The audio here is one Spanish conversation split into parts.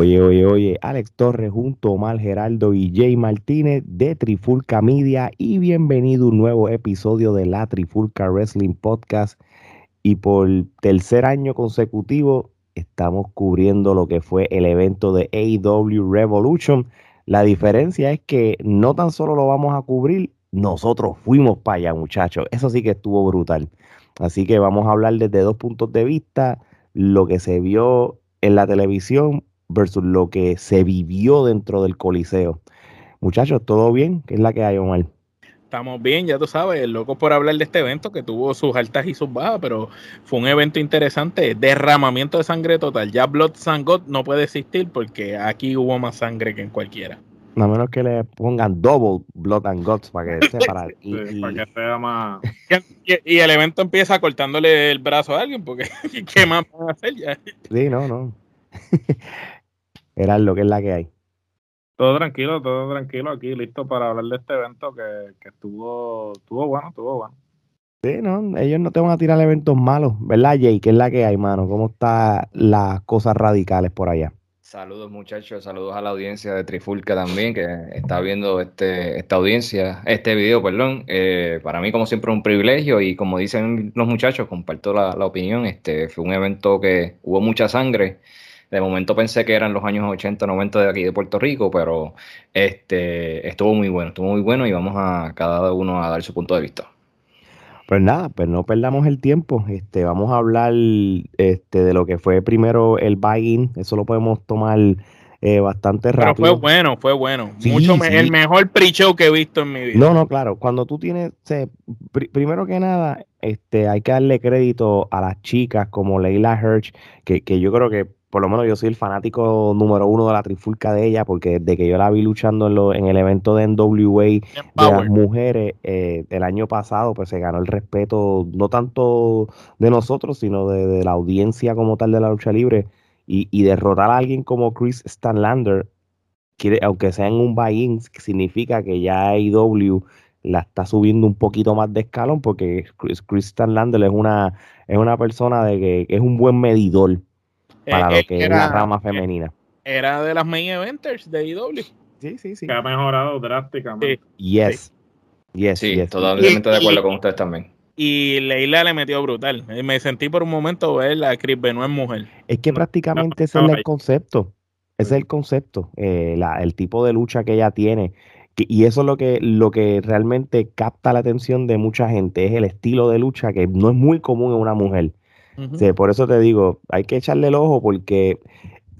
Oye, oye, oye, Alex Torres junto a Omar Geraldo y Jay Martínez de Trifulca Media y bienvenido a un nuevo episodio de la Trifulca Wrestling Podcast. Y por tercer año consecutivo estamos cubriendo lo que fue el evento de AEW Revolution. La diferencia es que no tan solo lo vamos a cubrir, nosotros fuimos para allá, muchachos. Eso sí que estuvo brutal. Así que vamos a hablar desde dos puntos de vista, lo que se vio en la televisión versus lo que se vivió dentro del Coliseo. Muchachos, ¿todo bien? ¿Qué es la que hay, Omar? Estamos bien, ya tú sabes, loco por hablar de este evento que tuvo sus altas y sus bajas, pero fue un evento interesante, derramamiento de sangre total. Ya Blood and God no puede existir porque aquí hubo más sangre que en cualquiera. A menos que le pongan double Blood and Guts para que para, y, para que sea más. Y, el evento empieza cortándole el brazo a alguien, porque ¿qué más van a hacer ya? Sí, no, no. Era lo que es la que hay. Todo tranquilo, todo tranquilo aquí, listo para hablar de este evento que, que estuvo, estuvo bueno, estuvo bueno. Sí, no, ellos no te van a tirar eventos malos, ¿verdad, Jay? ¿Qué es la que hay, mano? ¿Cómo están las cosas radicales por allá? Saludos muchachos, saludos a la audiencia de Trifulca también que está viendo este, esta audiencia, este video, perdón. Eh, para mí como siempre un privilegio y como dicen los muchachos, comparto la, la opinión. Este fue un evento que hubo mucha sangre, de momento pensé que eran los años 80, 90 de aquí de Puerto Rico, pero este estuvo muy bueno, estuvo muy bueno y vamos a cada uno a dar su punto de vista. Pues nada, pues no perdamos el tiempo. Este, vamos a hablar este, de lo que fue primero el buy-in. Eso lo podemos tomar eh, bastante rápido. Pero fue bueno, fue bueno. Mucho el mejor pre-show que he visto en mi vida. No, no, claro. Cuando tú tienes, primero que nada, este, hay que darle crédito a las chicas como Leila Hirsch, que, que yo creo que por lo menos yo soy el fanático número uno de la trifulca de ella, porque desde que yo la vi luchando en, lo, en el evento de NWA de las mujeres eh, el año pasado, pues se ganó el respeto no tanto de nosotros, sino de, la audiencia como tal de la lucha libre. Y, derrotar a alguien como Chris Stanlander, quiere, aunque sea en un buy-in, significa que ya AEW la está subiendo un poquito más de escalón, porque Chris, Chris Stanlander es una, es una persona de que es un buen medidor para lo que es la rama femenina. Era de las main eventers de IW. Sí, sí, sí. Que ha mejorado drásticamente. Yes. Yes, sí, totalmente de acuerdo con ustedes también. Y Leila le metió brutal. Me sentí por un momento ver a Chris Benoit mujer. Es que prácticamente ese es el concepto. Ese es el concepto. Eh, el tipo de lucha que ella tiene. y eso es lo que, lo que realmente capta la atención de mucha gente. Es el estilo de lucha que no es muy común en una mujer por eso te digo, hay que echarle el ojo porque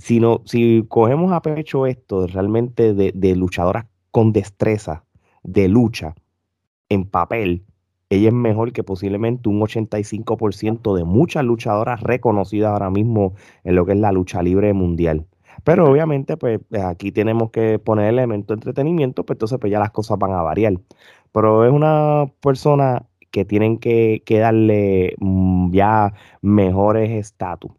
si, no, si cogemos a pecho esto realmente de, luchadoras con destreza, de lucha, en papel, ella es mejor que posiblemente un 85% de muchas luchadoras reconocidas ahora mismo en lo que es la lucha libre mundial. Pero obviamente, pues aquí tenemos que poner el elemento de entretenimiento, pues entonces pues ya las cosas van a variar. Pero es una persona que tienen que, darle mm, ya mejores estatus.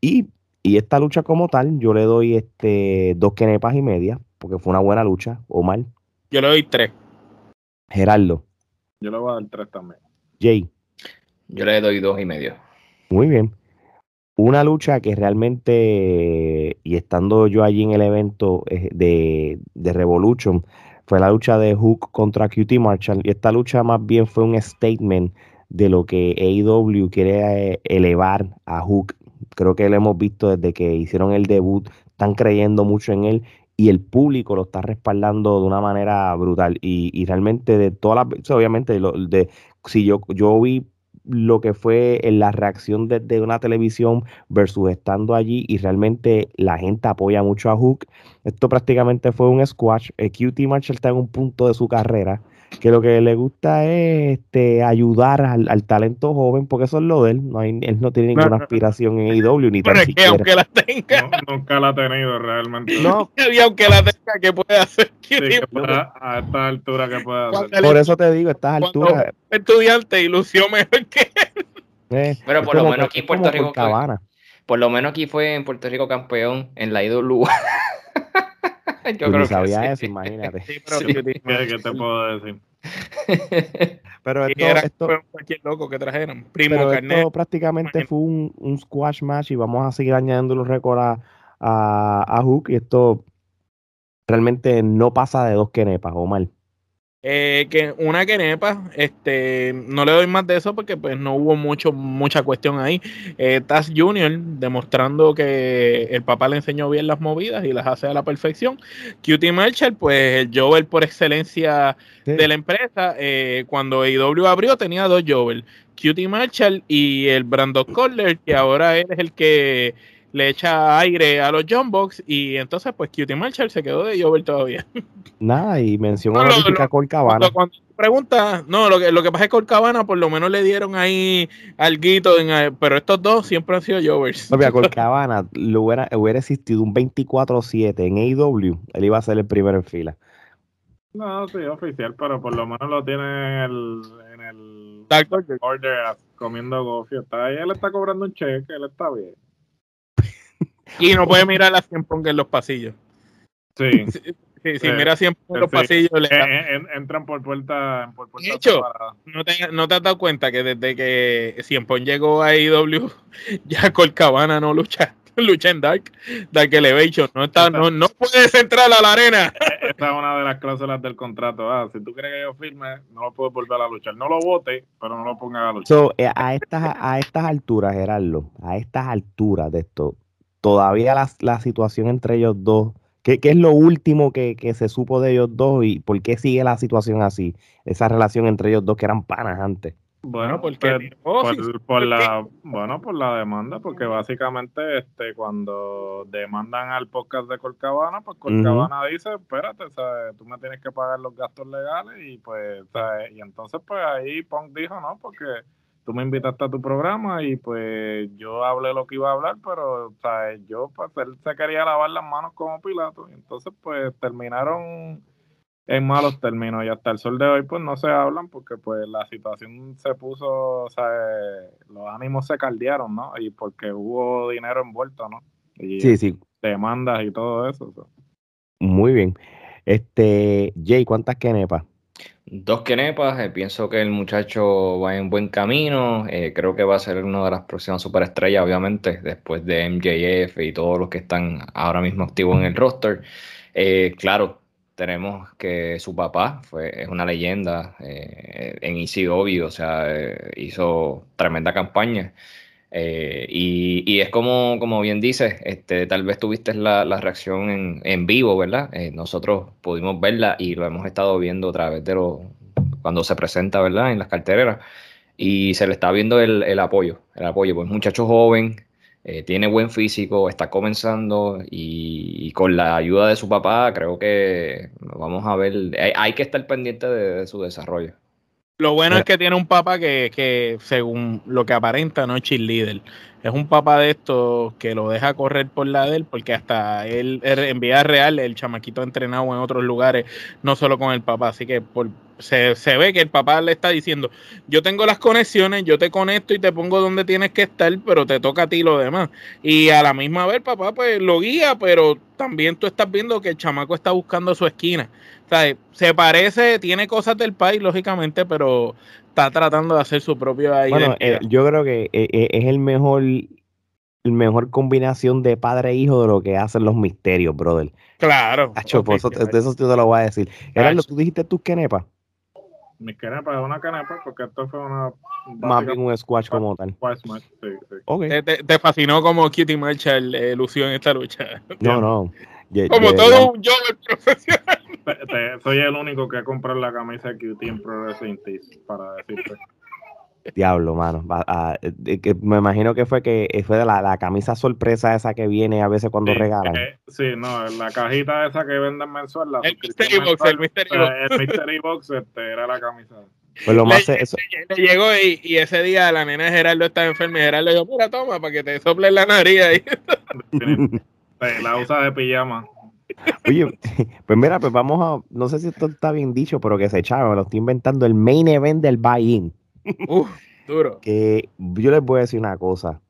y, esta lucha como tal, yo le doy este dos kenepas y media, porque fue una buena lucha, o mal. Yo le doy tres. Gerardo. Yo le voy a dar tres también. Jay. Yo le doy dos y medio. Muy bien. Una lucha que realmente, y estando yo allí en el evento eh, de, de Revolution, fue la lucha de Hook contra QT Marshall. Y esta lucha más bien fue un statement de lo que AEW quiere eh, elevar a Hook. Creo que lo hemos visto desde que hicieron el debut, están creyendo mucho en él y el público lo está respaldando de una manera brutal. Y, realmente de todas las, obviamente, de, si yo, yo vi lo que fue la reacción desde una televisión versus estando allí y realmente la gente apoya mucho a Hook. Esto prácticamente fue un squash. Eh, QT Marshall está en un punto de su carrera que lo que le gusta es este, ayudar al, talento joven, porque eso es lo de él. No hay, él no tiene ninguna aspiración en IW ni tan siquiera. aunque la tenga. nunca la ha tenido realmente. No. y aunque la tenga, ¿qué puede hacer? a esta altura, ¿qué puede hacer? Por eso te digo, a estas alturas. Estudiante ilusión mejor que él. Eh, Pero por lo menos aquí en Puerto Rico. Fue, por lo menos aquí fue en Puerto Rico campeón en la IW. Yo creo sabía eso, imagínate. Sí, pero ¿Qué, te puedo decir? pero esto, era esto cualquier loco que trajeron. Primo pero esto prácticamente fue un, un, squash match y vamos a seguir añadiendo los récords a, a Hook y esto realmente no pasa de dos kenepas o mal. Eh, que una quenepa, este, no le doy más de eso porque pues no hubo mucho, mucha cuestión ahí. Eh, Taz Jr. demostrando que el papá le enseñó bien las movidas y las hace a la perfección. Cutie Marshall, pues el Jovel por excelencia de la empresa. Eh, cuando IW abrió tenía dos Jovel, Cutie Marshall y el Brandon Collar, que ahora él es el que le echa aire a los Jumbox y entonces pues Cutie Marshall se quedó de Jover todavía. Nada, y mencionó a no, Colcabana. Cuando, pregunta, no, lo que, lo que pasa es que Colcabana por lo menos le dieron ahí algo, en, pero estos dos siempre han sido Jovers. No, mira, Colcabana lo hubiera, hubiera existido un 24-7 en AEW, él iba a ser el primero en fila. No, sí, oficial, pero por lo menos lo tiene en el, en el Dark Order comiendo gofio. Está ahí, él está cobrando un cheque, él está bien. Y no puede mirar a 100 en los pasillos. Sí. Si, sí, mira siempre en los pasillos. Le entran por puerta. Por puerta de hecho, no te, no te, has dado cuenta que desde que Cienpon llegó a IW, ya Colcabana no lucha. Lucha en Dark, Dark Elevation. No, está, no, no puedes entrar a la arena. E, esta es una de las cláusulas del contrato. Ah, si tú crees que yo firme, no lo puedes volver a luchar. No lo vote, pero no lo pongas a luchar. So, eh, a, estas, a estas alturas, Gerardo, a estas alturas de esto, todavía la, la situación entre ellos dos, ¿qué, qué es lo último que, que, se supo de ellos dos y por qué sigue la situación así? Esa relación entre ellos dos que eran panas antes. Bueno, porque por, por, la bueno por la demanda, porque básicamente este cuando demandan al podcast de Colcabana, pues Colcabana dice, espérate, ¿sabes? tú me tienes que pagar los gastos legales y pues ¿sabes? y entonces pues ahí Punk dijo, no, porque tú me invitaste a tu programa y pues yo hablé lo que iba a hablar, pero ¿sabes? yo pues él se quería lavar las manos como Pilato. Y entonces pues terminaron en malos términos y hasta el sol de hoy pues no se hablan porque pues la situación se puso, o sea, los ánimos se caldearon, ¿no? Y porque hubo dinero envuelto, ¿no? Y sí, sí. demandas y todo eso. Muy bien. Este, Jay, ¿cuántas quenepas? Dos quenepas, eh, pienso que el muchacho va en buen camino, eh, creo que va a ser una de las próximas superestrellas, obviamente, después de MJF y todos los que están ahora mismo activos en el roster. Eh, claro, tenemos que su papá fue, es una leyenda en ECW, o sea, hizo tremenda campaña. Eh, y, es como, como bien dices, este, tal vez tuviste la, reacción en, en, vivo, ¿verdad? Eh, nosotros pudimos verla y lo hemos estado viendo a través de lo, cuando se presenta, ¿verdad? En las cartereras. Y se le está viendo el, el apoyo, el apoyo, pues muchacho joven, eh, tiene buen físico, está comenzando y, con la ayuda de su papá creo que vamos a ver, hay, que estar pendiente de su desarrollo. Lo bueno es que tiene un papá que, que, según lo que aparenta, no es cheerleader. Es un papá de estos que lo deja correr por la de él, porque hasta él, en vida real, el chamaquito ha entrenado en otros lugares, no solo con el papá. Así que por, se, se, ve que el papá le está diciendo, yo tengo las conexiones, yo te conecto y te pongo donde tienes que estar, pero te toca a ti lo demás. Y a la misma vez, papá, pues lo guía, pero también tú estás viendo que el chamaco está buscando su esquina se parece, tiene cosas del país, lógicamente, pero está tratando de hacer su propio bueno, eh, yo creo que eh, eh, es el mejor el mejor combinación de padre e hijo de lo que hacen los misterios, brother. Claro. Acho, eso, de eso te lo voy a decir. Gerardo, tú dijiste tus quenepas. Mi quenepa es una quenepa porque esto fue una. Más bien un squash como tal. Te, fascinó como Kitty Marshall eh, lució en esta lucha. No, no. como todo un yo profesional soy el único que ha comprado la camisa QT en Pro Wrestling para decirte. Diablo, mano. Eh, me imagino que fue que eh, fue de la, camisa sorpresa esa que viene a veces cuando regalan. Eh, sí, no, la cajita esa que venden mensual. La el Mystery Box, el Mystery Box. El Mystery Box este, era la camisa. Pues lo más le, eso. le, llegó y, ese día la nena de Gerardo estaba enferma y Gerardo le dijo, mira, toma, para que te sople la nariz ahí. la usa de pijama. Oye, pues mira, pues vamos a, no sé si esto está bien dicho, pero que se echaba, me lo estoy inventando, el main event del buy-in. Duro. Que yo les voy a decir una cosa.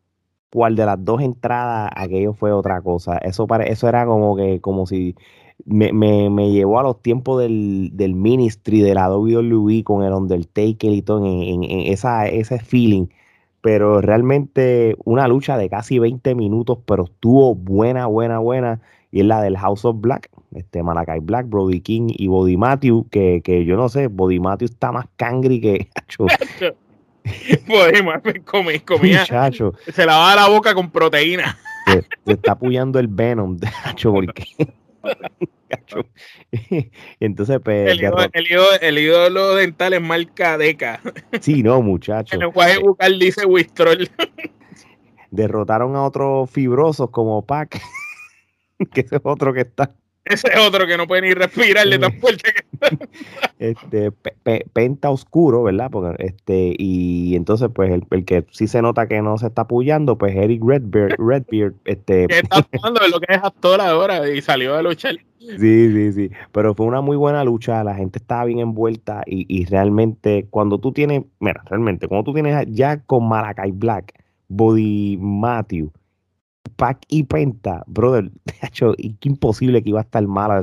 ¿Cuál de las dos entradas aquello fue otra cosa? Eso, para, eso era como que, como si me, me, me llevó a los tiempos del, del, ministry de la WWE con el Undertaker y todo, en, en, esa, ese feeling pero realmente una lucha de casi 20 minutos, pero estuvo buena, buena, buena. Y es la del House of Black, este Malakai Black, Brody King y Body Matthew, que, que yo no sé, Body Matthew está más cangri que. Body Matthew comía. Muchacho. Se lavaba la boca con proteína. Se, está apoyando el Venom, hacho, porque. Entonces, pues, el, ídolo, dental es marca Deca. Sí, no, muchachos. El lenguaje bucal dice Wistrol. Derrotaron a otros fibrosos como Pac, que ese es otro que está. Ese es otro que no puede ni respirarle tan fuerte que. Este, penta oscuro, ¿verdad? Porque, este, y entonces, pues, el, que sí se nota que no se está apoyando, pues Eric Redbeard, Redbeard, este. Que está lo que es actor ahora y salió de luchar. Sí, sí, sí. Pero fue una muy buena lucha, la gente estaba bien envuelta y, y realmente cuando tú tienes, mira, realmente, cuando tú tienes ya con Malakai Black, Body Matthew, Pac y Penta, brother, de hecho, imposible que iba a estar mala.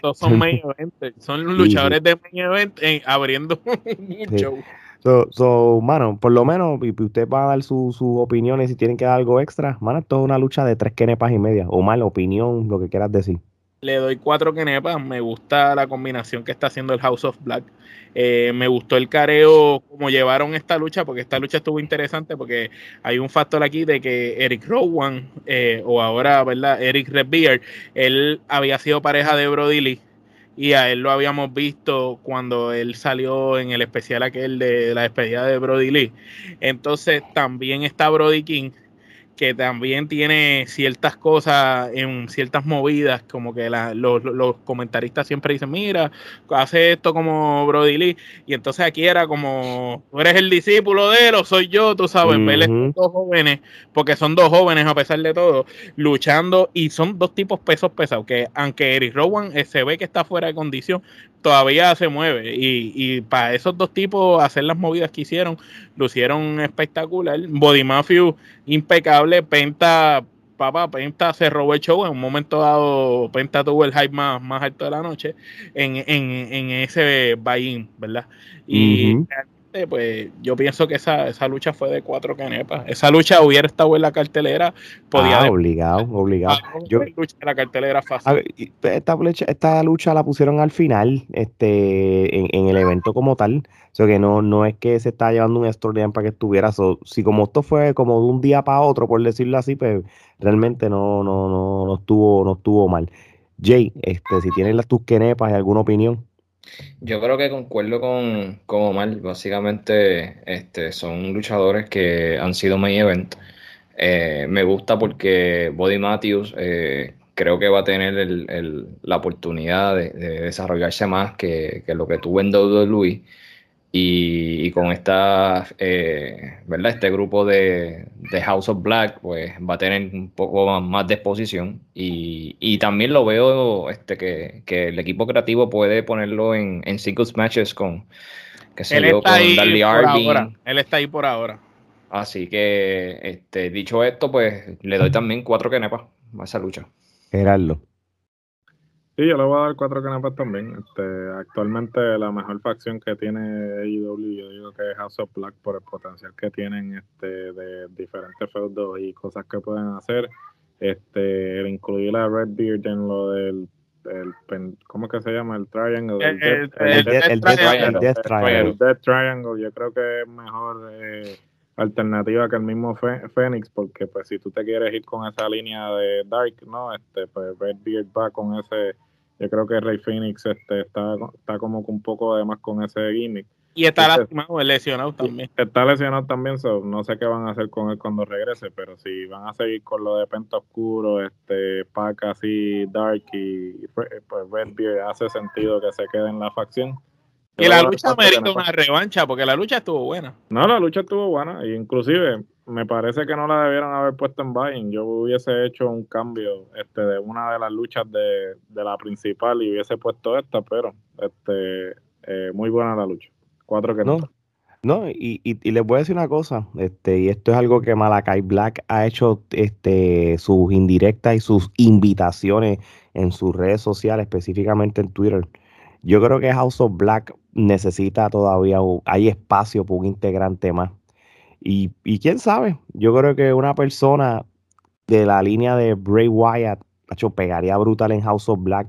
Todos son main event, son luchadores de main event eh, abriendo un show. So, so, mano, por lo menos, y usted va a dar sus su opiniones si tienen que dar algo extra. Mano, esto es una lucha de tres kenepas y media, o mal, opinión, lo que quieras decir le doy cuatro kenepas. Me gusta la combinación que está haciendo el House of Black. Eh, me gustó el careo, como llevaron esta lucha, porque esta lucha estuvo interesante, porque hay un factor aquí de que Eric Rowan, eh, o ahora, ¿verdad? Eric Redbeard, él había sido pareja de Brody Lee. Y a él lo habíamos visto cuando él salió en el especial aquel de la despedida de Brody Lee. Entonces también está Brody King, que también tiene ciertas cosas en ciertas movidas, como que los, comentaristas siempre dicen, mira, hace esto como Brody Lee, y entonces aquí era como, tú eres el discípulo de él o soy yo, tú sabes, uh dos jóvenes, porque son dos jóvenes a pesar de todo, luchando, y son dos tipos pesos pesados, que aunque Eric Rowan eh, se ve que está fuera de condición, todavía se mueve. Y, y para esos dos tipos hacer las movidas que hicieron, lo hicieron espectacular. Body Mafia impecable. Penta, papá, Penta se robó el show. En un momento dado, Penta tuvo el hype más, más alto de la noche en, en, en ese buy ¿verdad? Y pues yo pienso que esa, esa lucha fue de cuatro canepas. Esa lucha hubiera estado en la cartelera, podía. Ah, obligado, obligado. yo, lucha en la cartelera fácil. esta, lucha, esta lucha la pusieron al final, este, en, el evento como tal. O sea que no, no es que se está llevando un storyline para que estuviera. si como esto fue como de un día para otro, por decirlo así, pues realmente no, no, no, no estuvo, no estuvo mal. Jay, este, si tienes las tus quenepas y alguna opinión. Yo creo que concuerdo con, con Omar. Básicamente, este, son luchadores que han sido main event. Eh, me gusta porque Body Matthews eh, creo que va a tener la oportunidad de, desarrollarse más que, que, lo que tuvo en WWE. Y, con esta, eh, ¿verdad? Este grupo de, House of Black, pues va a tener un poco más, de exposición. Y, también lo veo este, que, el equipo creativo puede ponerlo en, en singles matches con, que se Él está ahí por ahora. Él está ahí por ahora. Así que, este, dicho esto, pues le doy también cuatro kenepas a esa lucha. Gerardo. Sí, yo le voy a dar cuatro canapas también. Este, actualmente la mejor facción que tiene AEW, yo digo que es House of Black por el potencial que tienen este, de diferentes feudos y cosas que pueden hacer. Este, el incluir a Redbeard en lo del el, ¿cómo que se llama? El Triangle. El, Death Triangle. El Death Triangle. Yo creo que es mejor eh, alternativa que el mismo Phoenix, porque pues si tú te quieres ir con esa línea de Dark, ¿no? Este, pues Redbeard va con ese, yo creo que Rey Phoenix este, está, está como un poco además con ese gimmick. Y está lastimado, lesionado también. Está lesionado también, no sé qué van a hacer con él cuando regrese, pero si van a seguir con lo de Penta Oscuro, este, Pac así, Dark y pues Redbeard, hace sentido que se quede en la facción. Y la lucha merece una revancha, porque la lucha estuvo buena. No, la lucha estuvo buena. E inclusive, me parece que no la debieron haber puesto en buying. Yo hubiese hecho un cambio este, de una de las luchas de, la principal y hubiese puesto esta, pero este, eh, muy buena la lucha. Cuatro que no. No, y, y, les voy a decir una cosa, este, y esto es algo que Malakai Black ha hecho este, sus indirectas y sus invitaciones en sus redes sociales, específicamente en Twitter. Yo creo que House of Black necesita todavía, hay espacio para un integrante más. Y, y quién sabe, yo creo que una persona de la línea de Bray Wyatt, hecho, pegaría brutal en House of Black.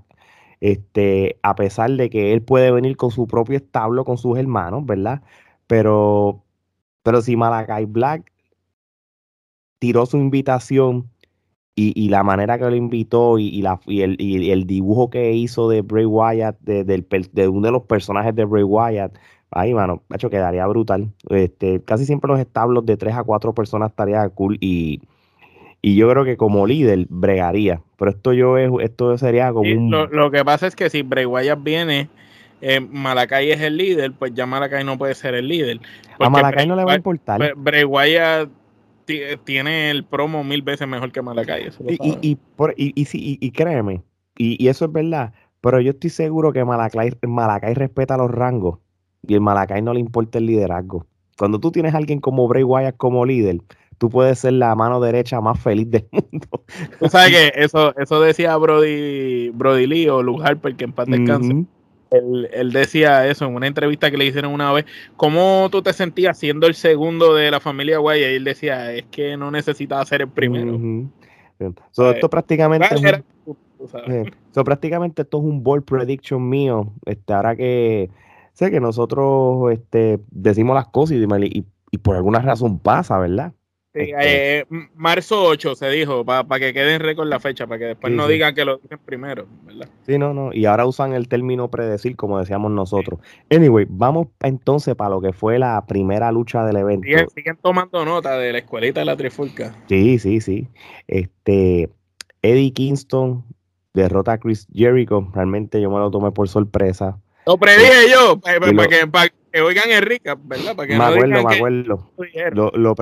Este, a pesar de que él puede venir con su propio establo, con sus hermanos, ¿verdad? Pero, pero si Malakai Black tiró su invitación y, la manera que lo invitó y, la, el, y, el, dibujo que hizo de Bray Wyatt, de, de, uno de los personajes de Bray Wyatt, ahí, mano, hecho, quedaría brutal. Este, casi siempre los establos de tres a cuatro personas estaría cool y, y yo creo que como líder bregaría. Pero esto yo esto sería como un... Lo, que pasa es que si Bray Wyatt viene, eh, Malakai es el líder, pues ya Malakai no puede ser el líder. A Malakai no le va a importar. Bray Wyatt tiene el promo mil veces mejor que Malakai. y, y, por, y, y, créeme, y, eso es verdad, pero yo estoy seguro que Malakai, Malakai respeta los rangos y el Malakai no le importa el liderazgo. Cuando tú tienes a alguien como Bray Wyatt como líder, tú puedes ser la mano derecha más feliz del mundo. Tú sabes que eso, eso decía Brody, Brody Lee o Luke Harper, que en paz descanse. Él, decía eso en una entrevista que le hicieron una vez. ¿Cómo tú te sentías siendo el segundo de la familia Guay? Y él decía, es que no necesitaba ser el primero. esto prácticamente... Es, prácticamente esto es un ball prediction mío. Este, ahora que sé que nosotros este, decimos las cosas y, y por alguna razón pasa, ¿verdad? Este eh, marzo 8 se dijo, para que queden récord la fecha, para que después no digan que lo dicen primero, ¿verdad? Sí, no, no, y ahora usan el término predecir, como decíamos nosotros. Anyway, vamos entonces para lo que fue la primera lucha del evento. Siguen, tomando nota de la escuelita de la trifulca. Sí, sí, sí. Este, Eddie Kingston derrota a Chris Jericho, realmente yo me lo tomé por sorpresa. Lo predije yo, para, que, que oigan Enrique, ¿verdad? Para que me acuerdo, me acuerdo. Lo, lo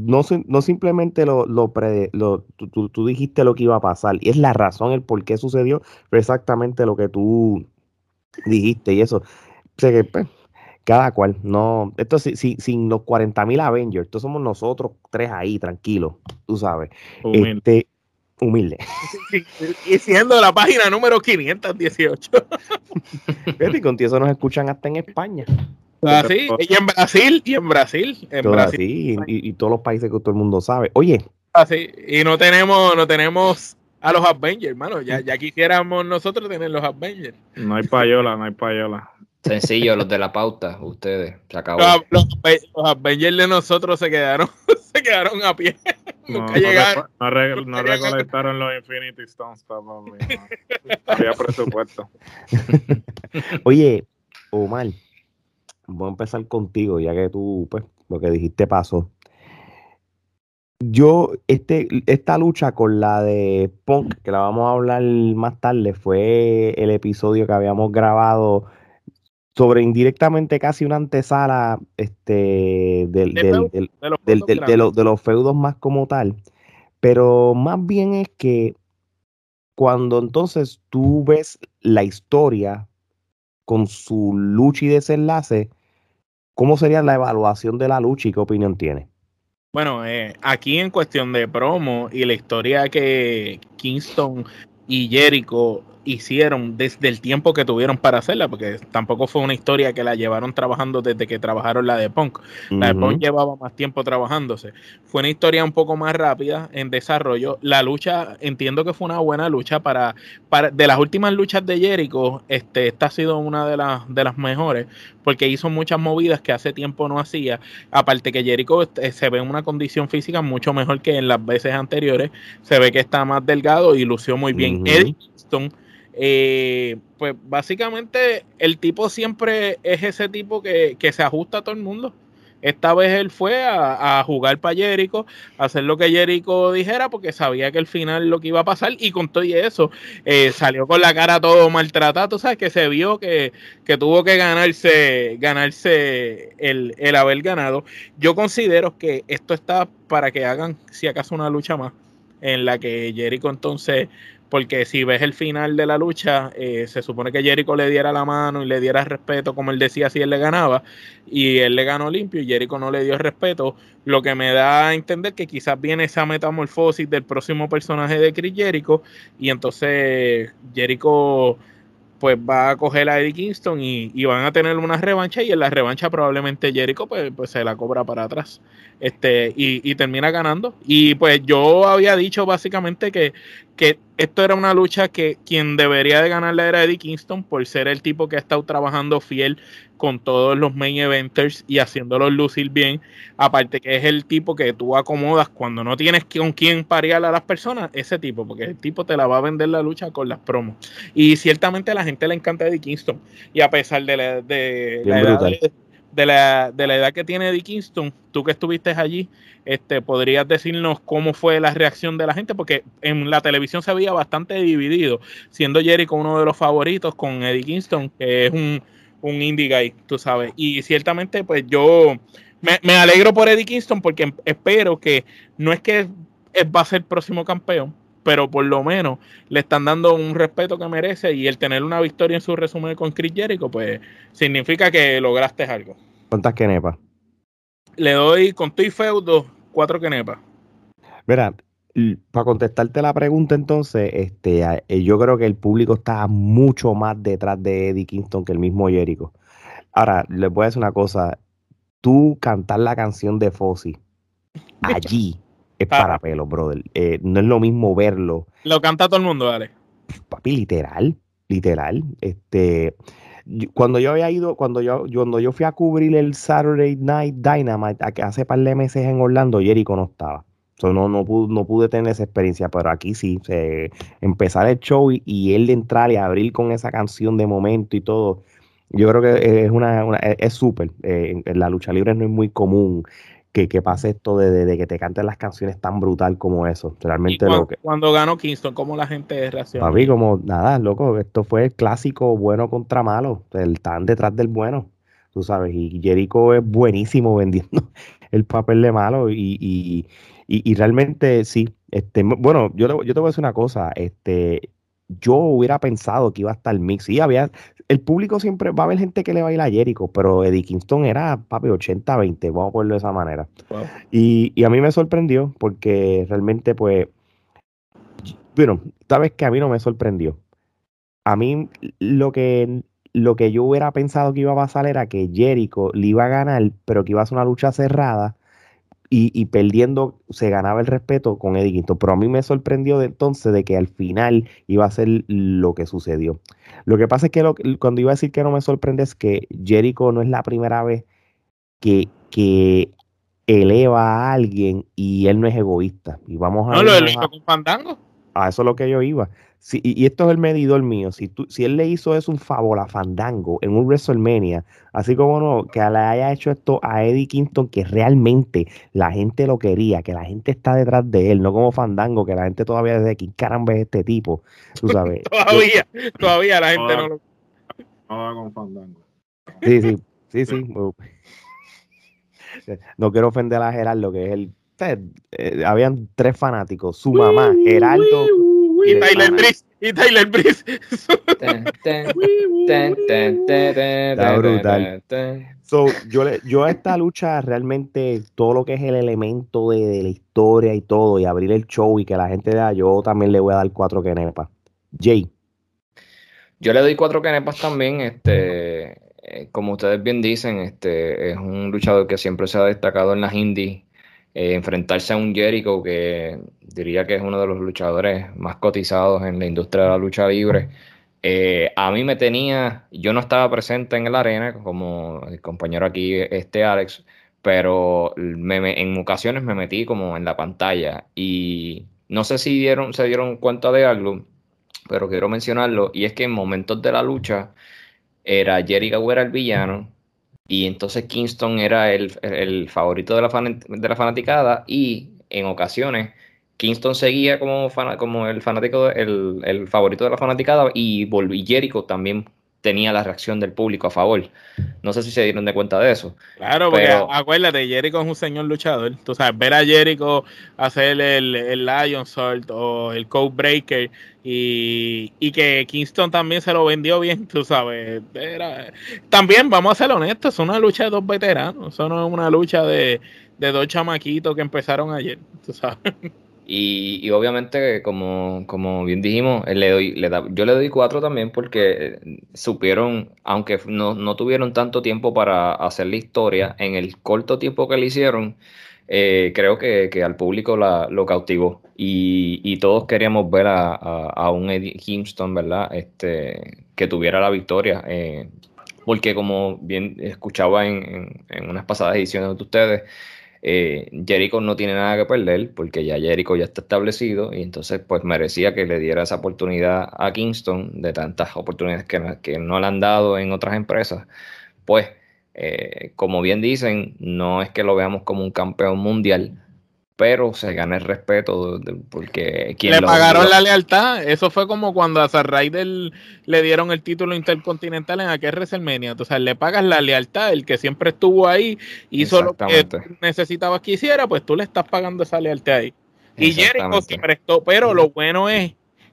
no, no, simplemente lo, lo, lo tú, tú, dijiste lo que iba a pasar, y es la razón, el por qué sucedió, fue exactamente lo que tú dijiste, y eso. sé que, pues, cada cual, no, esto sin, sin los 40 mil Avengers, esto somos nosotros tres ahí, tranquilos, tú sabes. Este, humilde. y siendo la página número 518. y con eso nos escuchan hasta en España. Así, y en Brasil, y en Brasil, en Brasil. y, todos los países que todo el mundo sabe. Oye. Así, y no tenemos, no tenemos a los Avengers, hermano. Ya, ya quisiéramos nosotros tener los Avengers. No hay payola, no hay payola. Sencillo, los de la pauta, ustedes. Se acabó. Los, Avengers de nosotros se quedaron, se quedaron a pie. No, llegaron. No, recolectaron los Infinity Stones, papá. había presupuesto. Oye, Omar, voy a empezar contigo, ya que tú, pues, lo que dijiste pasó. Yo, este, esta lucha con la de Punk, que la vamos a hablar más tarde, fue el episodio que habíamos grabado sobre indirectamente casi una antesala este, del, de, los feudos más como tal. Pero más bien es que cuando entonces tú ves la historia con su lucha y desenlace, ¿cómo sería la evaluación de la lucha y qué opinión tiene? Bueno, eh, aquí en cuestión de promo y la historia que Kingston y Jericho hicieron desde el tiempo que tuvieron para hacerla, porque tampoco fue una historia que la llevaron trabajando desde que trabajaron la de Punk. La de Punk llevaba más tiempo trabajándose. Fue una historia un poco más rápida en desarrollo. La lucha, entiendo que fue una buena lucha para, para de las últimas luchas de Jericho, este, esta ha sido una de las, de las mejores, porque hizo muchas movidas que hace tiempo no hacía. Aparte que Jericho este, se ve en una condición física mucho mejor que en las veces anteriores. Se ve que está más delgado y lució muy bien. Eddie Kingston eh, pues básicamente el tipo siempre es ese tipo que, se ajusta a todo el mundo. Esta vez él fue a, jugar para Jericho, a hacer lo que Jericho dijera, porque sabía que al final lo que iba a pasar, y con todo eso, eh, salió con la cara todo maltratado, sabes que se vio que, tuvo que ganarse, ganarse el, el haber ganado. Yo considero que esto está para que hagan, si acaso, una lucha más, en la que Jericho entonces porque si ves el final de la lucha, eh, se supone que Jericho le diera la mano y le diera respeto, como él decía, si él le ganaba, y él le ganó limpio y Jericho no le dio respeto, lo que me da a entender que quizás viene esa metamorfosis del próximo personaje de Chris Jericho, y entonces Jericho pues va a coger a Eddie Kingston y, van a tener una revancha y en la revancha probablemente Jericho pues, pues se la cobra para atrás este y, termina ganando. Y pues yo había dicho básicamente que, que esto era una lucha que quien debería de ganarla era Eddie Kingston por ser el tipo que ha estado trabajando fiel con todos los main eventers y haciéndolos lucir bien. Aparte que es el tipo que tú acomodas cuando no tienes con quién parear a las personas, ese tipo, porque el tipo te la va a vender la lucha con las promos. Y ciertamente a la gente le encanta Eddie Kingston. Y a pesar de la, de, la edad, de, la, de la edad que tiene Eddie Kingston, tú que estuviste allí, este, podrías decirnos cómo fue la reacción de la gente, porque en la televisión se veía bastante dividido, siendo Jericho uno de los favoritos con Eddie Kingston, que es un un indie guy, tú sabes. Y ciertamente, pues yo me, alegro por Eddie Kingston porque espero que no es que va a ser próximo campeón, pero por lo menos le están dando un respeto que merece y el tener una victoria en su resumen con Chris Jericho, pues significa que lograste algo. ¿Cuántas quenepas? Le doy con tu y feudo cuatro quenepas. Mira, para contestarte la pregunta entonces, este, eh, yo creo que el público está mucho más detrás de Eddie Kingston que el mismo Jericho. Ahora, les voy a decir una cosa, tú cantar la canción de Fossi allí es para pelo, brother. Eh, no es lo mismo verlo. Lo canta todo el mundo, dale. Papi, literal, literal. Este, cuando yo había ido, cuando yo, cuando yo fui a cubrir el Saturday Night Dynamite, hace par de meses en Orlando, Jericho no estaba no, no, pude, no pude tener esa experiencia, pero aquí sí, empezar el show y, él de entrar y abrir con esa canción de momento y todo, yo creo que es una, es súper. Eh, en la lucha libre no es muy común que, pase esto de, que te canten las canciones tan brutal como eso. Realmente cuando, lo que, cuando ganó Kingston, ¿cómo la gente reaccionó? Papi, como nada, loco, esto fue el clásico bueno contra malo, el tan detrás del bueno, tú sabes, y Jericho es buenísimo vendiendo el papel de malo y y, realmente sí, este, bueno, yo, yo te voy a decir una cosa, este, yo hubiera pensado que iba a estar mix. Sí, había, el público siempre va a haber gente que le va a Jericho, pero Eddie Kingston era, papi, 80-20, vamos a ponerlo de esa manera. Y, a mí me sorprendió porque realmente, pues, bueno, sabes que a mí no me sorprendió. A mí lo que, lo que yo hubiera pensado que iba a pasar era que Jericho le iba a ganar, pero que iba a ser una lucha cerrada y, perdiendo se ganaba el respeto con Eddie Kingston. Pero a mí me sorprendió de entonces de que al final iba a ser lo que sucedió. Lo que pasa es que cuando iba a decir que no me sorprende es que Jericho no es la primera vez que, que eleva a alguien y él no es egoísta. Y vamos a no, lo eleva con Fandango. A eso es lo que yo iba y, esto es el medidor mío. Si, tú, si él le hizo eso un favor a Fandango en un WrestleMania, así como no, que le haya hecho esto a Eddie Kingston, que realmente la gente lo quería, que la gente está detrás de él, no como Fandango, que la gente todavía desde aquí, caramba, es este tipo. Tú sabes. todavía, todavía la gente no lo. No con Fandango. Sí, sí, sí, sí. No quiero ofender a Gerardo, que es el. Eh, habían tres fanáticos: su mamá, Gerardo y Tyler Breeze. Y Tyler Breeze. Está brutal. So, yo, yo a esta lucha realmente todo lo que es el elemento de, la historia y todo, y abrir el show y que la gente vea, yo también le voy a dar cuatro kenepas. Jay. Yo le doy cuatro kenepas también. Este, eh, como ustedes bien dicen, este es un luchador que siempre se ha destacado en las indies eh, enfrentarse a un Jericho que diría que es uno de los luchadores más cotizados en la industria de la lucha libre. Eh, a mí me tenía, yo no estaba presente en la arena como el compañero aquí, este Alex, pero en ocasiones me metí como en la pantalla y no sé si dieron, se dieron cuenta de algo, pero quiero mencionarlo, y es que en momentos de la lucha era Jericho era el villano y entonces Kingston era el, favorito de la, de la fanaticada y en ocasiones Kingston seguía como, como el fanático, el, el, favorito de la fanaticada y, y Jericho también tenía la reacción del público a favor. No sé si se dieron de cuenta de eso. Claro, porque acuérdate, Jericho es un señor luchador. Tú sabes, ver a Jericho hacer el, el Lion Salt o el Code Breaker y, que Kingston también se lo vendió bien, tú sabes. También, vamos a ser honestos, es una lucha de dos veteranos. Eso no es una lucha de, de dos chamaquitos que empezaron ayer, tú sabes. Y, obviamente, como, como bien dijimos, le doy, le da, yo le doy cuatro también porque supieron, aunque no, no, tuvieron tanto tiempo para hacer la historia, en el corto tiempo que le hicieron, eh, creo que, que, al público la, lo cautivó. Y, y, todos queríamos ver a, a, un Eddie Kingston, ¿verdad? Este, que tuviera la victoria. Eh, porque como bien escuchaba en, en, en unas pasadas ediciones de ustedes, eh, Jericho no tiene nada que perder porque ya Jericho ya está establecido y entonces pues merecía que le diera esa oportunidad a Kingston de tantas oportunidades que, no le han dado en otras empresas. Pues, eh, como bien dicen, no es que lo veamos como un campeón mundial, pero se gana el respeto porque quien le pagaron la lealtad. Eso fue como cuando a Zack le dieron el título intercontinental en aquel WrestleMania. O sea le pagas la lealtad. El que siempre estuvo ahí hizo lo que necesitabas que hiciera pues tú le estás pagando esa lealtad ahí. Y Jericho se prestó pero lo bueno es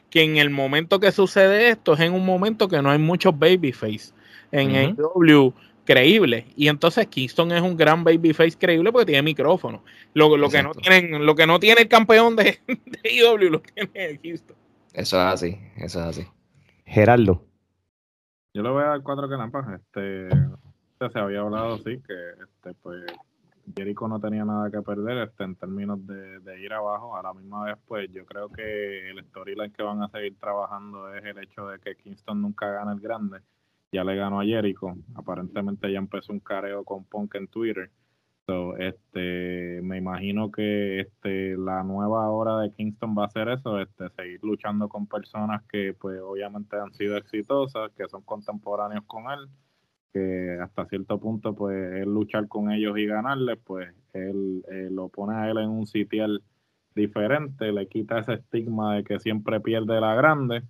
que en el momento que sucede esto es en un momento que no hay muchos babyface en el W creíble. Y entonces Kingston es un gran babyface creíble porque tiene micrófono. Lo, lo que no tienen, lo que no tiene el campeón de, de IW lo tiene Kingston. Eso es así, eso es así. Gerardo. Yo le voy a dar cuatro canampas. Este, se había hablado sí que este pues Jericho no tenía nada que perder este, en términos de, de, ir abajo. A la misma vez, pues yo creo que el storyline que van a seguir trabajando es el hecho de que Kingston nunca gana el grande ya le ganó a Jericho. Aparentemente ya empezó un careo con Punk en Twitter. So, este, me imagino que este, la nueva hora de Kingston va a ser eso, este, seguir luchando con personas que pues obviamente han sido exitosas, que son contemporáneos con él, que hasta cierto punto pues él luchar con ellos y ganarles, pues él eh, lo pone a él en un sitial diferente, le quita ese estigma de que siempre pierde la grande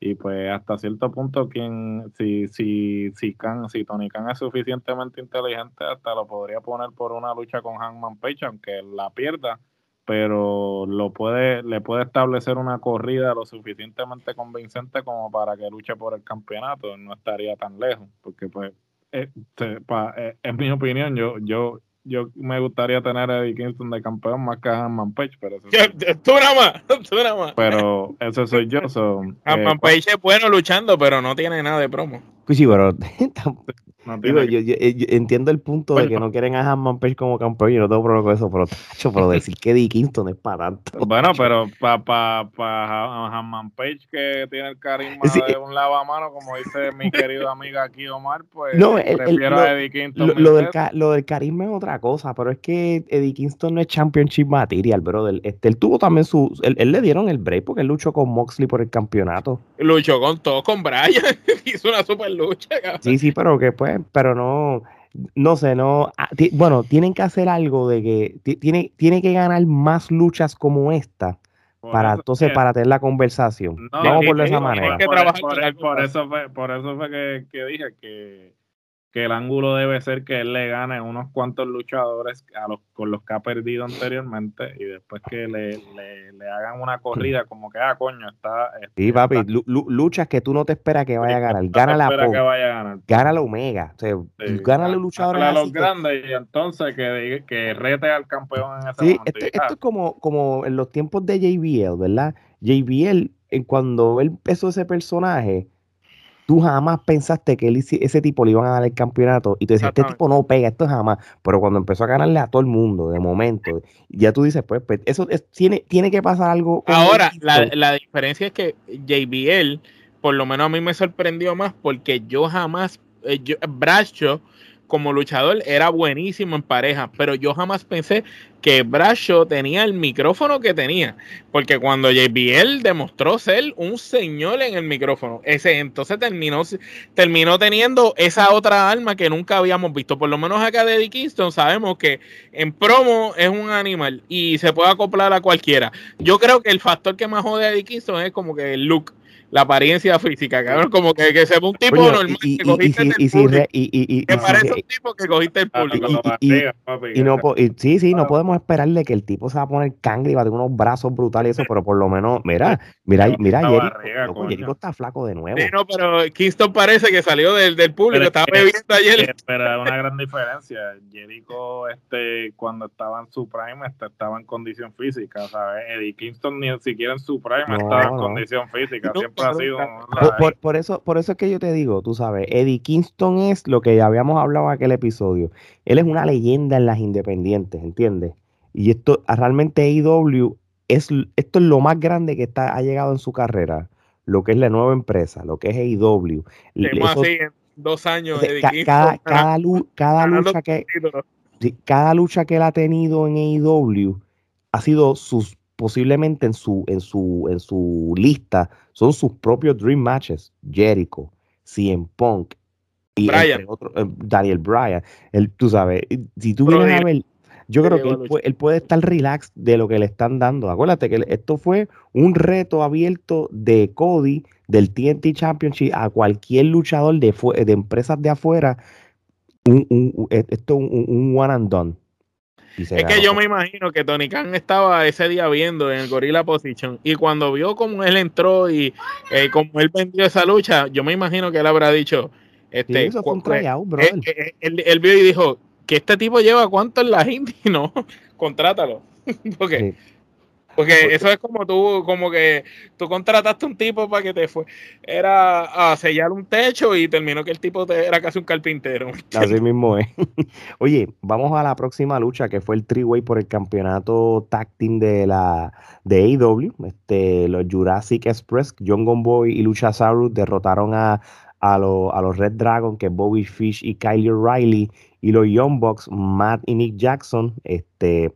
y pues hasta cierto punto quien si si si si Tony Khan es suficientemente inteligente hasta lo podría poner por una lucha con Hangman Page aunque la pierda pero lo puede le puede establecer una corrida lo suficientemente convincente como para que luche por el campeonato no estaría tan lejos porque pues eh, eh, en mi opinión yo yo yo me gustaría tener a Eddie Kingston de campeón más que a Hanman Page, pero eso tú nada más, tú nada más. Pero eso soy yo. So, Hanman eh, Page es bueno luchando, pero no tiene nada de promo. Pues sí, pero Digo, yo, entiendo el punto de que no quieren a Hanman Page como campeón, yo no tengo problema con eso, pero, pero decir que Eddie Kingston es para tanto. Bueno, pero para pa, pa, Hanman Page, que tiene el carisma de un lavamano, como dice mi querido amiga aquí Omar, pues no, prefiero a Eddie Kingston. Lo, del lo, del carisma es otra cosa, pero es que Eddie Kingston no es Championship Material, bro. Este, él tuvo también su. Él, le dieron el break porque él luchó con Moxley por el campeonato. Luchó con todo, con Brian. Hizo una super lucha. Sí, sí, pero que pues pero no, no sé, no, ah, bueno, tienen que hacer algo de que tiene, tiene que ganar más luchas como esta. para entonces para tener la conversación. Vamos por de esa manera. Por, eso fue, por eso fue que, que dije que que el ángulo debe ser que él le gane unos cuantos luchadores a los, con los que ha perdido anteriormente y después que le, le, hagan una corrida como que, ah, coño, está... sí, este, papi, luchas que tú no te esperas que vaya a ganar. Gana la que vaya a ganar. Gana la Omega. O sea, gana los luchadores. A los grandes y entonces que, que rete al campeón en ese sí, Esto, esto, es como, como en los tiempos de JBL, ¿verdad? JBL, cuando él empezó ese personaje tú jamás pensaste que ese tipo le iban a dar el campeonato y te decías, este tipo no pega, esto jamás. Pero cuando empezó a ganarle a todo el mundo, de momento, ya tú dices, pues, pues eso tiene, tiene que pasar algo. Ahora, la, diferencia es que JBL, por lo menos a mí me sorprendió más porque yo jamás, eh, yo, Bradshaw como luchador era buenísimo en pareja, pero yo jamás pensé que Bradshaw tenía el micrófono que tenía, porque cuando JBL demostró ser un señor en el micrófono, ese entonces terminó, terminó teniendo esa otra alma que nunca habíamos visto, por lo menos acá de Eddie Kingston sabemos que en promo es un animal y se puede acoplar a cualquiera. Yo creo que el factor que más jode a Eddie Kingston es como que el look la apariencia física, cabrón, como que, que se ve un tipo normal y, que cogiste y, el y, que parece un tipo que cogiste el público. Y, no, sí, sí, no podemos esperarle que el tipo se va a poner cangre y va a tener unos brazos brutales y eso, pero por lo menos, mira, mira, mira, Jericho, está flaco de nuevo. Sí, no, pero Kingston parece que salió del, del público, estaba bebiendo ayer. Pero es una gran diferencia. Jericho, este, cuando estaba en su prime, este, estaba en condición física, ¿sabes? Eddie Kingston ni siquiera en su prime estaba en condición física, siempre Por, eso, por eso es que yo te digo, tú sabes, Eddie Kingston es lo que ya habíamos hablado en aquel episodio. Él es una leyenda en las independientes, ¿entiendes? Y esto, realmente AEW, es, esto es lo más grande que está, ha llegado en su carrera, lo que es la nueva empresa, lo que es AEW. así en dos años. cada, cada, lucha que... cada lucha que él ha tenido en AEW ha sido sus posiblemente en su, en su, en su lista son sus propios Dream Matches. Jericho, CM Punk y eh, Daniel Bryan. Él, tú sabes, si tú vienes a ver, yo creo que él puede, estar relax de lo que le están dando. Acuérdate que esto fue un reto abierto de Cody del TNT Championship a cualquier luchador de, de empresas de afuera. Un, un, esto un, un one and done es que yo me imagino que Tony Khan estaba ese día viendo en el Gorilla Position y cuando vio cómo él entró y eh, cómo él vendió esa lucha, yo me imagino que él habrá dicho, este, eso fue un pues, él, él, vio y dijo, que este tipo lleva cuánto en la Indy, no, contrátalo. Porque porque eso es como tú, como que tú contrataste un tipo para que te fue, era a sellar un techo y terminó que el tipo era casi un carpintero. Así mismo es. Oye, vamos a la próxima lucha que fue el three-way por el campeonato tag team de la de AEW. Este, los Jurassic Express, John Gunboy y Luchasaurus derrotaron a, a, a los Red Dragon, que es Bobby Fish y Kyle Riley, y los Young Bucks, Matt y Nick Jackson. Este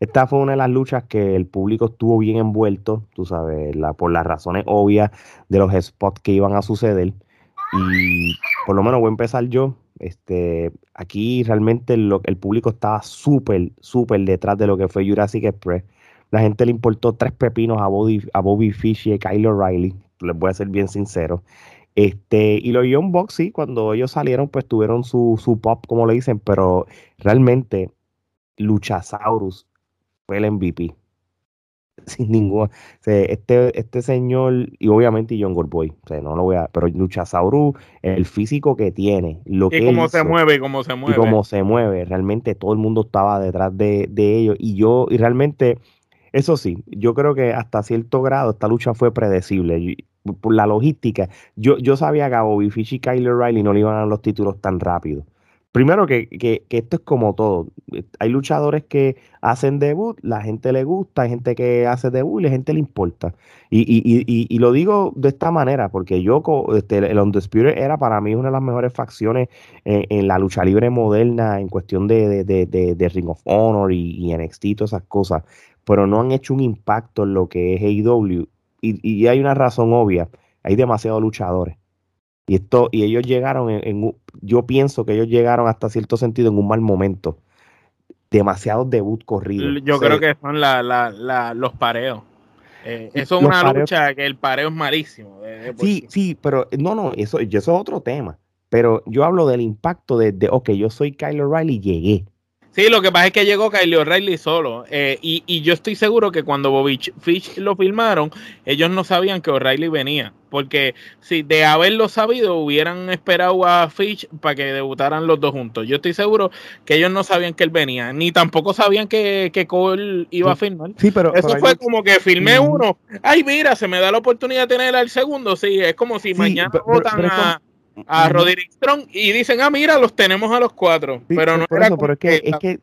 esta fue una de las luchas que el público estuvo bien envuelto, tú sabes, la, por las razones obvias de los spots que iban a suceder. Y por lo menos voy a empezar yo. Este, aquí realmente el público estaba súper, súper detrás de lo que fue Jurassic Express. La gente le importó tres pepinos a Bobby, a Bobby Fish y a Kyle O'Reilly. Les voy a ser bien sincero. Este, y los Young Bucks, sí, cuando ellos salieron, pues tuvieron su, su pop, como le dicen, pero realmente Luchasaurus fue el MVP. Sin ningún. este, este señor, y obviamente John Goldboy, o sea, no lo voy a. Pero Luchasaurus, el físico que tiene, lo y cómo se mueve, y cómo se mueve. Y cómo se mueve. Realmente todo el mundo estaba detrás de, de ellos. Y yo, y realmente, eso sí, yo creo que hasta cierto grado esta lucha fue predecible. por la logística, yo, yo sabía que a Bobby Fish y Kyler Riley no le iban a dar los títulos tan rápido. Primero que, que, esto es como todo. Hay luchadores que hacen debut, la gente le gusta, hay gente que hace debut y la gente le importa. Y, y, y, y lo digo de esta manera, porque yo, este, el Undisputed era para mí una de las mejores facciones en, la lucha libre moderna en cuestión de, de, de, de Ring of Honor y, NXT y todas esas cosas, pero no han hecho un impacto en lo que es AEW. Y, hay una razón obvia, hay demasiados luchadores. Y esto, y ellos llegaron en, yo pienso que ellos llegaron hasta cierto sentido en un mal momento. Demasiados debut corridos. Yo creo que son los pareos. Eh, eso es una lucha que el pareo es malísimo. sí, sí, pero no, no, eso, eso es otro tema. Pero yo hablo del impacto de, de ok, yo soy Kyle O'Reilly llegué. Sí, lo que pasa es que llegó Kyle O'Reilly solo. Eh, y, y, yo estoy seguro que cuando Bobby Fish lo filmaron, ellos no sabían que O'Reilly venía. Porque si de haberlo sabido, hubieran esperado a Fish para que debutaran los dos juntos. Yo estoy seguro que ellos no sabían que él venía, ni tampoco sabían que, que Cole iba a filmar. Sí, pero, Eso fue como que filmé uno. Ay, mira, se me da la oportunidad de tener al segundo. Sí, es como si mañana votan a a Roderick Strong y dicen, ah, mira, los tenemos a los cuatro. pero no era pero es que, es que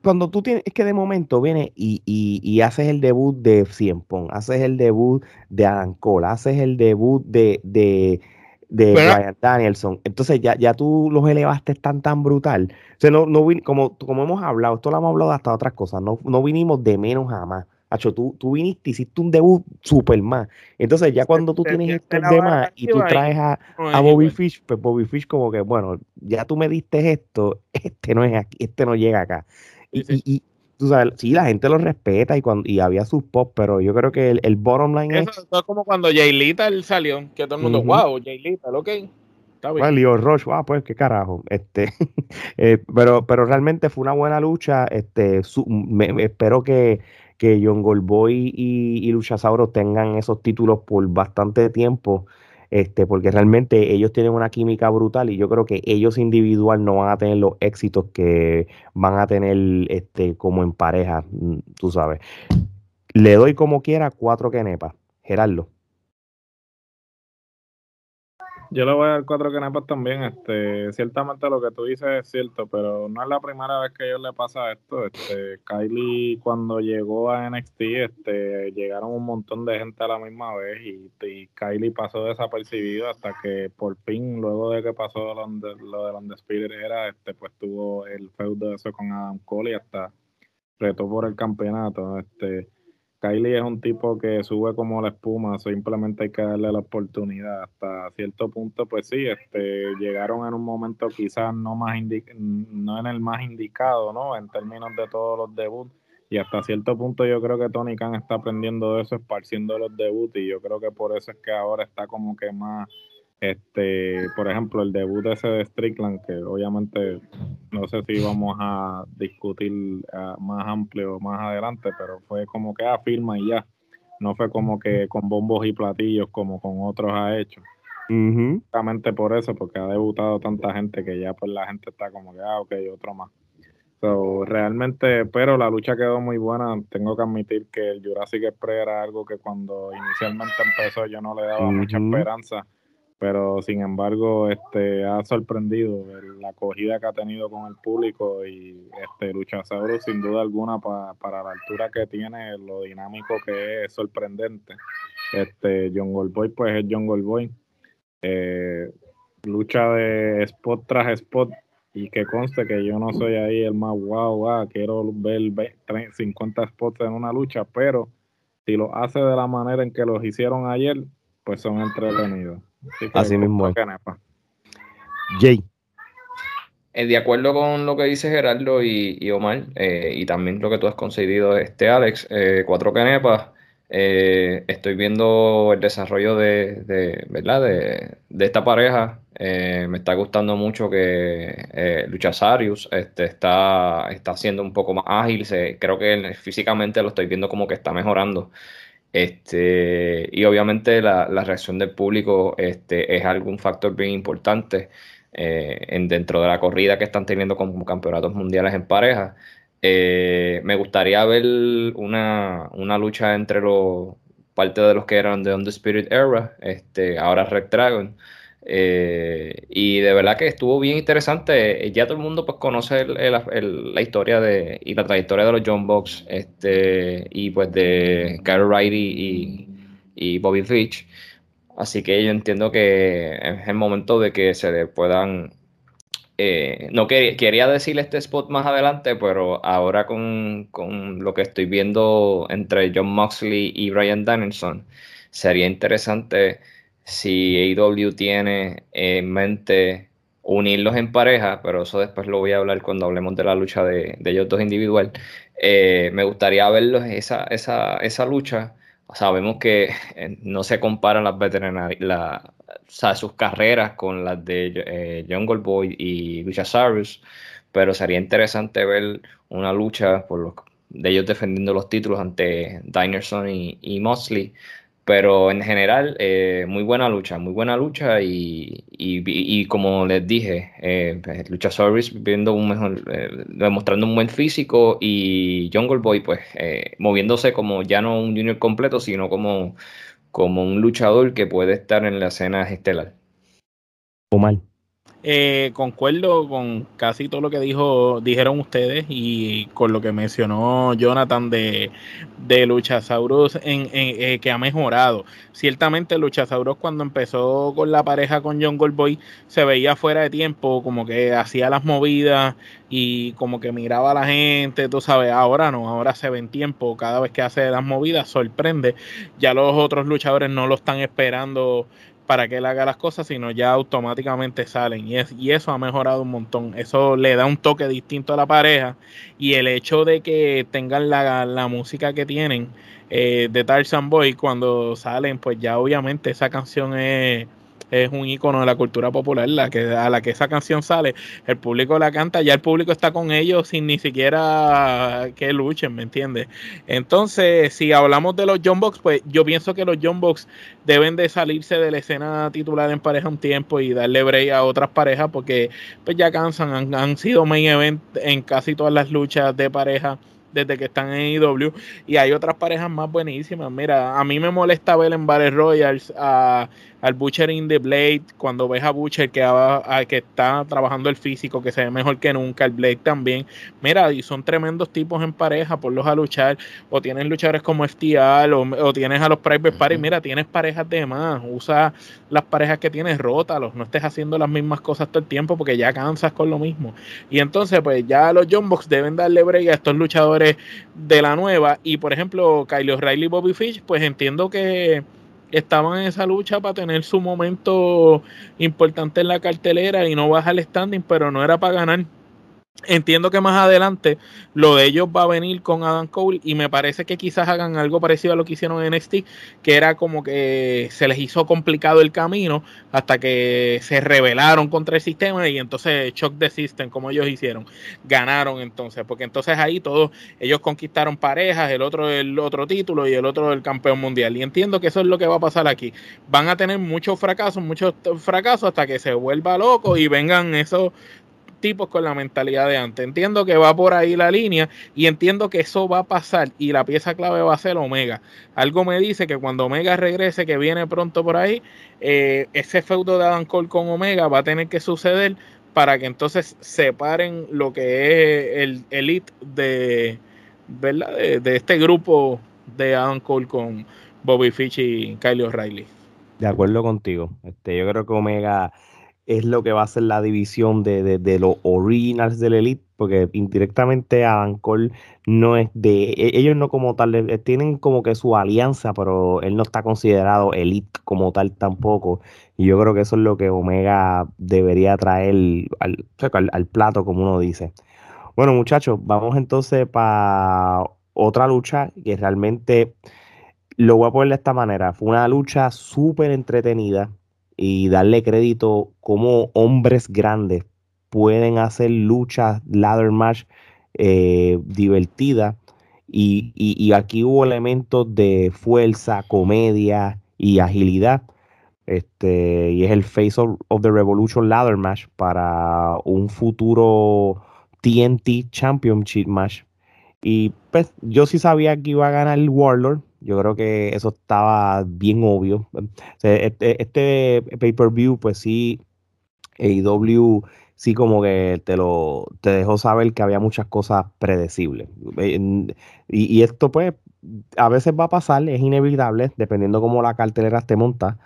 cuando tú tienes, es que de momento viene y, y, y haces el debut de Cien haces el debut de Adam Cole, haces el debut de, de, de Brian Danielson. Entonces ya, ya tú los elevaste tan tan brutal. O sea, no, no como, como hemos hablado, esto lo hemos hablado hasta otras cosas, no, no vinimos de menos jamás. Hacho, tú, tú viniste, hiciste un debut super más. Entonces, ya cuando tú tienes estos demás y tú traes a, a Bobby Fish, pues Bobby Fish, como que, bueno, ya tú me diste esto, este no es aquí, este no llega acá. Y, y, tú sabes, sí, la gente lo respeta y cuando y había sus pop, pero yo creo que el, bottom line es... Eso es como cuando Jay Little salió, que todo el mundo, wow, Jay Little, ok. Está bien. Well, Leo Roche, wow, pues qué carajo. Este, eh, pero, pero realmente fue una buena lucha. Este, me, espero que, que John Goldboy y, y Luchasauro tengan esos títulos por bastante tiempo este, porque realmente ellos tienen una química brutal y yo creo que ellos individual no van a tener los éxitos que van a tener este, como en pareja, mm, tú sabes. Le doy como quiera cuatro quenepas. Gerardo. Yo le voy a dar cuatro canepas también. Este, ciertamente lo que tú dices es cierto, pero no es la primera vez que a ellos le pasa esto. Este, Kylie cuando llegó a NXT, este, llegaron un montón de gente a la misma vez y, Kylie pasó desapercibido hasta que por fin, luego de que pasó lo, lo de Undisputed era, este, pues tuvo el feudo eso con Adam Cole y hasta retó por el campeonato. Este, Kylie es un tipo que sube como la espuma, simplemente hay que darle la oportunidad. Hasta cierto punto, pues sí, este, llegaron en un momento quizás no más no en el más indicado, ¿no? En términos de todos los debuts. Y hasta cierto punto yo creo que Tony Khan está aprendiendo de eso, esparciendo los debuts, y yo creo que por eso es que ahora está como que más este, por ejemplo, el debut ese de Strickland, que obviamente no sé si vamos a discutir ah, más amplio más adelante, pero fue como que afirma ah, y ya. No fue como que con bombos y platillos como con otros ha hecho. Justamente por eso, porque ha debutado tanta gente que ya pues la gente está como que, ah, ok, otro más. So, realmente, pero la lucha quedó muy buena. Tengo que admitir que el Jurassic Express era algo que cuando inicialmente empezó yo no le daba mucha esperanza pero sin embargo este ha sorprendido la acogida que ha tenido con el público y este Luchasaurus sin duda alguna para la altura que tiene lo dinámico que es, sorprendente. Este John Goldboy pues es John Goldboy. Eh, lucha de spot tras spot y que conste que yo no soy ahí el más wow, wow quiero ver 50 spots en una lucha pero si lo hace de la manera en que los hicieron ayer pues son entretenidos Así mismo. Jay. Eh, de acuerdo con lo que dice Gerardo y, Omar, eh, y también lo que tú has concedido, este Alex, eh, cuatro canepas, estoy viendo el desarrollo de, ¿verdad? de, esta pareja. me está gustando mucho que Luchasarius este, está, está siendo un poco más ágil. creo que físicamente lo estoy viendo como que está mejorando. Este, y obviamente la, reacción del público este, es algún factor bien importante eh, en, dentro de la corrida que están teniendo como campeonatos mundiales en pareja. Eh, me gustaría ver una, lucha entre los parte de los que eran de Spirit Era, este, ahora Red Dragon. Eh, y de verdad que estuvo bien interesante. Ya todo el mundo pues conoce la historia de, y la trayectoria de los John Box este, y pues de Kyle Riley y, Bobby Fitch. Así que yo entiendo que es el momento de que se le puedan... Eh, no quería decir este spot más adelante, pero ahora con, con, lo que estoy viendo entre John Moxley y Brian Danielson, sería interesante si AEW tiene en mente unirlos en pareja, pero eso después lo voy a hablar cuando hablemos de la lucha de, ellos dos individual. Eh, me gustaría verlos esa, esa, esa lucha. Sabemos que eh, no se comparan las veterinarias, sus carreras con las de eh, Jungle Boy y Luchasaurus, pero sería interesante ver una lucha por los, de ellos defendiendo los títulos ante Dinerson y, y Mosley pero en general, eh, muy buena lucha, muy buena lucha y, como les dije, eh, pues, Lucha Service viendo un mejor, eh, demostrando un buen físico y Jungle Boy pues eh, moviéndose como ya no un junior completo, sino como, como un luchador que puede estar en la escena estelar. O mal. Eh, concuerdo con casi todo lo que dijo, dijeron ustedes y con lo que mencionó Jonathan de, de Luchasaurus en, eh, que ha mejorado. Ciertamente Luchasaurus cuando empezó con la pareja con John Goldboy se veía fuera de tiempo, como que hacía las movidas y como que miraba a la gente, tú sabes, ahora no, ahora se ve en tiempo, cada vez que hace las movidas sorprende. Ya los otros luchadores no lo están esperando para que él haga las cosas, sino ya automáticamente salen. Y, es, y eso ha mejorado un montón. Eso le da un toque distinto a la pareja. Y el hecho de que tengan la, la música que tienen eh, de Tarzan Boy cuando salen, pues ya obviamente esa canción es es un icono de la cultura popular, la que, a la que esa canción sale, el público la canta, ya el público está con ellos sin ni siquiera que luchen, ¿me entiendes? Entonces, si hablamos de los John pues yo pienso que los John Box deben de salirse de la escena titular en pareja un tiempo y darle break a otras parejas porque pues ya cansan, han, han sido main event en casi todas las luchas de pareja desde que están en IW y hay otras parejas más buenísimas. Mira, a mí me molesta ver en Battle Royals a al Butcher in the Blade, cuando ves a Butcher que, que está trabajando el físico, que se ve mejor que nunca, el Blade también, mira, y son tremendos tipos en pareja, ponlos a luchar, o tienes luchadores como FTR, o, tienes a los Private Party, mira, tienes parejas de más, usa las parejas que tienes, rótalos, no estés haciendo las mismas cosas todo el tiempo porque ya cansas con lo mismo. Y entonces, pues ya los John Box deben darle break a estos luchadores de la nueva, y por ejemplo, Kyle O'Reilly y Bobby Fish, pues entiendo que estaban en esa lucha para tener su momento importante en la cartelera y no bajar el standing, pero no era para ganar. Entiendo que más adelante lo de ellos va a venir con Adam Cole y me parece que quizás hagan algo parecido a lo que hicieron en NXT, que era como que se les hizo complicado el camino hasta que se rebelaron contra el sistema y entonces shock the system como ellos hicieron, ganaron entonces, porque entonces ahí todos ellos conquistaron parejas, el otro el otro título y el otro el campeón mundial y entiendo que eso es lo que va a pasar aquí. Van a tener muchos fracasos, muchos fracasos hasta que se vuelva loco y vengan esos tipos con la mentalidad de antes. Entiendo que va por ahí la línea y entiendo que eso va a pasar y la pieza clave va a ser Omega. Algo me dice que cuando Omega regrese, que viene pronto por ahí, eh, ese feudo de Adam Cole con Omega va a tener que suceder para que entonces separen lo que es el elite de, ¿verdad? de, este grupo de Adam Cole con Bobby Fish y Kyle O'Reilly. De acuerdo contigo. Este, yo creo que Omega es lo que va a ser la división de, de, los originals del Elite, porque indirectamente Adam Cole no es de, e, ellos no como tal, eh, tienen como que su alianza, pero él no está considerado Elite como tal tampoco. Y yo creo que eso es lo que Omega debería traer al, al plato, como uno dice. Bueno, muchachos, vamos entonces para otra lucha que realmente lo voy a poner de esta manera. Fue una lucha súper entretenida y darle crédito como hombres grandes pueden hacer luchas ladder match eh, divertidas y, aquí hubo elementos de fuerza, comedia y agilidad. Este, y es el Face of, the Revolution Ladder Match para un futuro TNT Championship Match. Y pues yo sí sabía que iba a ganar el Warlord, yo creo que eso estaba bien obvio. Este, este pay-per-view, pues sí, AEW sí como que te lo te dejó saber que había muchas cosas predecibles. Y, y, esto pues a veces va a pasar, es inevitable, dependiendo cómo la cartelera esté monta.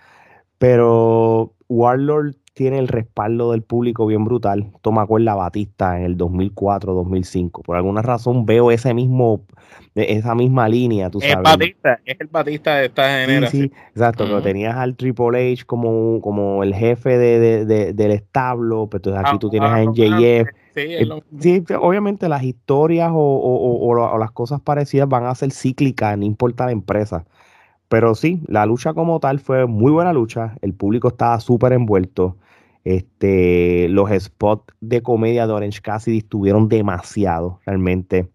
Pero Warlord tiene el respaldo del público bien brutal. Toma cuerda Batista en el 2004, 2005. Por alguna razón veo ese mismo, esa misma línea, tú sabes. Batista, es el Batista de esta generación. Sí, exacto, pero tenías al Triple H como, como el jefe de, del establo, pero entonces aquí ah, tú tienes a NJF. Eh, sí, obviamente las historias o, las cosas parecidas van a ser cíclicas, no importa la empresa. Pero sí, la lucha como tal fue muy buena lucha, el público estaba súper envuelto. Este, los spots de comedia de Orange Cassidy estuvieron demasiado, realmente.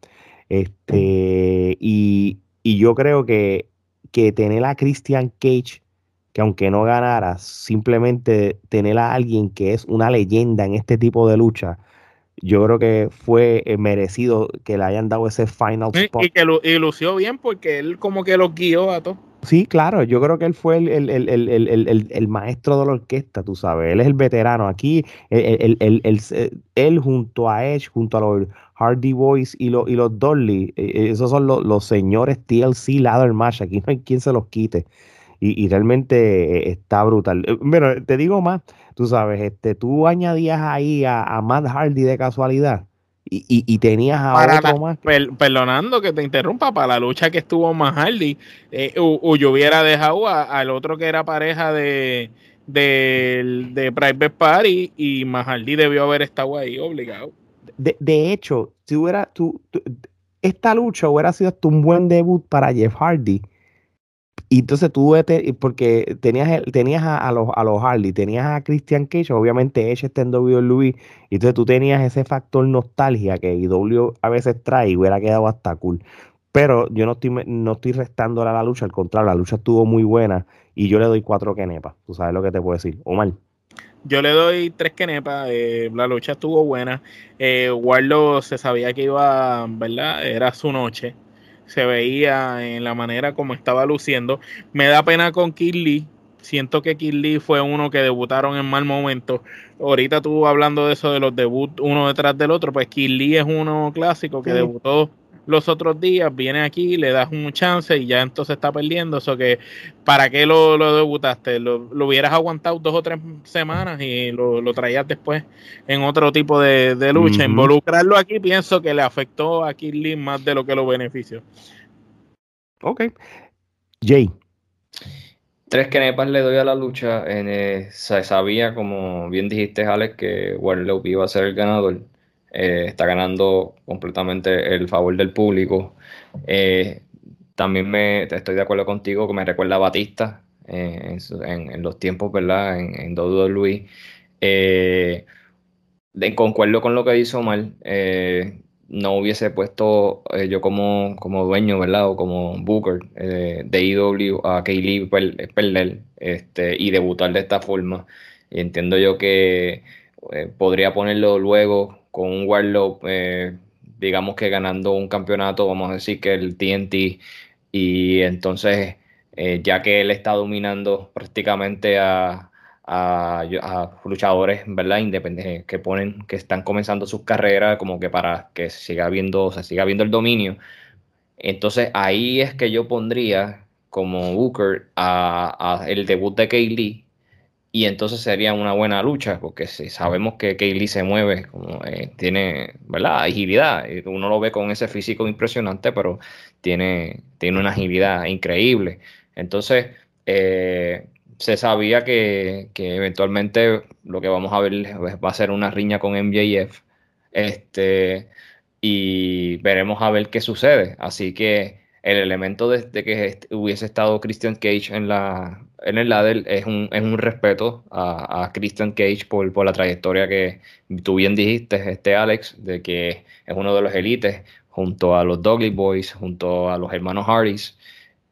Este, y, yo creo que, que tener a Christian Cage, que aunque no ganara, simplemente tener a alguien que es una leyenda en este tipo de lucha, yo creo que fue eh, merecido que le hayan dado ese final spot. Y que lo, y lució bien porque él como que los guió a todos. Sí, claro, yo creo que él fue el, maestro de la orquesta, tú sabes, él es el veterano. Aquí, él, junto a Edge, junto a los Hardy Boys y, los y los Dolly, eh, eh, esos son los, señores TLC Ladder Match, aquí no hay quien se los quite. Y, realmente eh, está brutal. Bueno, te digo más, tú sabes, este, tú añadías ahí a, a Matt Hardy de casualidad y, tenías a otro más. perdonando que te interrumpa, para la lucha que estuvo más Hardy, eh, o, yo hubiera dejado al otro que era pareja de, de, de Private Party y Mahaldi debió haber estado ahí obligado. De, hecho, si hubiera tú, esta lucha hubiera sido hasta un buen debut para Jeff Hardy. Y entonces tú, porque tenías, tenías a, los, a los Hardy, tenías a Christian Cage, obviamente ella está en WWE, y entonces tú tenías ese factor nostalgia que IW a veces trae y hubiera quedado hasta cool. Pero yo no estoy, no estoy restando a la lucha, al contrario, la lucha estuvo muy buena y yo le doy cuatro kenepas. Tú sabes lo que te puedo decir. Omar. Yo le doy tres kenepas. Eh, la lucha estuvo buena. Eh, Warlock se sabía que iba, ¿verdad? Era su noche. Se veía en la manera como estaba luciendo. Me da pena con Kid Lee. Siento que Kid Lee fue uno que debutaron en mal momento. Ahorita tú hablando de eso de los debuts uno detrás del otro, pues Kid Lee es uno clásico que debutó los otros días, viene aquí, le das un chance y ya entonces está perdiendo. Eso que, ¿para qué lo, debutaste? Lo, hubieras aguantado dos o tres semanas y lo, traías después en otro tipo de, lucha. Involucrarlo aquí pienso que le afectó a Kirli más de lo que lo benefició. Ok. Jay. Tres kenepas le doy a la lucha. En, se sabía, como bien dijiste, Alex, que Warlock iba a ser el ganador. Eh, está ganando completamente el favor del público. Eh, también me, estoy de acuerdo contigo que me recuerda a Batista eh, en, los tiempos, ¿verdad? En, en WWE. concuerdo con lo que hizo mal. no hubiese puesto yo como, como dueño, ¿verdad? O como Booker de IW a Kaylee perder este, y debutar de esta forma. Y entiendo yo que podría ponerlo luego con un Warlock, eh, digamos que ganando un campeonato, vamos a decir que el TNT, y entonces, eh, ya que él está dominando prácticamente a, luchadores, ¿verdad? Independientes que ponen, que están comenzando sus carreras, como que para que siga viendo, se siga viendo el dominio. Entonces ahí es que yo pondría como Booker a, el debut de Kaylee y entonces sería una buena lucha, porque si sabemos que Kaylee se mueve, como, eh, tiene ¿verdad? agilidad, uno lo ve con ese físico impresionante, pero tiene, tiene una agilidad increíble. Entonces, eh, se sabía que, eventualmente lo que vamos a ver va a ser una riña con MJF, este, y veremos a ver qué sucede. Así que el elemento de, que hubiese estado Christian Cage en, la, en el ladder es un, es un respeto a, Christian Cage por, por, la trayectoria que tú bien dijiste, este Alex, de que es uno de los élites junto a los Dudley Boys, junto a los hermanos Hardys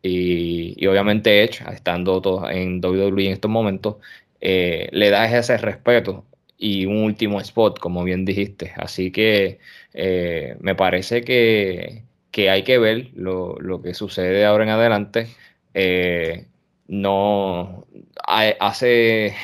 y, obviamente Edge, estando todo en WWE en estos momentos, eh, le da ese respeto y un último spot, como bien dijiste. Así que eh, me parece que que hay que ver lo, que sucede ahora en adelante. Eh, no hace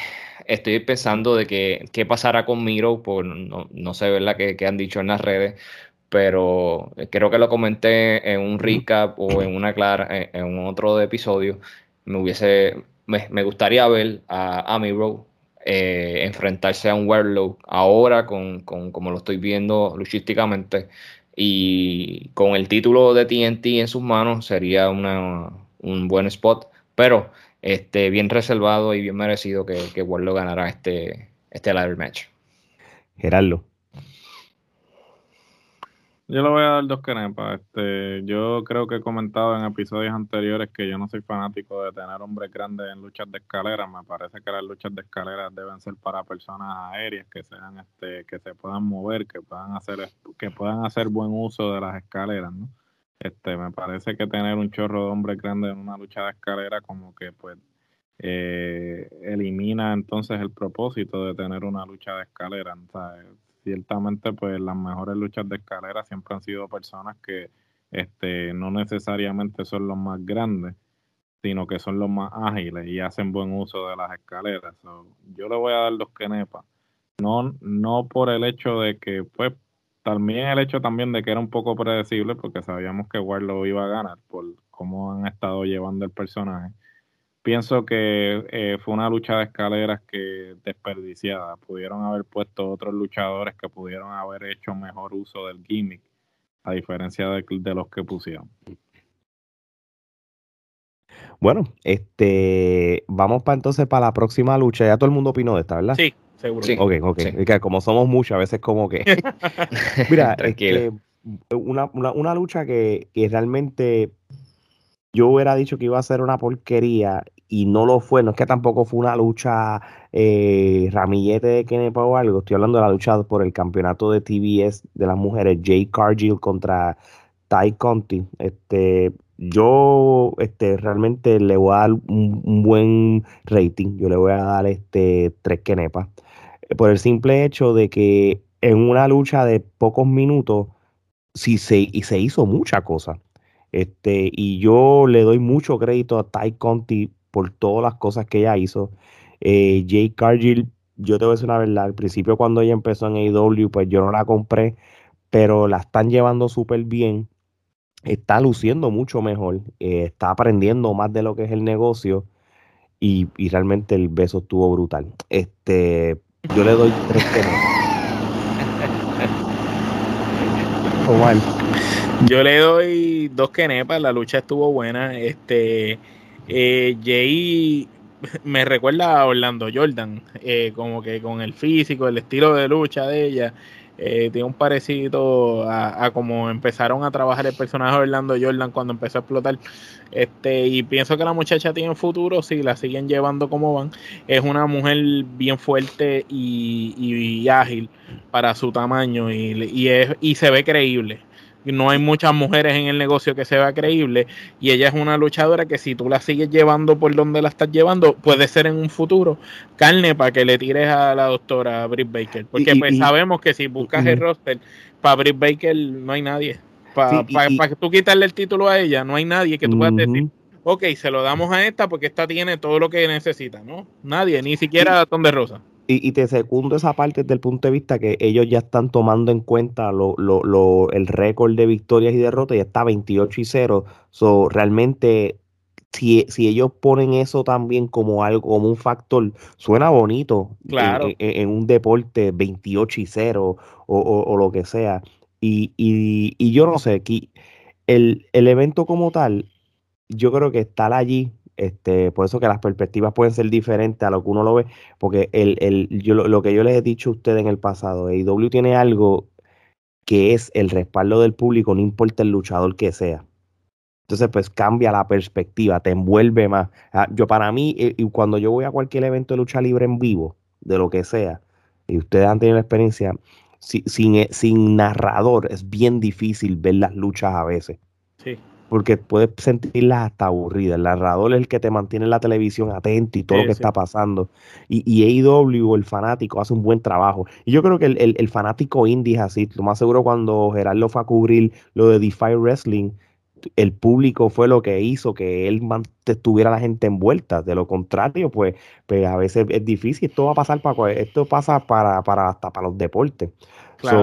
estoy pensando de que qué pasará con Miro, por no, no sé ¿verdad? Que, han dicho en las redes, pero creo que lo comenté en un recap o en una clara, en, otro episodio. Me hubiese, me, gustaría ver a, a Miro eh, enfrentarse a un Warlock ahora con, con, como lo estoy viendo luchísticamente y con el título de TNT en sus manos sería un buen spot, pero este, bien reservado y bien merecido que, que Warlock ganara este, este ladder match. Gerardo. Yo le voy a dar dos canepas. Este, yo creo que he comentado en episodios anteriores que yo no soy fanático de tener hombres grandes en luchas de escalera. Me parece que las luchas de escalera deben ser para personas aéreas que sean, este, que se puedan mover, que puedan hacer, que puedan hacer buen uso de las escaleras, ¿no? Este, me parece que tener un chorro de hombres grandes en una lucha de escalera como que pues eh, elimina entonces el propósito de tener una lucha de escalera. ¿sabes? Ciertamente pues las mejores luchas de escalera siempre han sido personas que este, no necesariamente son los más grandes, sino que son los más ágiles y hacen buen uso de las escaleras. yo le voy a dar los kenepas. No, no por el hecho de que, pues, también el hecho también de que era un poco predecible, porque sabíamos que Warlock iba a ganar por cómo han estado llevando el personaje pienso que eh, fue una lucha de escaleras que desperdiciada. Pudieron haber puesto otros luchadores que pudieron haber hecho mejor uso del gimmick, a diferencia de, los que pusieron. Bueno, este, vamos para entonces para la próxima lucha. Ya todo el mundo opinó de esta, ¿verdad? Sí, seguro. Ok, ok. como somos muchos, a veces como que... Mira, este, una, una, una, lucha que, que, realmente yo hubiera dicho que iba a ser una porquería y no lo fue. No es que tampoco fue una lucha eh, ramillete de Kenepa o algo. Estoy hablando de la lucha por el campeonato de TBS de las mujeres, Jay Cargill contra Ty Conti. Este, yo este, realmente le voy a dar un, buen rating. Yo le voy a dar este tres Kenepa. Por el simple hecho de que en una lucha de pocos minutos sí se, y se hizo mucha cosa. Este, y yo le doy mucho crédito a Ty Conti por todas las cosas que ella hizo. Eh, Jay Cargill, yo te voy a decir una verdad, al principio cuando ella empezó en AEW, pues yo no la compré, pero la están llevando súper bien. Está luciendo mucho mejor, eh, está aprendiendo más de lo que es el negocio y, realmente el beso estuvo brutal. Este, yo le doy tres Omar. Yo le doy dos quenepas, la lucha estuvo buena. Este, eh, Jay me recuerda a Orlando Jordan, eh, como que con el físico, el estilo de lucha de ella. Eh, tiene un parecido a, como empezaron a trabajar el personaje de Orlando Jordan cuando empezó a explotar. Este, y pienso que la muchacha tiene futuro si la siguen llevando como van. Es una mujer bien fuerte y, ágil para su tamaño y, es, y se ve creíble no hay muchas mujeres en el negocio que se vea creíble y ella es una luchadora que si tú la sigues llevando por donde la estás llevando, puede ser en un futuro carne para que le tires a la doctora Britt Baker. Porque pues sabemos que si buscas el roster, para Britt Baker no hay nadie. Para que tú quitarle el título a ella, no hay nadie que tú puedas decir, ok, se lo damos a esta porque esta tiene todo lo que necesita, ¿no? Nadie, ni siquiera Tom de Rosa. Y, te secundo esa parte desde el punto de vista que ellos ya están tomando en cuenta lo, lo, lo, el récord de victorias y derrotas, ya está 28 y 0. So, realmente, si, si ellos ponen eso también como algo, como un factor, suena bonito claro. en, un deporte 28 y 0 o, o, lo que sea. Y, y, y yo no sé, aquí el, el evento como tal, yo creo que estar allí este, por eso que las perspectivas pueden ser diferentes a lo que uno lo ve, porque el, el, yo, lo, que yo les he dicho a ustedes en el pasado, AEW tiene algo que es el respaldo del público, no importa el luchador que sea. Entonces, pues cambia la perspectiva, te envuelve más. Ah, yo, para mí, eh, cuando yo voy a cualquier evento de lucha libre en vivo, de lo que sea, y ustedes han tenido la experiencia, sin, eh, sin narrador es bien difícil ver las luchas a veces. Sí porque puedes sentirlas hasta aburridas. El narrador es el que te mantiene en la televisión atento y todo lo que está pasando. Y, y AEW, el fanático, hace un buen trabajo. Y yo creo que el, fanático indie es así. Lo más seguro cuando Gerardo fue a cubrir lo de DeFi Wrestling, el público fue lo que hizo que él estuviera la gente envuelta. De lo contrario, pues, pues a veces es difícil. Esto va a pasar para esto pasa para, para hasta para los deportes.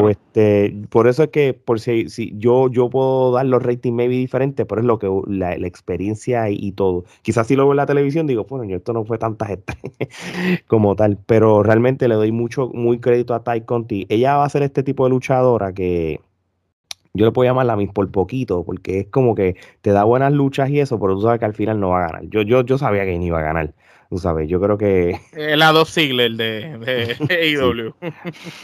Este, por eso es que por si, si yo, yo puedo dar los ratings maybe diferentes, pero es lo que la, experiencia y, todo. Quizás si lo veo en la televisión digo, bueno, yo esto no fue tanta gente como tal, pero realmente le doy mucho, muy crédito a Ty Conti. Ella va a ser este tipo de luchadora que yo le puedo llamar la por poquito, porque es como que te da buenas luchas y eso, pero tú sabes que al final no va a ganar. Yo, yo, yo sabía que ni iba a ganar. Tú sabes, yo creo que. El A2 Sigler de, de AEW.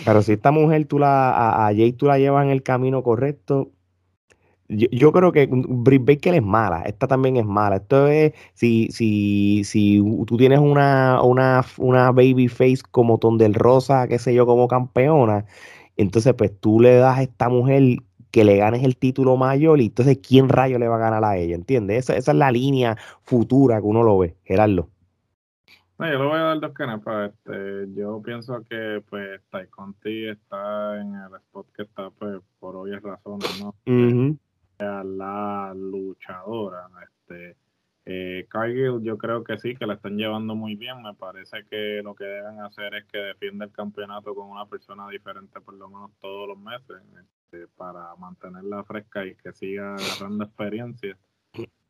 Pero si esta mujer tú la, a, a, Jay tú la llevas en el camino correcto, yo, creo que Britt Baker es mala, esta también es mala. Esto es, si, si, si tú tienes una, una, una baby face como Tondel Rosa, qué sé yo, como campeona, entonces pues tú le das a esta mujer que le ganes el título mayor y entonces quién rayo le va a ganar a ella, ¿entiendes? Esa, esa es la línea futura que uno lo ve, Gerardo. No, yo le voy a dar dos canepas. Este, yo pienso que pues Tai Conti está en el spot que está pues por obvias razones, ¿no? La luchadora, este, eh, Cargill yo creo que sí, que la están llevando muy bien. Me parece que lo que deben hacer es que defienda el campeonato con una persona diferente por lo menos todos los meses para mantenerla fresca y que siga agarrando experiencia.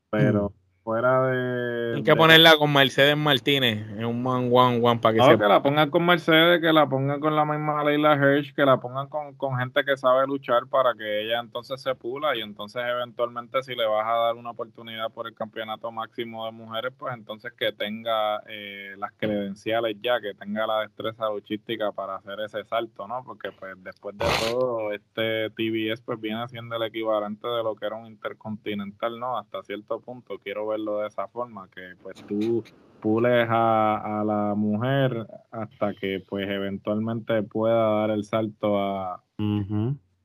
Pero fuera de. Hay que ponerla con Mercedes Martínez en un one one one para que no, que la pongan con Mercedes, que la pongan con la misma Leila Hirsch, que la pongan con, con, gente que sabe luchar para que ella entonces se pula y entonces eventualmente si le vas a dar una oportunidad por el campeonato máximo de mujeres, pues entonces que tenga eh, las credenciales ya, que tenga la destreza luchística para hacer ese salto, ¿no? Porque pues después de todo, este TBS pues viene siendo el equivalente de lo que era un intercontinental, ¿no? Hasta cierto punto, quiero verlo de esa forma, que pues tú pules a, la mujer hasta que pues eventualmente pueda dar el salto a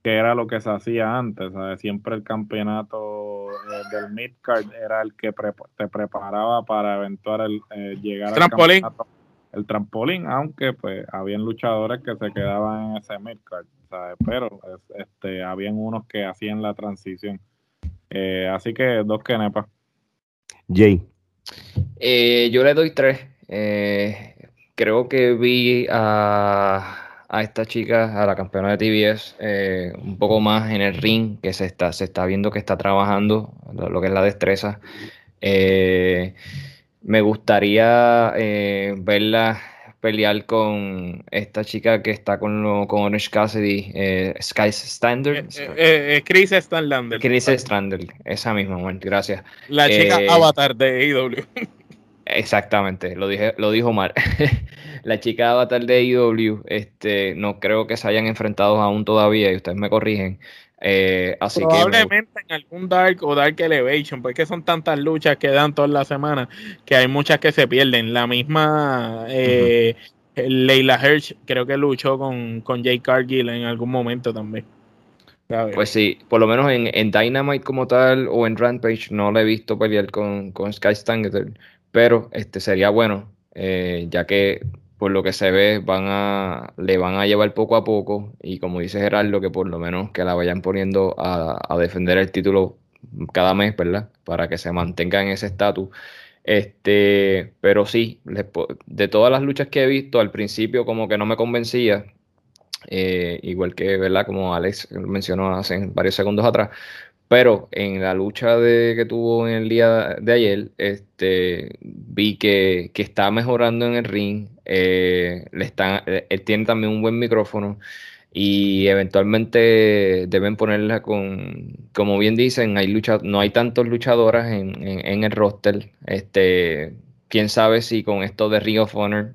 que era lo que se hacía antes, siempre el campeonato eh, del midcard era el que te preparaba para eventual eh, llegar al campeonato. El trampolín, aunque pues habían luchadores que se quedaban en ese midcard, pero este, habían unos que hacían la transición. Eh, así que dos nepa Jay. Eh, yo le doy tres. Eh, creo que vi a, esta chica, a la campeona de TBS, un poco más en el ring, que se está, se está viendo que está trabajando lo, que es la destreza. me gustaría verla pelear con esta chica que está con, lo, con Orange Cassidy, eh, Sky Standard. Eh, eh, Chris Standlander. Chris Standard, esa misma, gracias. La chica avatar de AEW. Exactamente, lo dije, lo dijo mal. la chica avatar de AEW, este, no creo que se hayan enfrentado aún todavía, y ustedes me corrigen. Así Probablemente en algún Dark o Dark Elevation, porque son tantas luchas que dan todas las semanas que hay muchas que se pierden. La misma eh, Leila Hirsch creo que luchó con, con Jay Cargill en algún momento también. Pues sí, por lo menos en, Dynamite como tal o en Rampage no le he visto pelear con, con Sky Stanger, pero este sería bueno, eh, ya que por lo que se ve van a le van a llevar poco a poco y como dice Gerardo que por lo menos que la vayan poniendo a, defender el título cada mes, ¿verdad? Para que se mantenga en ese estatus. Este, pero sí, de todas las luchas que he visto, al principio como que no me convencía, eh, igual que, ¿verdad? Como Alex mencionó hace varios segundos atrás, pero en la lucha de, que tuvo en el día de ayer, este, vi que, que está mejorando en el ring. Eh, le están, eh, tiene también un buen micrófono y eventualmente deben ponerla con, como bien dicen, hay lucha, no hay tantos luchadoras en, en, el roster. Este, quién sabe si con esto de Ring of Honor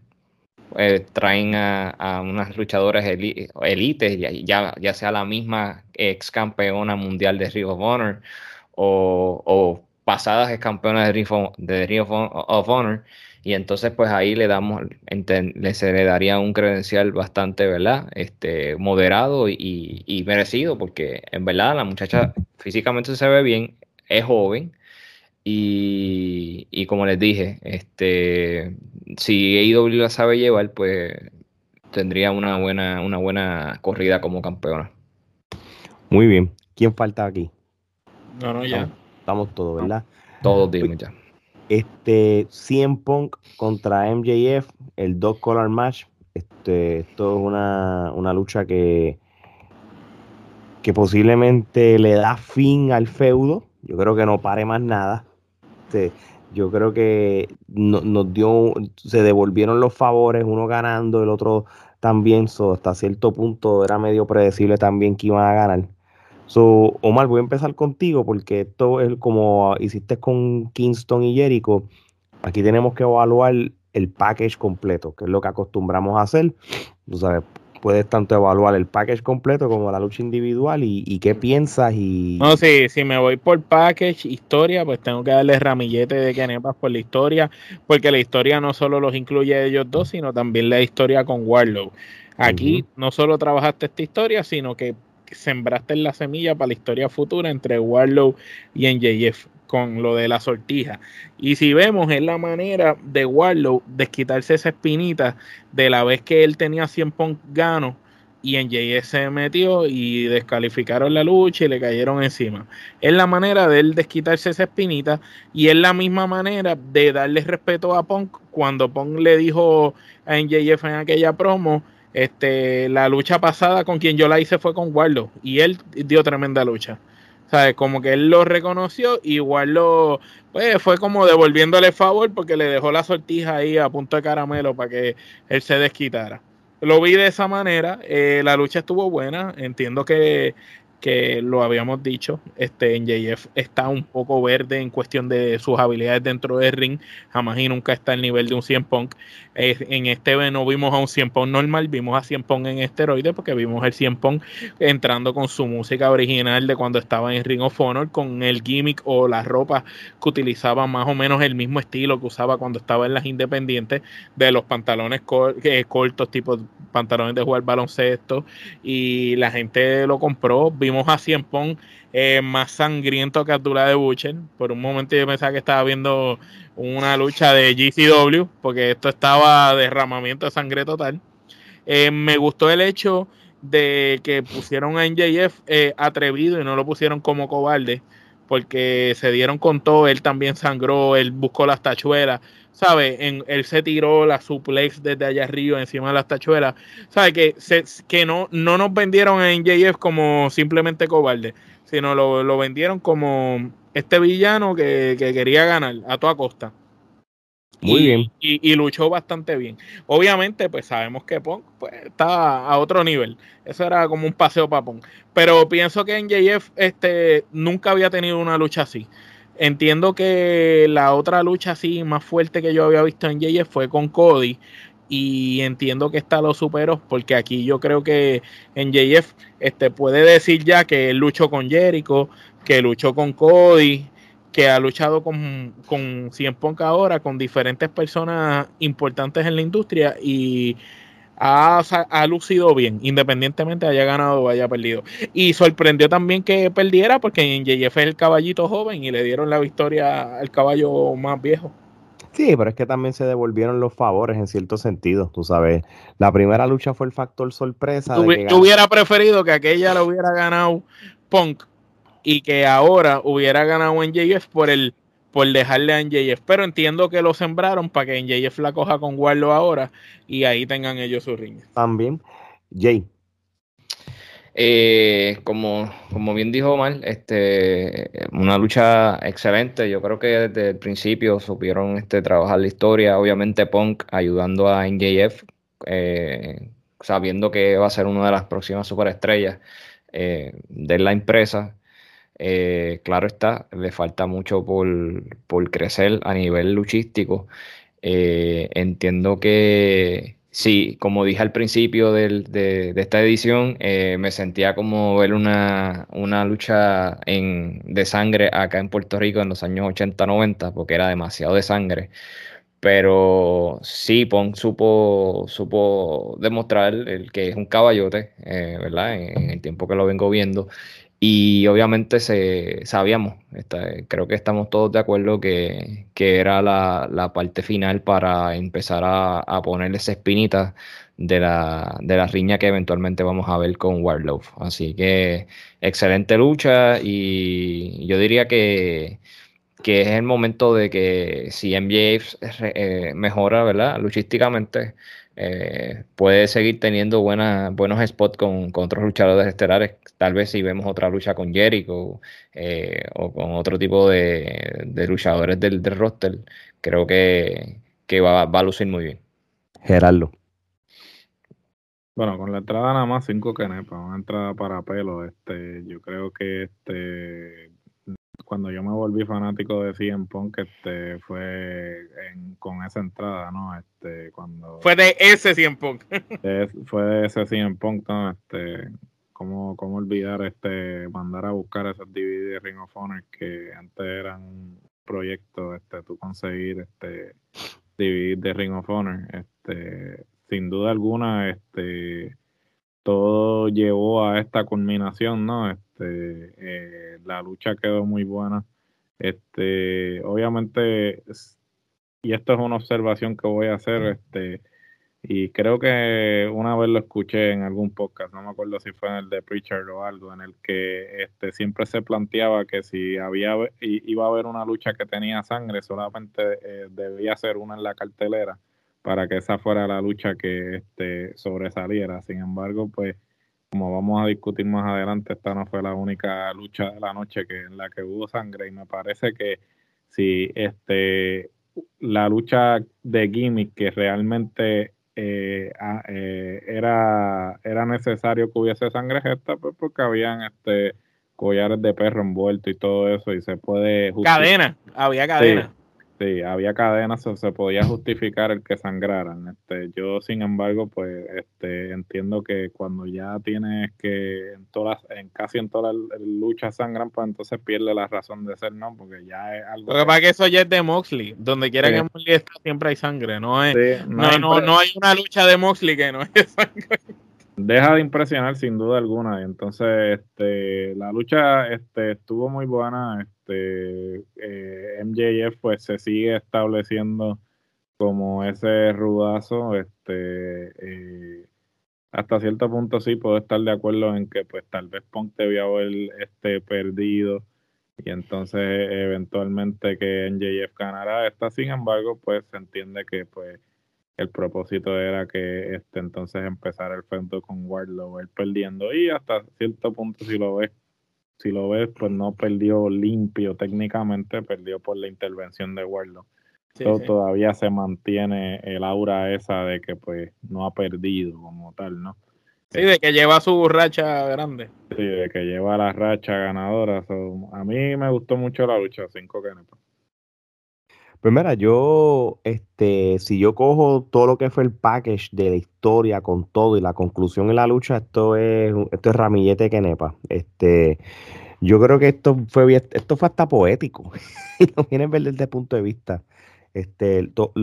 eh, traen a, unas luchadoras elites, ya, ya, sea la misma ex campeona mundial de Ring of Honor o, pasadas ex campeonas de Ring, of, Honor. Y entonces, pues ahí le damos, le, se le daría un credencial bastante, ¿verdad? Este, moderado y, y merecido, porque en verdad la muchacha físicamente se ve bien, es joven, y, como les dije, este, si AEW la sabe llevar, pues tendría una buena, una buena corrida como campeona. Muy bien. ¿Quién falta aquí? No, no, ya. Estamos, todos, ¿verdad? Todos, dime ya. Este, 100 Punk contra MJF, el dos color match. Este, esto es una, una lucha que, que posiblemente le da fin al feudo. Yo creo que no pare más nada. Este, yo creo que nos dio, se devolvieron los favores, uno ganando, el otro también, so, hasta cierto punto era medio predecible también que iban a ganar. So, Omar, voy a empezar contigo porque esto es como hiciste con Kingston y Jericho. Aquí tenemos que evaluar el package completo, que es lo que acostumbramos a hacer. Tú sabes, puedes tanto evaluar el package completo como la lucha individual y, qué piensas y... No, sí, si me voy por package, historia, pues tengo que darle ramillete de Kenepas por la historia, porque la historia no solo los incluye a ellos dos, sino también la historia con Warlow. Aquí no solo trabajaste esta historia, sino que sembraste la semilla para la historia futura entre Warlow y NJF con lo de la sortija. Y si vemos, es la manera de Warlow desquitarse esa espinita de la vez que él tenía 100 punk gano y en JS se metió y descalificaron la lucha y le cayeron encima. Es la manera de él desquitarse esa espinita y es la misma manera de darle respeto a Punk cuando Punk le dijo a NJF en aquella promo, este, la lucha pasada con quien yo la hice fue con Warlow y él dio tremenda lucha. ¿Sabes? Como que él lo reconoció, igual lo, pues fue como devolviéndole favor porque le dejó la sortija ahí a punto de caramelo para que él se desquitara. Lo vi de esa manera, eh, la lucha estuvo buena, entiendo que que lo habíamos dicho, este en JF está un poco verde en cuestión de sus habilidades dentro del ring, jamás y nunca está al nivel de un 100 Punk. en este no vimos a un 100 Punk normal, vimos a 100 Punk en esteroide porque vimos el 100 Punk entrando con su música original de cuando estaba en Ring of Honor, con el gimmick o la ropa que utilizaba más o menos el mismo estilo que usaba cuando estaba en las independientes, de los pantalones eh, cortos, tipo pantalones de jugar baloncesto, y la gente lo compró a Cien Pong eh, más sangriento que Abdullah de Butcher. Por un momento yo pensaba que estaba viendo una lucha de GCW, porque esto estaba derramamiento de sangre total. Eh, me gustó el hecho de que pusieron a NJF eh, atrevido y no lo pusieron como cobarde, porque se dieron con todo, él también sangró, él buscó las tachuelas, ¿sabe? En, él se tiró la suplex desde allá arriba, encima de las tachuelas, ¿sabe? Que, se, que no, no nos vendieron en JF como simplemente cobarde, sino lo, lo vendieron como este villano que, quería ganar a toda costa. Muy bien. Y, luchó bastante bien. Obviamente, pues sabemos que Punk pues, está a otro nivel. Eso era como un paseo para Punk. Pero pienso que en JF este, nunca había tenido una lucha así. Entiendo que la otra lucha así más fuerte que yo había visto en JF fue con Cody. Y entiendo que esta lo superó, porque aquí yo creo que en JF este, puede decir ya que él luchó con Jericho, que luchó con Cody, que ha luchado con, con Cien Punk ahora, con diferentes personas importantes en la industria. Y ha, lucido bien, independientemente haya ganado o haya perdido. Y sorprendió también que perdiera porque en JF es el caballito joven y le dieron la victoria al caballo más viejo. Sí, pero es que también se devolvieron los favores en cierto sentido, tú sabes. La primera lucha fue el factor sorpresa. Tú, hubiera preferido que aquella la hubiera ganado Punk y que ahora hubiera ganado en JF por el por dejarle a NJF. Pero entiendo que lo sembraron para que NJF la coja con Warlow ahora y ahí tengan ellos su ring. También. Jay. Eh, como, como bien dijo Omar, este, una lucha excelente. Yo creo que desde el principio supieron este, trabajar la historia. Obviamente Punk ayudando a NJF, eh, sabiendo que va a ser una de las próximas superestrellas eh, de la empresa. Eh, claro está, le falta mucho por, crecer a nivel luchístico. Eh, entiendo que sí, como dije al principio de, esta edición, eh, me sentía como ver una, lucha en, de sangre acá en Puerto Rico en los años 80-90, porque era demasiado de sangre. Pero sí, Pong supo, supo demostrar el que es un caballote, ¿verdad? en, el tiempo que lo vengo viendo. Y obviamente se, sabíamos, creo que estamos todos de acuerdo que, era la, parte final para empezar a, a ponerle esa espinita de la, de la riña que eventualmente vamos a ver con Warlow. Así que excelente lucha y yo diría que, es el momento de que si MJF eh, mejora, ¿verdad? Luchísticamente, eh, puede seguir teniendo buenas buenos spots con, otros luchadores estelares. Tal vez si vemos otra lucha con Jericho eh, o con otro tipo de, luchadores del, roster, creo que, va, va, a lucir muy bien. Gerardo. Bueno, con la entrada nada más cinco canepas, una entrada para pelo. Este, yo creo que este cuando yo me volví fanático de CM Punk, este, fue con esa entrada, ¿no? Este, cuando... Fue de ese CM Punk. fue de ese CM Punk, ¿no? Este, ¿cómo, ¿Cómo olvidar este, mandar a buscar esos DVD de Ring of Honor que antes eran un proyecto, este, tú conseguir este DVD de Ring of Honor, este, sin duda alguna, este, todo llevó a esta culminación, ¿no? Este, eh, la lucha quedó muy buena. Este, obviamente, y esto es una observación que voy a hacer, este, y creo que una vez lo escuché en algún podcast, no me acuerdo si fue en el de Preacher o algo, en el que este, siempre se planteaba que si había iba a haber una lucha que tenía sangre, solamente eh, debía ser una en la cartelera para que esa fuera la lucha que este, sobresaliera. Sin embargo, pues como vamos a discutir más adelante, esta no fue la única lucha de la noche que en la que hubo sangre. Y me parece que si este la lucha de gimmick que realmente eh, eh, era, era necesario que hubiese sangre esta pues porque habían este collares de perro envuelto y todo eso y se puede cadena había cadena. Sí, había cadenas, o se podía justificar el que sangraran. Este, yo, sin embargo, pues este, entiendo que cuando ya tienes que en todas, en casi en todas las luchas sangran, pues entonces pierde la razón de ser, ¿no? Porque ya es algo. Lo que pasa que eso ya es de Moxley. Donde quiera que Moxley esté, siempre hay sangre. No, es, no, no, no, hay una lucha de Moxley que no haya sangre deja de impresionar sin duda alguna. Entonces, este, la lucha este, estuvo muy buena. Este, eh, MJF pues se sigue estableciendo como ese rudazo. Este, eh, hasta cierto punto sí puedo estar de acuerdo en que pues tal vez Punk debía haber este, perdido y entonces eventualmente que MJF ganara esta. Sin embargo, pues se entiende que pues el propósito era que este entonces empezara el feudo con Wardlow él perdiendo y hasta cierto punto si lo ves si lo ves pues no perdió limpio técnicamente perdió por la intervención de Wardlow. Todavía se mantiene el aura esa de que pues no ha perdido como tal no sí de que lleva su racha grande. Sí de que lleva la racha ganadora. A mí me gustó mucho la lucha 5 que pues mira, yo, este, si yo cojo todo lo que fue el package de la historia con todo y la conclusión en la lucha, esto es, esto es ramillete que nepa. Este, yo creo que esto fue esto fue hasta poético. y lo vienen ver desde el punto de vista. Este, todo,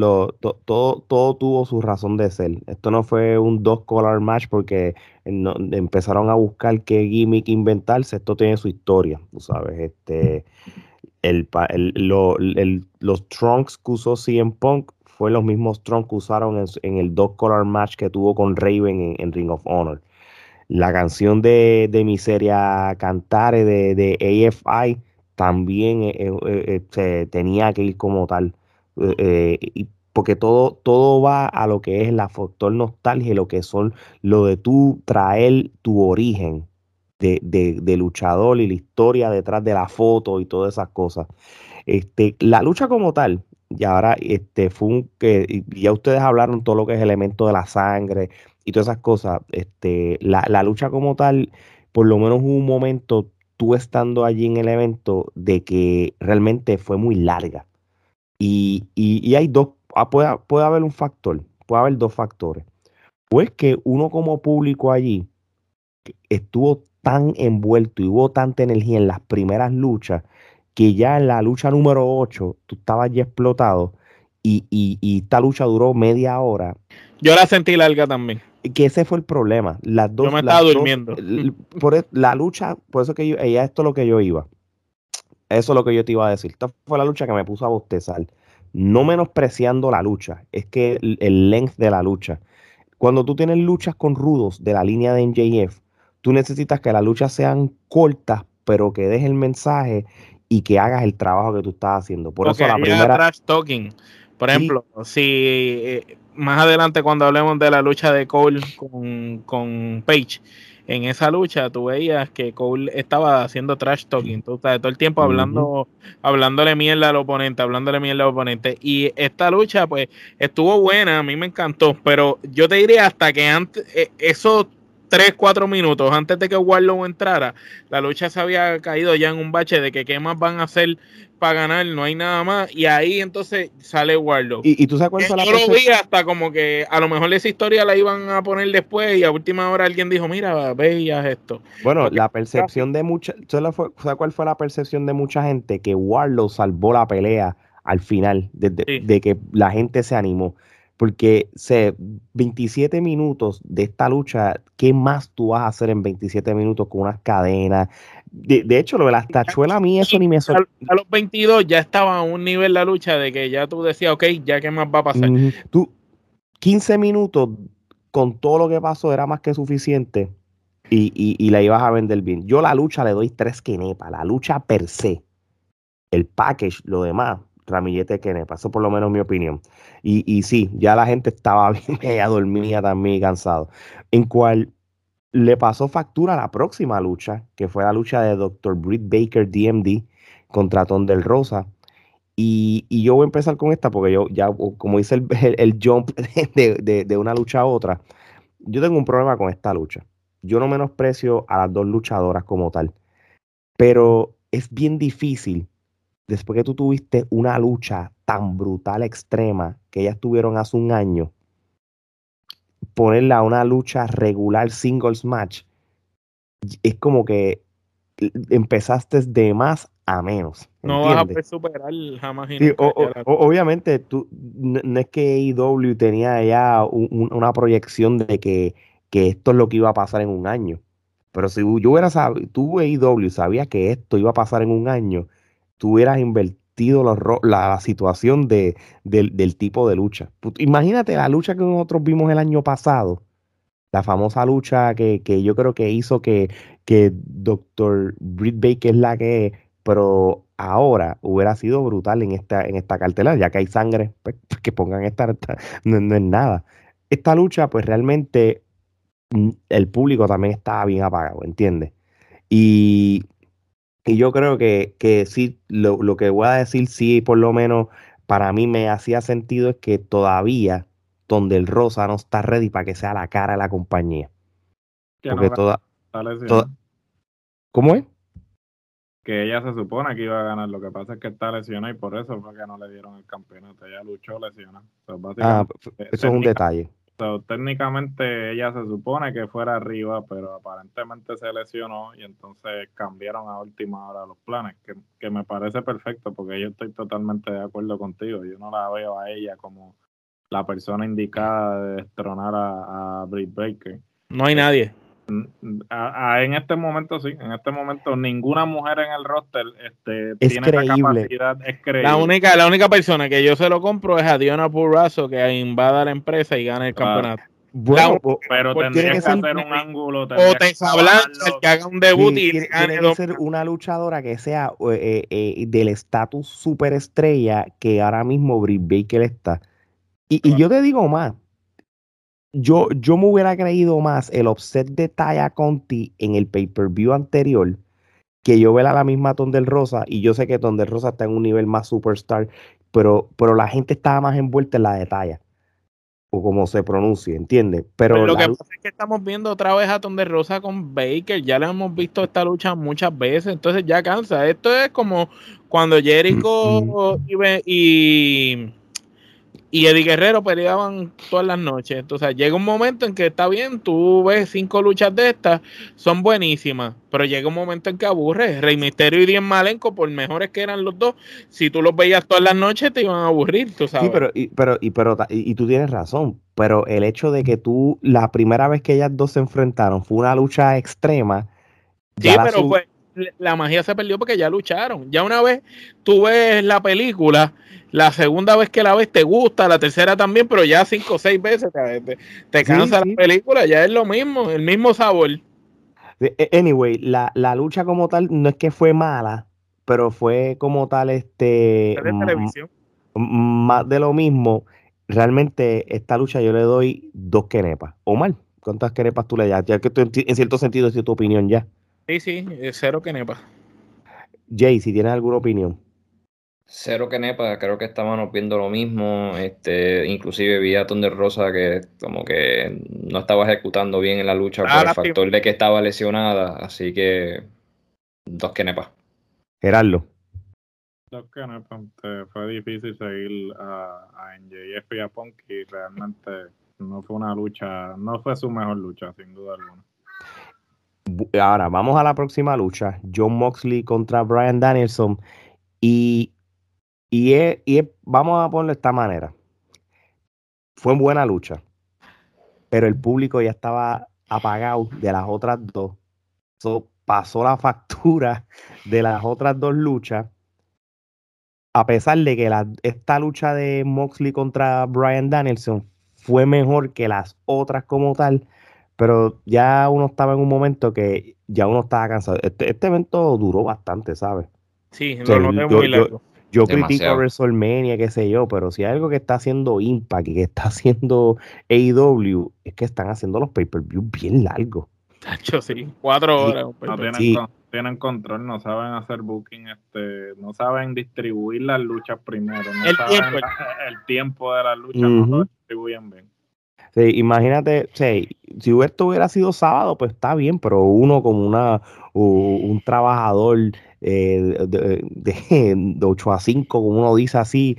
todo tuvo su razón de ser. Esto no fue un dos color match porque empezaron a buscar qué gimmick inventarse. Esto tiene su historia, tú sabes. Este, el, los trunks que usó CM Punk fue los mismos trunks que usaron en, el Dog Color Match que tuvo con Raven en, Ring of Honor. La canción de, de Miseria Cantare de, de AFI también eh, eh, eh, se tenía que ir como tal. porque todo, todo va a lo que es la factor nostalgia, lo que son lo de tú traer tu origen de, luchador y la historia detrás de la foto y todas esas cosas. Este, la lucha como tal, y ahora este, fue un, que ya ustedes hablaron todo lo que es elemento de la sangre y todas esas cosas. Este, la, lucha como tal, por lo menos hubo un momento, tú estando allí en el evento, de que realmente fue muy larga. Y, y, hay dos, ah, puede, puede haber un factor, puede haber dos factores. Pues que uno como público allí estuvo tan envuelto y hubo tanta energía en las primeras luchas que ya en la lucha número 8 tú estabas ya explotado y, y, esta lucha duró media hora. Yo la sentí larga también. Que ese fue el problema. Las dos, yo me estaba durmiendo. por e, la lucha, por eso que yo, ella esto es lo que yo iba. Eso es lo que yo te iba a decir. Esta fue la lucha que me puso a bostezar. No menospreciando la lucha, es que el, el length de la lucha. Cuando tú tienes luchas con rudos de la línea de MJF, tú necesitas que las luchas sean cortas, pero que des el mensaje y que hagas el trabajo que tú estás haciendo. Por eso la primera. Trash talking. Por ejemplo, si eh, más adelante cuando hablemos de la lucha de Cole con, con Page, en esa lucha tú veías que Cole estaba haciendo trash talking, todo el tiempo hablando, hablándole mierda al oponente, hablándole mierda al oponente. Y esta lucha, pues, estuvo buena, a mí me encantó, pero yo te diría hasta que antes, eh, eso 3, 4 minutos antes de que Warlow entrara, la lucha se había caído ya en un bache de que qué más van a hacer para ganar, no hay nada más, y ahí entonces sale Warlow. Y, tú sabes cuál fue la Yo lo vi hasta como que a lo mejor esa historia la iban a poner después y a última hora alguien dijo, mira, veías esto. Bueno, la percepción de mucha, ¿sabes cuál fue la percepción de mucha gente? Que Warlow salvó la pelea al final, de que la gente se animó porque se 27 minutos de esta lucha, ¿qué más tú vas a hacer en 27 minutos con unas cadenas? De, hecho, lo de las tachuelas a mí eso ni me sorprende. A los 22 ya estaba a un nivel la lucha de que ya tú decías, ok, ya qué más va a pasar. Tú, 15 minutos con todo lo que pasó era más que suficiente y, y, la ibas a vender bien. Yo la lucha le doy tres quenepas, la lucha per se. El package, lo demás, ramillete que me pasó por lo menos mi opinión. Y, y sí, ya la gente estaba bien, ella dormía también cansado. En cual le pasó factura a la próxima lucha, que fue la lucha de Dr. Britt Baker DMD contra Tondel Rosa. Y, yo voy a empezar con esta porque yo ya, como hice el, jump de, de, una lucha a otra, yo tengo un problema con esta lucha. Yo no menosprecio a las dos luchadoras como tal, pero es bien difícil después que tú tuviste una lucha tan brutal, extrema, que ellas tuvieron hace un año, ponerla a una lucha regular singles match, es como que empezaste de más a menos. No vas a poder superar jamás. obviamente, tú, no, es que AEW tenía ya una proyección de que, que, esto es lo que iba a pasar en un año. Pero si yo hubiera sabido, tú AEW sabía que esto iba a pasar en un año, tú hubieras invertido la, situación de, del, tipo de lucha. Imagínate la lucha que nosotros vimos el año pasado, la famosa lucha que, yo creo que hizo que, que Dr. Britt Baker es la que es, pero ahora hubiera sido brutal en esta, en esta ya que hay sangre, pues, que pongan esta, no, no es nada. Esta lucha, pues realmente mm, el público también estaba bien apagado, ¿entiendes? Y y yo creo que, que sí, lo, lo, que voy a decir, sí, por lo menos para mí me hacía sentido es que todavía donde el Rosa no está ready para que sea la cara de la compañía. Porque toda, ¿Cómo es? Que ella se supone que iba a ganar. Lo que pasa es que está lesionada y por eso fue que no le dieron el campeonato. Ella luchó lesionada. ah, eso es un detalle técnicamente ella se supone que fuera arriba, pero aparentemente se lesionó y entonces cambiaron a última hora los planes, que, que, me parece perfecto porque yo estoy totalmente de acuerdo contigo. Yo no la veo a ella como la persona indicada de destronar a, a Britt Baker. No hay nadie en este momento sí, en este momento ninguna mujer en el roster este, tiene esa capacidad, es creíble. La única, la única persona que yo se lo compro es a Diona Purrazo que invada la empresa y gana el campeonato. Bueno, pero tendría que, hacer un ángulo. O te el que haga un debut y tiene, que ser una luchadora que sea eh, eh, del estatus superestrella que ahora mismo Britt Baker está. Y, y yo te digo más, yo, yo me hubiera creído más el offset de Taya Conti en el pay-per-view anterior que yo ver a la misma Tondel Rosa y yo sé que Tondel Rosa está en un nivel más superstar, pero, pero la gente estaba más envuelta en la de Taya o como se pronuncie, ¿entiendes? Pero, lo que pasa es que estamos viendo otra vez a Tondel Rosa con Baker, ya le hemos visto esta lucha muchas veces, entonces ya cansa. Esto es como cuando Jericho y y Eddie Guerrero peleaban todas las noches. Entonces llega un momento en que está bien, tú ves cinco luchas de estas, son buenísimas, pero llega un momento en que aburre. Rey Misterio y Dien Malenko, por mejores que eran los dos, si tú los veías todas las noches te iban a aburrir, tú sabes. Sí, pero, y, pero, y, pero, y, tú tienes razón, pero el hecho de que tú, la primera vez que ellas dos se enfrentaron fue una lucha extrema. Sí, pero pues la magia se perdió porque ya lucharon. Ya una vez tú ves la película la segunda vez que la ves te gusta, la tercera también, pero ya cinco o seis veces te, cansa la película, ya es lo mismo, el mismo sabor. E, anyway, la, lucha como tal no es que fue mala, pero fue como tal este más de lo mismo. Realmente esta lucha yo le doy dos quenepas. Omar, ¿cuántas quenepas tú le das? Ya que tú, en cierto sentido es tu opinión ya. Sí, sí, cero quenepas. Jay, si tienes alguna opinión. Cero que nepa, creo que estábamos viendo lo mismo. Este, inclusive vi a Thunder Rosa que como que no estaba ejecutando bien en la lucha por el factor de que estaba lesionada. Así que dos que nepa. Gerardo. Dos que nepa. Fue difícil seguir a, a NJF y a Punk y realmente no fue una lucha, no fue su mejor lucha, sin duda alguna. Ahora, vamos a la próxima lucha. John Moxley contra Brian Danielson. Y y, vamos a ponerlo de esta manera. Fue buena lucha, pero el público ya estaba apagado de las otras dos. pasó la factura de las otras dos luchas. A pesar de que esta lucha de Moxley contra Brian Danielson fue mejor que las otras como tal, pero ya uno estaba en un momento que ya uno estaba cansado. Este, este evento duró bastante, ¿sabes? Sí, lo noté muy largo. Yo critico a WrestleMania, qué sé yo, pero si hay algo que está haciendo Impact y que está haciendo AEW, es que están haciendo los pay-per-view bien largos. Tacho, sí, cuatro horas. No tienen, tienen, control, no saben hacer booking, este, no saben distribuir las luchas primero, no el, saben tiempo. el tiempo de las luchas, no lo distribuyen bien. Sí, imagínate, sí, si esto hubiera sido sábado, pues está bien, pero uno como una un trabajador eh, de, de, 8 a 5, como uno dice así,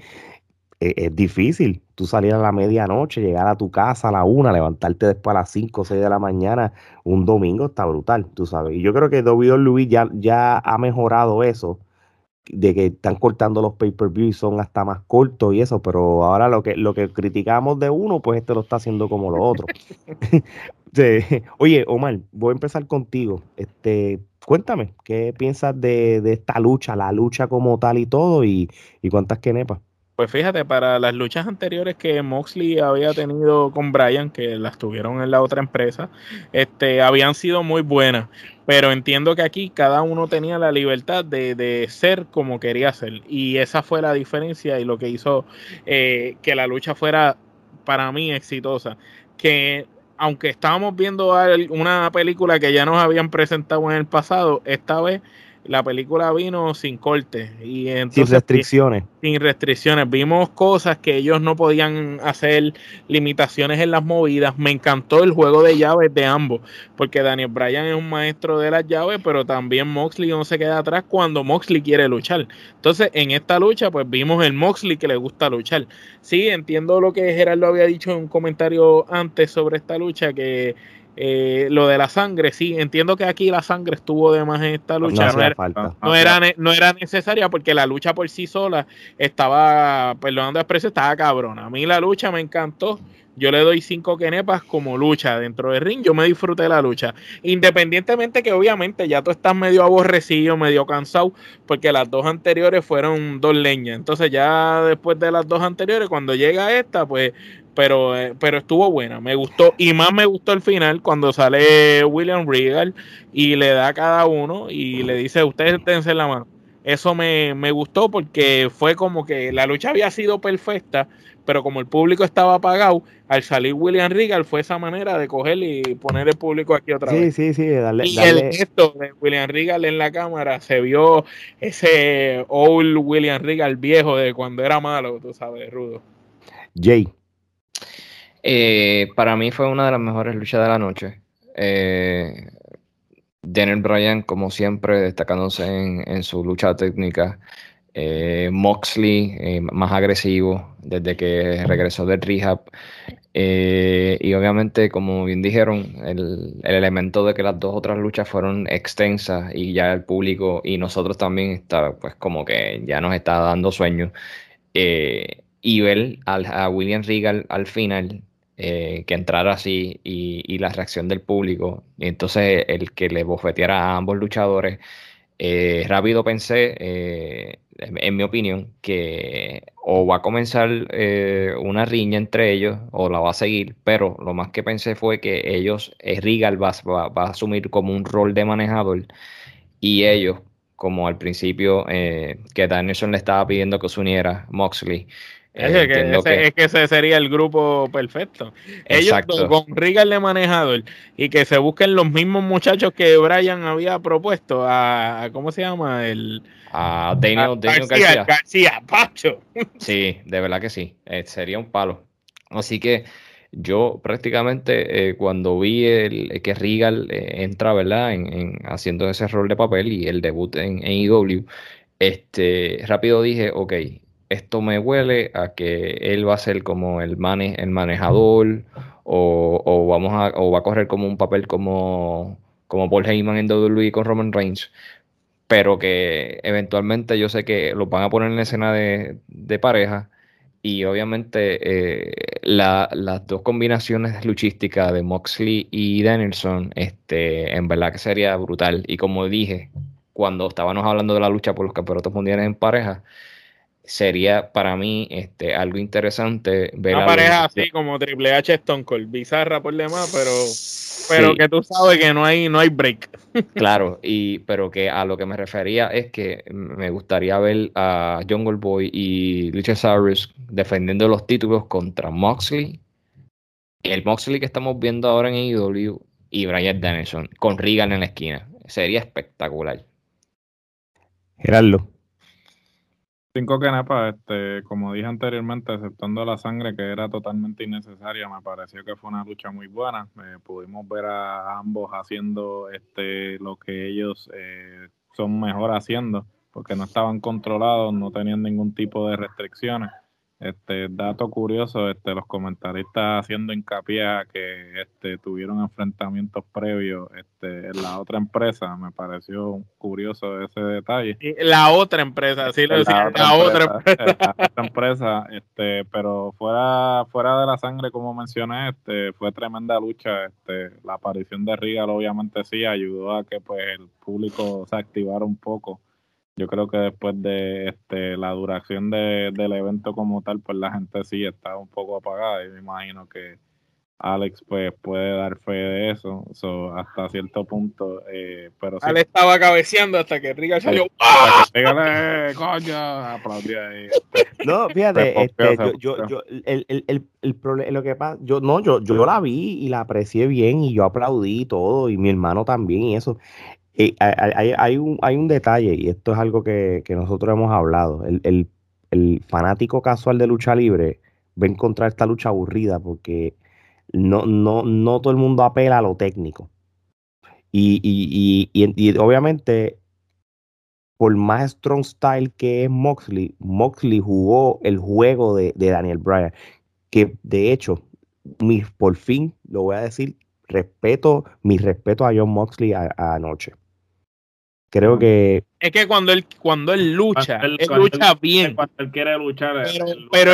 eh, es difícil. Tú salir a la medianoche, llegar a tu casa a la una, levantarte después a las 5 o 6 de la mañana, un domingo está brutal, tú sabes. Y yo creo que WWE ya, ya ha mejorado eso, de que están cortando los pay-per-view y son hasta más cortos y eso, pero ahora lo que, lo que criticamos de uno, pues este lo está haciendo como lo otro. Oye, Omar, voy a empezar contigo. Este, cuéntame, ¿qué piensas de, esta lucha, la lucha como tal y todo, y, y cuántas quenepas? Pues fíjate, para las luchas anteriores que Moxley había tenido con Brian, que las tuvieron en la otra empresa, este, habían sido muy buenas. Pero entiendo que aquí cada uno tenía la libertad de, ser como quería ser. Y esa fue la diferencia y lo que hizo eh, que la lucha fuera para mí exitosa. Que aunque estábamos viendo una película que ya nos habían presentado en el pasado, esta vez la película vino sin corte y sin restricciones. Sin restricciones. Vimos cosas que ellos no podían hacer, limitaciones en las movidas. Me encantó el juego de llaves de ambos, porque Daniel Bryan es un maestro de las llaves, pero también Moxley no se queda atrás cuando Moxley quiere luchar. Entonces, en esta lucha, pues vimos el Moxley que le gusta luchar. Sí, entiendo lo que Gerardo había dicho en un comentario antes sobre esta lucha, que eh, lo de la sangre, sí, entiendo que aquí la sangre estuvo de más en esta lucha. No, era, no, era, no, era, necesaria porque la lucha por sí sola estaba, perdonando expresión, estaba cabrona. A mí la lucha me encantó. Yo le doy cinco quenepas como lucha dentro del ring. Yo me disfruté de la lucha. Independientemente que obviamente ya tú estás medio aborrecido, medio cansado, porque las dos anteriores fueron dos leñas. Entonces ya después de las dos anteriores, cuando llega esta, pues pero, eh, pero estuvo buena, me gustó y más me gustó el final cuando sale William Regal y le da a cada uno y le dice, ustedes tense la mano. Eso me, gustó porque fue como que la lucha había sido perfecta, pero como el público estaba apagado, al salir William Regal fue esa manera de coger y poner el público aquí otra vez. Sí, sí, sí, darle, y el gesto de William Regal en la cámara se vio ese old William Regal viejo de cuando era malo, tú sabes, rudo. Jay, eh, para mí fue una de las mejores luchas de la noche. Eh, Daniel Bryan, como siempre, destacándose en, su lucha técnica. Eh, Moxley, eh, más agresivo desde que regresó del rehab. y obviamente, como bien dijeron, el, elemento de que las dos otras luchas fueron extensas y ya el público y nosotros también está, pues como que ya nos está dando sueño. y ver a William Regal al final eh, que entrara así y, la reacción del público. Y entonces el que le bofeteara a ambos luchadores, eh, rápido pensé, eh, en, mi opinión, que o va a comenzar una riña entre ellos o la va a seguir, pero lo más que pensé fue que ellos, Regal va, a asumir como un rol de manejador y ellos, como al principio que Danielson le estaba pidiendo que se uniera, Moxley, es que, ese, sería el grupo perfecto. Ellos con Regal de manejador y que se busquen los mismos muchachos que Brian había propuesto a, ¿cómo se llama? El, a Daniel, García, García. Pacho. Sí, de verdad que sí. Eh, sería un palo. Así que yo prácticamente eh, cuando vi el, que Regal eh, entra, ¿verdad? En, haciendo ese rol de papel y el debut en, en IW, este, rápido dije, ok, esto me huele a que él va a ser como el, mane el manejador o, vamos a, o va a correr como un papel como, como Paul Heyman en WWE con Roman Reigns, pero que eventualmente yo sé que lo van a poner en escena de, pareja y obviamente eh, las dos combinaciones luchísticas de Moxley y Danielson, este, en verdad que sería brutal. Y como dije, cuando estábamos hablando de la lucha por los campeonatos mundiales en pareja, sería para mí este, algo interesante ver una pareja así como Triple H Stone Cold, bizarra por demás, pero pero que tú sabes que no hay no hay break. claro, y pero que a lo que me refería es que me gustaría ver a Jungle Boy y Luchasaurus defendiendo los títulos contra Moxley. El Moxley que estamos viendo ahora en AEW y Brian Danielson con Regan en la esquina. Sería espectacular. Gerardo. Cinco canepas, este, como dije anteriormente, aceptando la sangre que era totalmente innecesaria, me pareció que fue una lucha muy buena. Eh, pudimos ver a ambos haciendo este, lo que ellos eh, son mejor haciendo, porque no estaban controlados, no tenían ningún tipo de restricciones. Este dato curioso, este, los comentaristas haciendo hincapié a que este, tuvieron enfrentamientos previos este, en la otra empresa, me pareció curioso ese detalle. La otra empresa, sí lo decía, la, otra empresa. La otra empresa, este, pero fuera, fuera de la sangre, como mencioné, este, fue tremenda lucha. Este, la aparición de Regal obviamente sí ayudó a que pues el público se activara un poco yo creo que después de este, la duración de, del evento como tal, pues la gente sí está un poco apagada y me imagino que Alex pues puede dar fe de eso, hasta cierto punto, eh, pero Alex estaba cabeceando hasta que Riga salió. ¡Ah! coño, aplaudió ahí. No, fíjate, este, yo, yo, el, el, el, el problema, lo que pasa, yo no, yo, yo la vi y la aprecié bien y yo aplaudí todo y mi hermano también y eso hay, un, detalle, y esto es algo que, nosotros hemos hablado. El, fanático casual de lucha libre va a encontrar esta lucha aburrida porque no, todo el mundo apela a lo técnico. Y, obviamente, por más strong style que es Moxley, Moxley jugó el juego de, Daniel Bryan. Que de hecho, por fin lo voy a decir, respeto, mi respeto a John Moxley anoche. Creo que. Es que cuando él, cuando él lucha, él, lucha bien. Cuando él quiere luchar. Pero,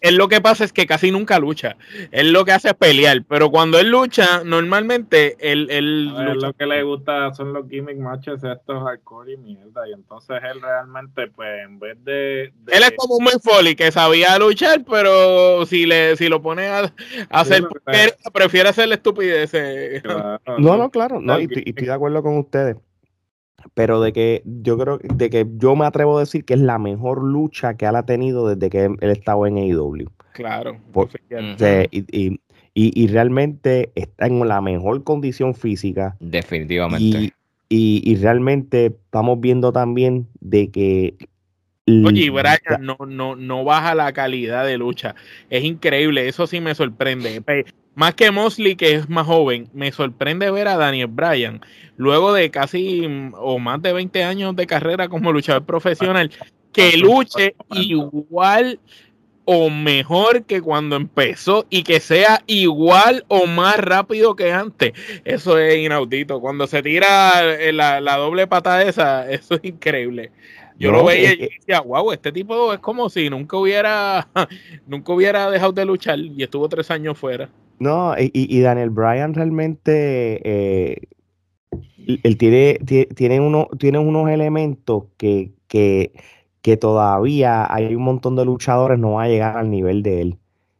él, lo que pasa es que casi nunca lucha. Él lo que hace es pelear. Pero cuando él lucha, normalmente él. él lo que le gusta son los gimmick matches estos hardcore y mierda. Y entonces él realmente, pues, en vez de. Él es como un Mick Foley que sabía luchar, pero si le si lo pone a, hacer. prefiere hacer la estupidez. no, no, claro. No, y estoy de acuerdo con ustedes pero de que yo creo de que yo me atrevo a decir que es la mejor lucha que él ha tenido desde que él estaba en AEW. Claro. y, y, realmente está en la mejor condición física. Definitivamente. Y, realmente estamos viendo también de que Oye, Brian no, no, no baja la calidad de lucha. Es increíble, eso sí me sorprende. Más que Mosley, que es más joven, me sorprende ver a Daniel Bryan, luego de casi o más de 20 años de carrera como luchador profesional, que luche igual o mejor que cuando empezó y que sea igual o más rápido que antes. Eso es inaudito. Cuando se tira eh, la, la doble pata esa, eso es increíble. Yo lo veía y decía, wow, este tipo es como si nunca hubiera, nunca hubiera dejado de luchar y estuvo tres años fuera. No, y, Daniel Bryan realmente, eh, él tiene, tiene, uno, tiene unos elementos que, que, que todavía hay un montón de luchadores no va a llegar al nivel de él.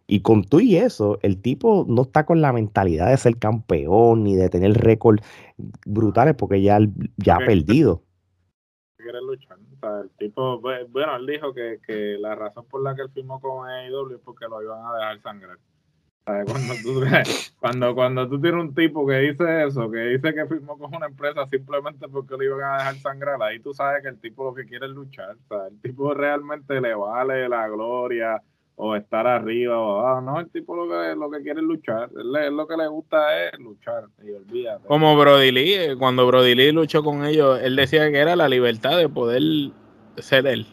Y con tú y eso, el tipo no está con la mentalidad de ser campeón ni de tener récords brutales porque ya, ya ha perdido. Quiere luchar el tipo, bueno, él dijo que, que la razón por la que él firmó con AEW es porque lo iban a dejar sangrar. Cuando tú, cuando, cuando tú tienes un tipo que dice eso, que dice que firmó con una empresa simplemente porque lo iban a dejar sangrar, ahí tú sabes que el tipo lo que quiere es luchar. O sea, el tipo realmente le vale la gloria, o estar arriba o abajo. No, el tipo lo que, lo que quiere es luchar. Él, lo que le gusta es luchar. Y olvídate. Como Brody Lee, eh, cuando Brody Lee luchó con ellos, él decía que era la libertad de poder ser él.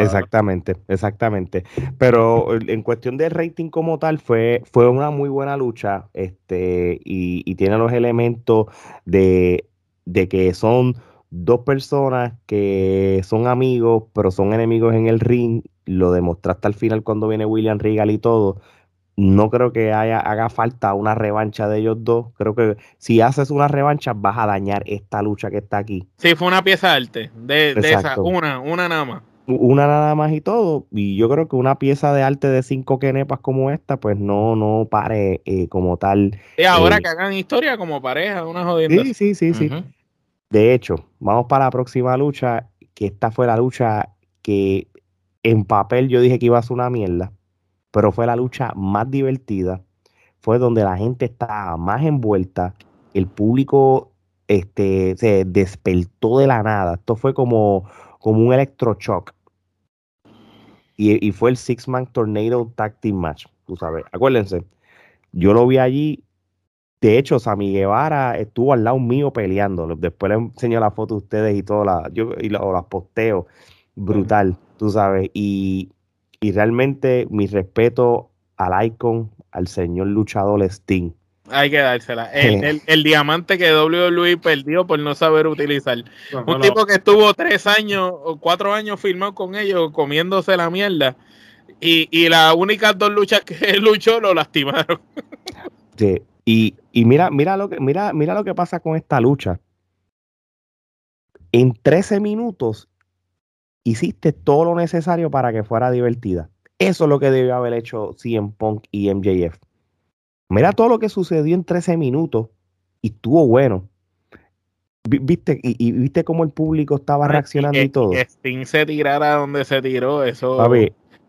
Exactamente, exactamente. Pero en cuestión de rating como tal, fue, fue una muy buena lucha. Este, y, y tiene los elementos de, de que son dos personas que son amigos, pero son enemigos en el ring lo demostraste al final cuando viene William Regal y todo. No creo que haya, haga falta una revancha de ellos dos. Creo que si haces una revancha vas a dañar esta lucha que está aquí. Sí, fue una pieza de arte. De, esa, una, una nada más. Una nada más y todo. Y yo creo que una pieza de arte de cinco quenepas como esta, pues no, no pare eh, como tal. Y ahora eh, que hagan historia como pareja, una jodienda. Sí, sí, sí, sí. De hecho, vamos para la próxima lucha, que esta fue la lucha que en papel yo dije que iba a ser una mierda, pero fue la lucha más divertida, fue donde la gente estaba más envuelta. el público este, se despertó de la nada. Esto fue como, como un electroshock. Y, y fue el Six Man Tornado Tag Team Match, tú sabes. Acuérdense, yo lo vi allí. De hecho, Sammy Guevara estuvo al lado mío peleando. Después le enseño la foto a ustedes y todo la, yo, y la, las posteo. Brutal, tú sabes. Y, y realmente mi respeto al icon, al señor luchador Sting hay que dársela. El, diamante que WWE perdió por no saber utilizar. Un tipo que estuvo tres años o cuatro años firmado con ellos comiéndose la mierda. Y, y las únicas dos luchas que él luchó lo lastimaron. Sí. Y, y mira, mira, lo que, mira, mira lo que pasa con esta lucha. En 13 minutos hiciste todo lo necesario para que fuera divertida. Eso es lo que debió haber hecho CM Punk y MJF. Mira todo lo que sucedió en 13 minutos y estuvo bueno. ¿Viste? Y, viste cómo el público estaba reaccionando y, todo. Que Sting se tirara donde se tiró, eso,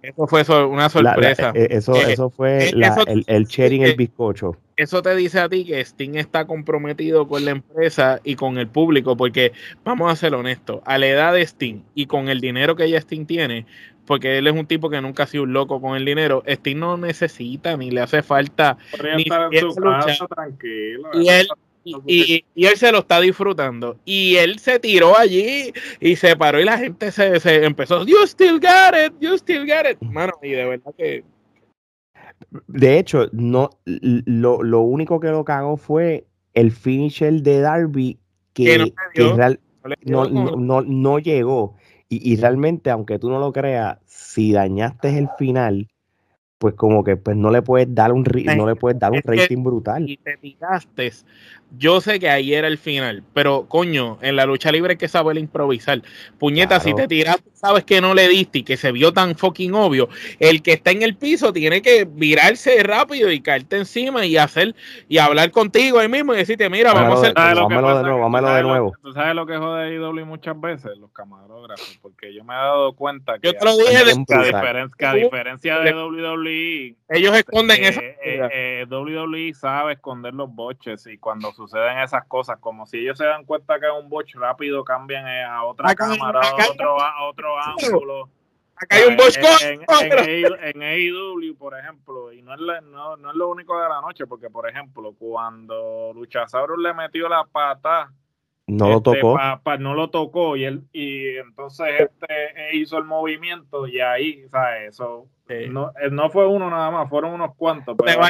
eso fue una sorpresa. Eh, eso, eh, eso fue el, el en el bizcocho. Eso te dice a ti que Sting está comprometido con la empresa y con el público, porque vamos a ser honestos, a la edad de Sting y con el dinero que ya Sting tiene, porque él es un tipo que nunca ha sido un loco con el dinero. Sting no necesita ni le hace falta. Ni tranquilo. Y él, y, él se lo está disfrutando. Y él se tiró allí y se paró y la gente se, se empezó, you still got it, you still got it. Mano, y de verdad que... De hecho, no, lo, lo único que lo cagó fue el finisher de Darby que, no, no, no, llegó. Y, realmente, aunque tú no lo creas, si dañaste el final, pues como que pues no le puedes dar un no le puedes dar un rating brutal. Y te tiraste yo sé que ahí era el final, pero coño, en la lucha libre hay que saber improvisar. Puñeta, si te tiras, sabes que no le diste y que se vio tan fucking obvio. El que está en el piso tiene que virarse rápido y caerte encima y hacer y hablar contigo ahí mismo y decirte, mira, vamos a hacer. Vámonos de nuevo, vámonos de nuevo. Tú sabes lo que jode IW muchas veces, los camarógrafos, porque yo me he dado cuenta que. Yo te lo dije de a diferencia, de WWE, ellos esconden eso. Eh, eh, WWE sabe esconder los boches y cuando suceden esas cosas, como si ellos se dan cuenta que es un botch rápido, cambian eh, a otra cámara, a otro, a otro ángulo. Acá hay un botch en, en, AEW, por ejemplo, y no es, no, no es lo único de la noche, porque, por ejemplo, cuando Luchasaurus le metió la pata no lo este, tocó. no lo tocó y él y entonces este hizo el movimiento y ahí, ¿sabes? Eso no, eh, no fue uno nada más, fueron unos cuantos. Pero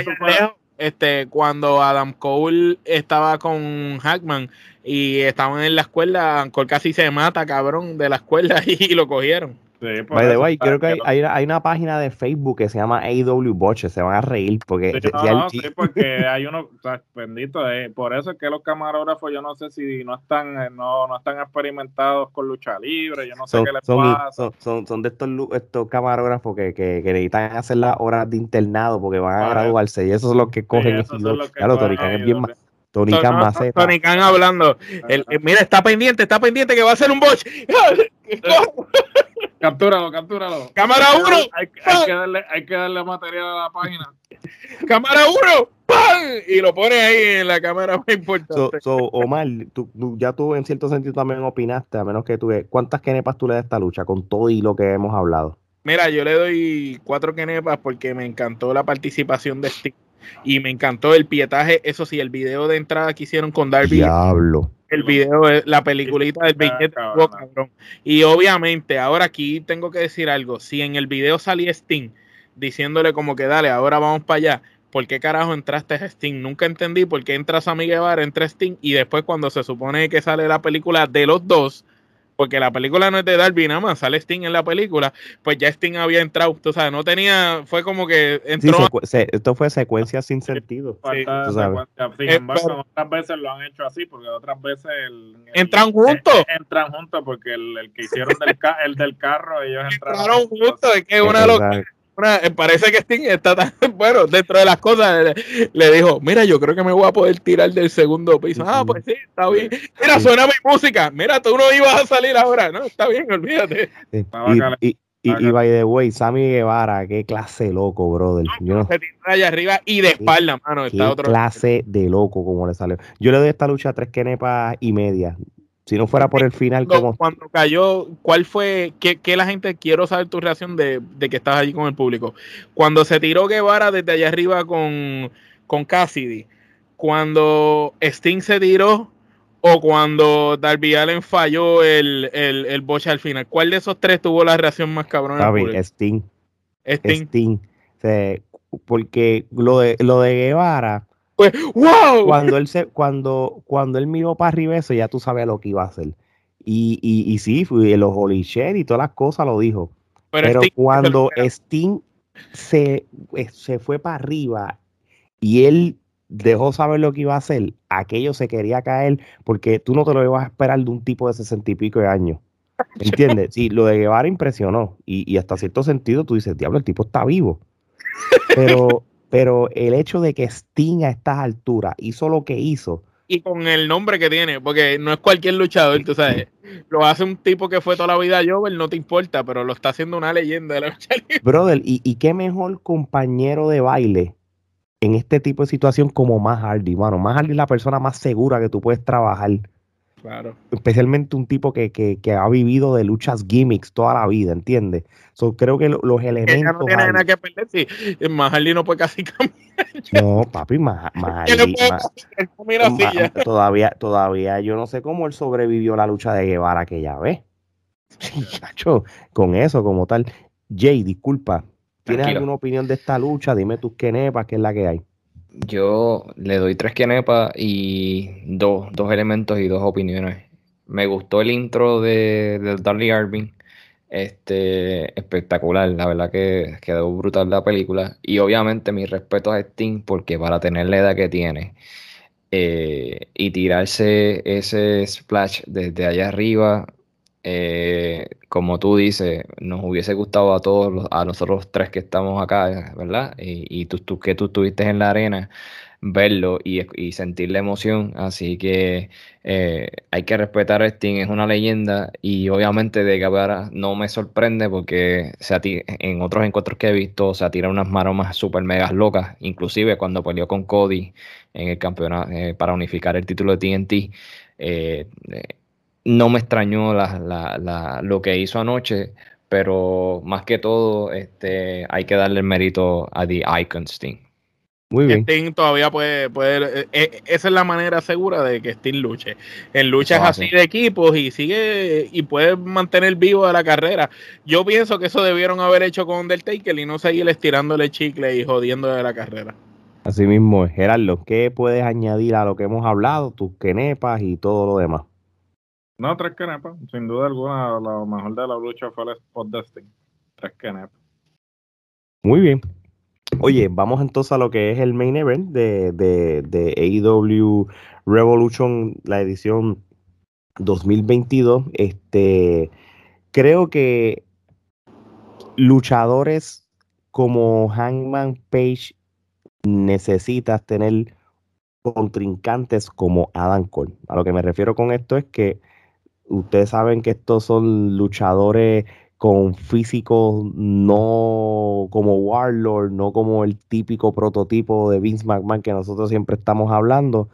este, cuando Adam Cole estaba con Hackman y estaban en la escuela, Cole casi se mata, cabrón, de la escuela y lo cogieron. Sí, By the way, creo que hay, hay, una página de Facebook que se llama AW Botches, se van a reír porque... Sí, no, sí, porque hay uno, o sea, bendito, eh, por eso es que los camarógrafos yo no sé si no están eh, no, no están experimentados con lucha libre, yo no sé qué les pasa. Son, son, de estos, estos camarógrafos que, que, que, necesitan hacer las horas de internado porque van a graduarse y eso es lo que cogen. Sí, claro, Torican es bien más... Tony Khan Tony Khan hablando. El, mira, está pendiente, está pendiente que va a ser un botch. Captúralo, captúralo. Cámara 1. Hay, que darle, hay que darle material a la página. Cámara 1. ¡Pam! Y lo pone ahí en la cámara más importante. So, Omar, tú, ya tú en cierto sentido también opinaste, a menos que tú... ¿Cuántas kenepas tú le das a esta lucha con todo y lo que hemos hablado? Mira, yo le doy cuatro kenepas porque me encantó la participación de Steve y me encantó el pietaje. Eso sí, el video de entrada que hicieron con Darby. Diablo el video, la peliculita del billete, cabrón. Y obviamente, ahora aquí tengo que decir algo. Si en el video salía Sting diciéndole como que dale, ahora vamos para allá, ¿por qué carajo entraste a Sting? Nunca entendí por qué entras a Miguel Guevara, entra Sting y después cuando se supone que sale la película de los dos, porque la película no es de Darby nada más, sale Sting en la película, pues ya Sting había entrado, tú sabes, no tenía, fue como que entró. esto fue secuencia sin sentido. Sí, Sin embargo, otras veces lo han hecho así, porque otras veces. entran juntos. entran juntos, porque el, que hicieron del, el del carro, ellos entraron. Entraron juntos, es que es una locura. Eh, parece que Sting está tan bueno dentro de las cosas. Le, dijo: Mira, yo creo que me voy a poder tirar del segundo piso. Ah, pues sí, está bien. Mira, suena mi música. Mira, tú no ibas a salir ahora, ¿no? Está bien, olvídate. Y, y, by the way, Sammy Guevara, qué clase loco, brother. Yo se tira allá arriba y de espalda, mano. Está otro clase de loco como le salió. Yo le doy esta lucha a tres quenepas y media. Si no fuera por el final, como. Cuando cayó, ¿cuál fue? ¿Qué, la gente. Quiero saber tu reacción de, que estás allí con el público. Cuando se tiró Guevara desde allá arriba con, con Cassidy. Cuando Sting se tiró o cuando Darby Allen falló el, el, el boche al final. ¿Cuál de esos tres tuvo la reacción más cabrona? Darby, Sting. Sting. Sting. porque lo de, lo de Guevara pues, wow. Cuando él se, cuando, cuando él miró para arriba eso, ya tú sabes lo que iba a hacer. Y, y, y sí, los holy y todas las cosas lo dijo. Pero, cuando Sting se, eh, se fue para arriba y él dejó saber lo que iba a hacer, aquello se quería caer porque tú no te lo ibas a esperar de un tipo de sesenta y pico de años. ¿Entiendes? Sí, lo de Guevara impresionó y, y hasta cierto sentido tú dices, diablo, el tipo está vivo. Pero, pero el hecho de que Sting a estas alturas hizo lo que hizo. Y con el nombre que tiene, porque no es cualquier luchador, tú sabes. Lo hace un tipo que fue toda la vida Jover, no te importa, pero lo está haciendo una leyenda de la lucha Brother, ¿y, y qué mejor compañero de baile en este tipo de situación como Más Hardy, mano. Más Hardy es la persona más segura que tú puedes trabajar. Claro. Especialmente un tipo que, que, que, ha vivido de luchas gimmicks toda la vida, ¿entiendes? So, creo que los elementos. no tiene nada que perder, sí. Mahalli no puede casi cambiar. No, papi, Mahalli. todavía, todavía yo no sé cómo él sobrevivió la lucha de Guevara que ya ve. con eso como tal. Jay, disculpa. ¿Tienes alguna opinión de esta lucha? Dime tus quenepas, ¿qué es la que hay? Yo le doy tres quenepas y dos, dos elementos y dos opiniones. Me gustó el intro de, de Darlie Arvin. Este, espectacular, la verdad que quedó brutal la película. Y obviamente mi respeto a Sting, porque para tener la edad que tiene eh, y tirarse ese splash desde allá arriba, eh, como tú dices, nos hubiese gustado a todos, a nosotros tres que estamos acá, ¿verdad? Y, tú, que tú estuviste en la arena, verlo y, sentir la emoción. Así que eh, hay que respetar a Sting, es una leyenda y obviamente de Guevara no me sorprende porque se en otros encuentros que he visto se tira unas maromas super megas locas, inclusive cuando peleó con Cody en el campeonato eh, para unificar el título de TNT no me extrañó lo que hizo anoche, pero más que todo este, hay que darle el mérito a The Icon Sting. Muy bien. Sting todavía puede, puede eh, eh, esa es la manera segura de que Sting luche. En luchas así de equipos y sigue y puede mantener vivo a la carrera. Yo pienso que eso debieron haber hecho con Undertaker y no seguir estirándole chicle y jodiendo de la carrera. Así mismo, Gerardo, ¿qué puedes añadir a lo que hemos hablado, tus quenepas y todo lo demás? No, tres kenepas. Sin duda alguna, lo mejor de la lucha fue el spot de Tres kenepas. Muy bien. Oye, vamos entonces a lo que es el main event de, de, de AEW Revolution, la edición 2022. Este, creo que luchadores como Hangman Page necesitas tener contrincantes como Adam Cole. A lo que me refiero con esto es que ustedes saben que estos son luchadores con físicos no como Warlord, no como el típico prototipo de Vince McMahon que nosotros siempre estamos hablando.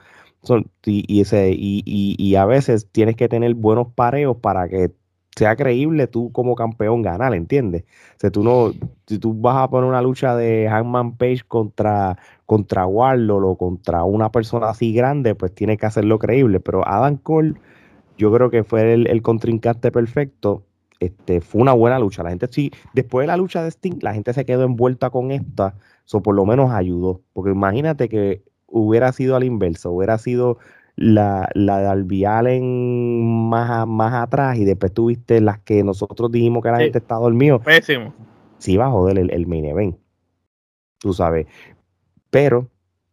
Y, ese, y, a veces tienes que tener buenos pareos para que sea creíble tú como campeón ganar, ¿entiendes? O tú no, si tú vas a poner una lucha de Hangman Page contra, contra Warlord o contra una persona así grande, pues tienes que hacerlo creíble. Pero Adam Cole yo creo que fue el, contrincante perfecto. Este, fue una buena lucha. La gente sí, después de la lucha de Sting, la gente se quedó envuelta con esta, o por lo menos ayudó. Porque imagínate que hubiera sido al inverso, hubiera sido la, la de Albialen más, más atrás y después tuviste las que nosotros dijimos que la gente está dormido. Pésimo. Sí, va a joder el, el main event. Tú sabes. Pero,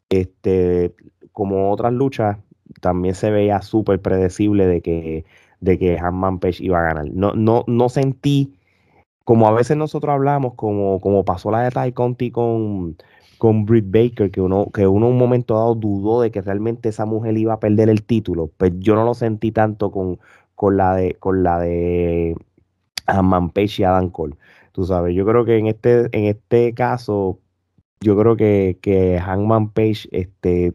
este, como otras luchas, también se veía súper predecible de que, de que Hanman Page iba a ganar. No, no, no sentí, como a veces nosotros hablamos, como, como pasó la de Ty Conti con, con Britt Baker, que uno, que uno un momento dado dudó de que realmente esa mujer iba a perder el título. Pues yo no lo sentí tanto con, con la de, con la de Hanman Page y Adam Cole. Tú sabes, yo creo que en este, en este caso, yo creo que, que Hangman Page este,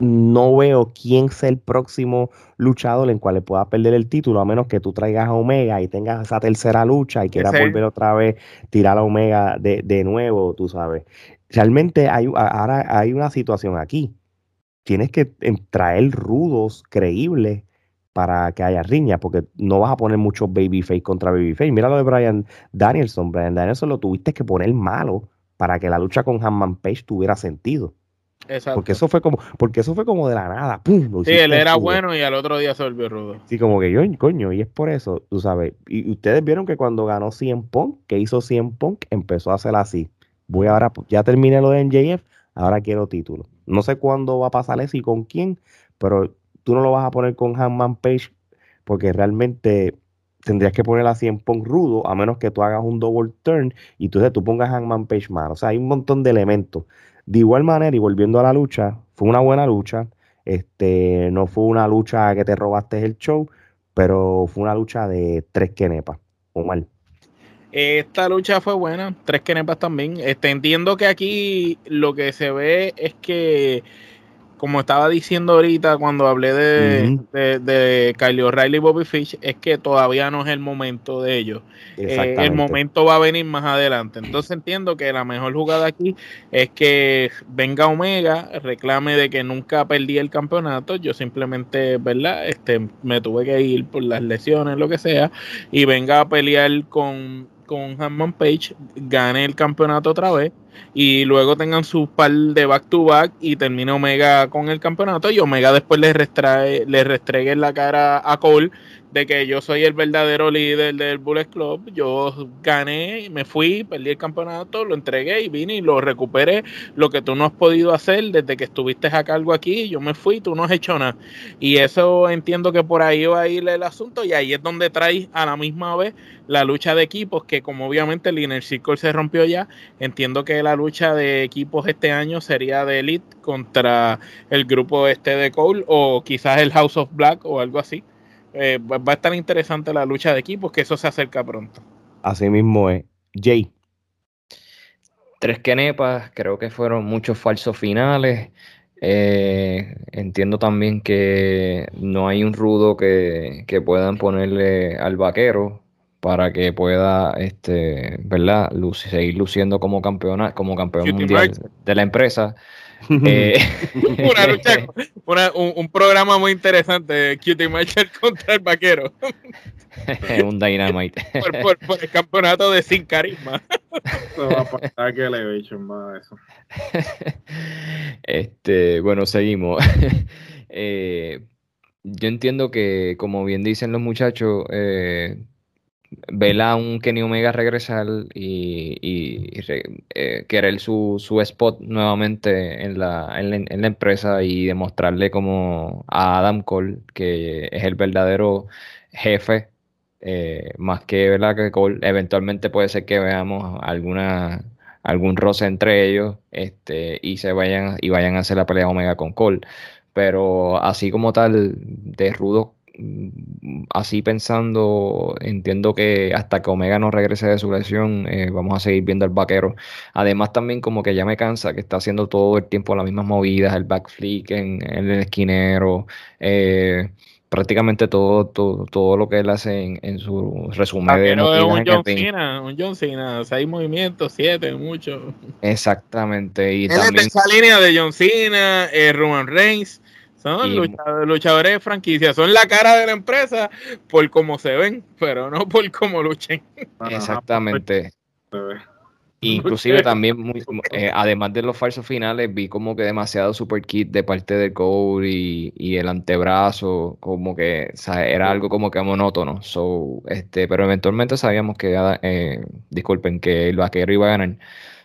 no veo quién sea el próximo luchador en cual le pueda perder el título, a menos que tú traigas a Omega y tengas esa tercera lucha y quieras volver otra vez, tirar a Omega de, de, nuevo, tú sabes. Realmente hay, ahora hay una situación aquí. Tienes que traer rudos creíbles para que haya riña, porque no vas a poner muchos babyface contra babyface. Mira lo de Brian Danielson. Brian Danielson lo tuviste que poner malo para que la lucha con Hanman Page tuviera sentido. Porque eso fue como, porque eso fue como de la nada. ¡pum! sí, él era bueno y al otro día se volvió rudo. Sí, como que yo, coño, y es por eso, tú sabes. Y ustedes vieron que cuando ganó CM Punk, que hizo CM Punk, empezó a hacer así. Voy ahora, ya terminé lo de NJF, ahora quiero título. No sé cuándo va a pasar eso y con quién, pero tú no lo vas a poner con Hanman Page porque realmente tendrías que poner a CM Punk rudo, a menos que tú hagas un double turn y entonces tú pongas Hangman Page mal. O sea, hay un montón de elementos. De igual manera, y volviendo a la lucha, fue una buena lucha. Este, no fue una lucha que te robaste el show, pero fue una lucha de tres quenepas, o mal. Esta lucha fue buena, tres quenepas también. Este, entiendo que aquí lo que se ve es que como estaba diciendo ahorita cuando hablé de, de, Kylie O'Reilly y Bobby Fish, es que todavía no es el momento de ellos. Eh, el momento va a venir más adelante. Entonces entiendo que la mejor jugada aquí es que venga Omega, reclame de que nunca perdí el campeonato. Yo simplemente, ¿verdad? Este, me tuve que ir por las lesiones, lo que sea, y venga a pelear con con Hanman Page, gane el campeonato otra vez y luego tengan su par de back to back y termine Omega con el campeonato y Omega después le, restrae, le restregue en la cara a Cole de que yo soy el verdadero líder del Bullet Club. Yo gané, me fui, perdí el campeonato, lo entregué y vine y lo recuperé. Lo que tú no has podido hacer desde que estuviste a cargo aquí, yo me fui, tú no has hecho nada. Y eso entiendo que por ahí va a ir el asunto y ahí es donde traes a la misma vez la lucha de equipos, que como obviamente el Inner Circle se rompió ya, entiendo que la lucha de equipos este año sería de Elite contra el grupo este de Cole o quizás el House of Black o algo así. Eh, va a estar interesante la lucha de equipos, que eso se acerca pronto. Así mismo es. Jay. Tres quenepas, creo que fueron muchos falsos finales. Eh, entiendo también que no hay un rudo que, puedan ponerle al vaquero para que pueda, este, ¿verdad? seguir luciendo como campeona, como campeón mundial de la empresa. Eh, un, programa muy interesante, Cutie Marshall contra el vaquero. un Dynamite. Por, el campeonato de sin carisma. Este, bueno, seguimos. Eh, yo entiendo que, como bien dicen los muchachos, eh, vela a un Kenny Omega regresar y, eh, querer su, su, spot nuevamente en la, en la, empresa y demostrarle como a Adam Cole que es el verdadero jefe, eh, más que, ¿verdad? que Cole. Eventualmente puede ser que veamos alguna algún roce entre ellos este, y se vayan y vayan a hacer la pelea Omega con Cole. Pero así como tal, de rudo así pensando, entiendo que hasta que Omega no regrese de su lesión, eh, vamos a seguir viendo al vaquero. Además, también como que ya me cansa que está haciendo todo el tiempo las mismas movidas, el backflip en, el esquinero, eh, prácticamente todo, todo, todo lo que él hace en, su resumen de un John Cena, un John Cena, seis movimientos, siete, mucho. Exactamente. Y también... esa línea de John Cena, eh, Roman Reigns, son luchadores, de franquicia, son la cara de la empresa por cómo se ven, pero no por cómo luchen. Exactamente. Inclusive también, eh, además de los falsos finales, vi como que demasiado super kit de parte de Cole y, el antebrazo, como que era algo como que monótono. So, este, pero eventualmente sabíamos que, eh, disculpen, que el vaquero iba a ganar.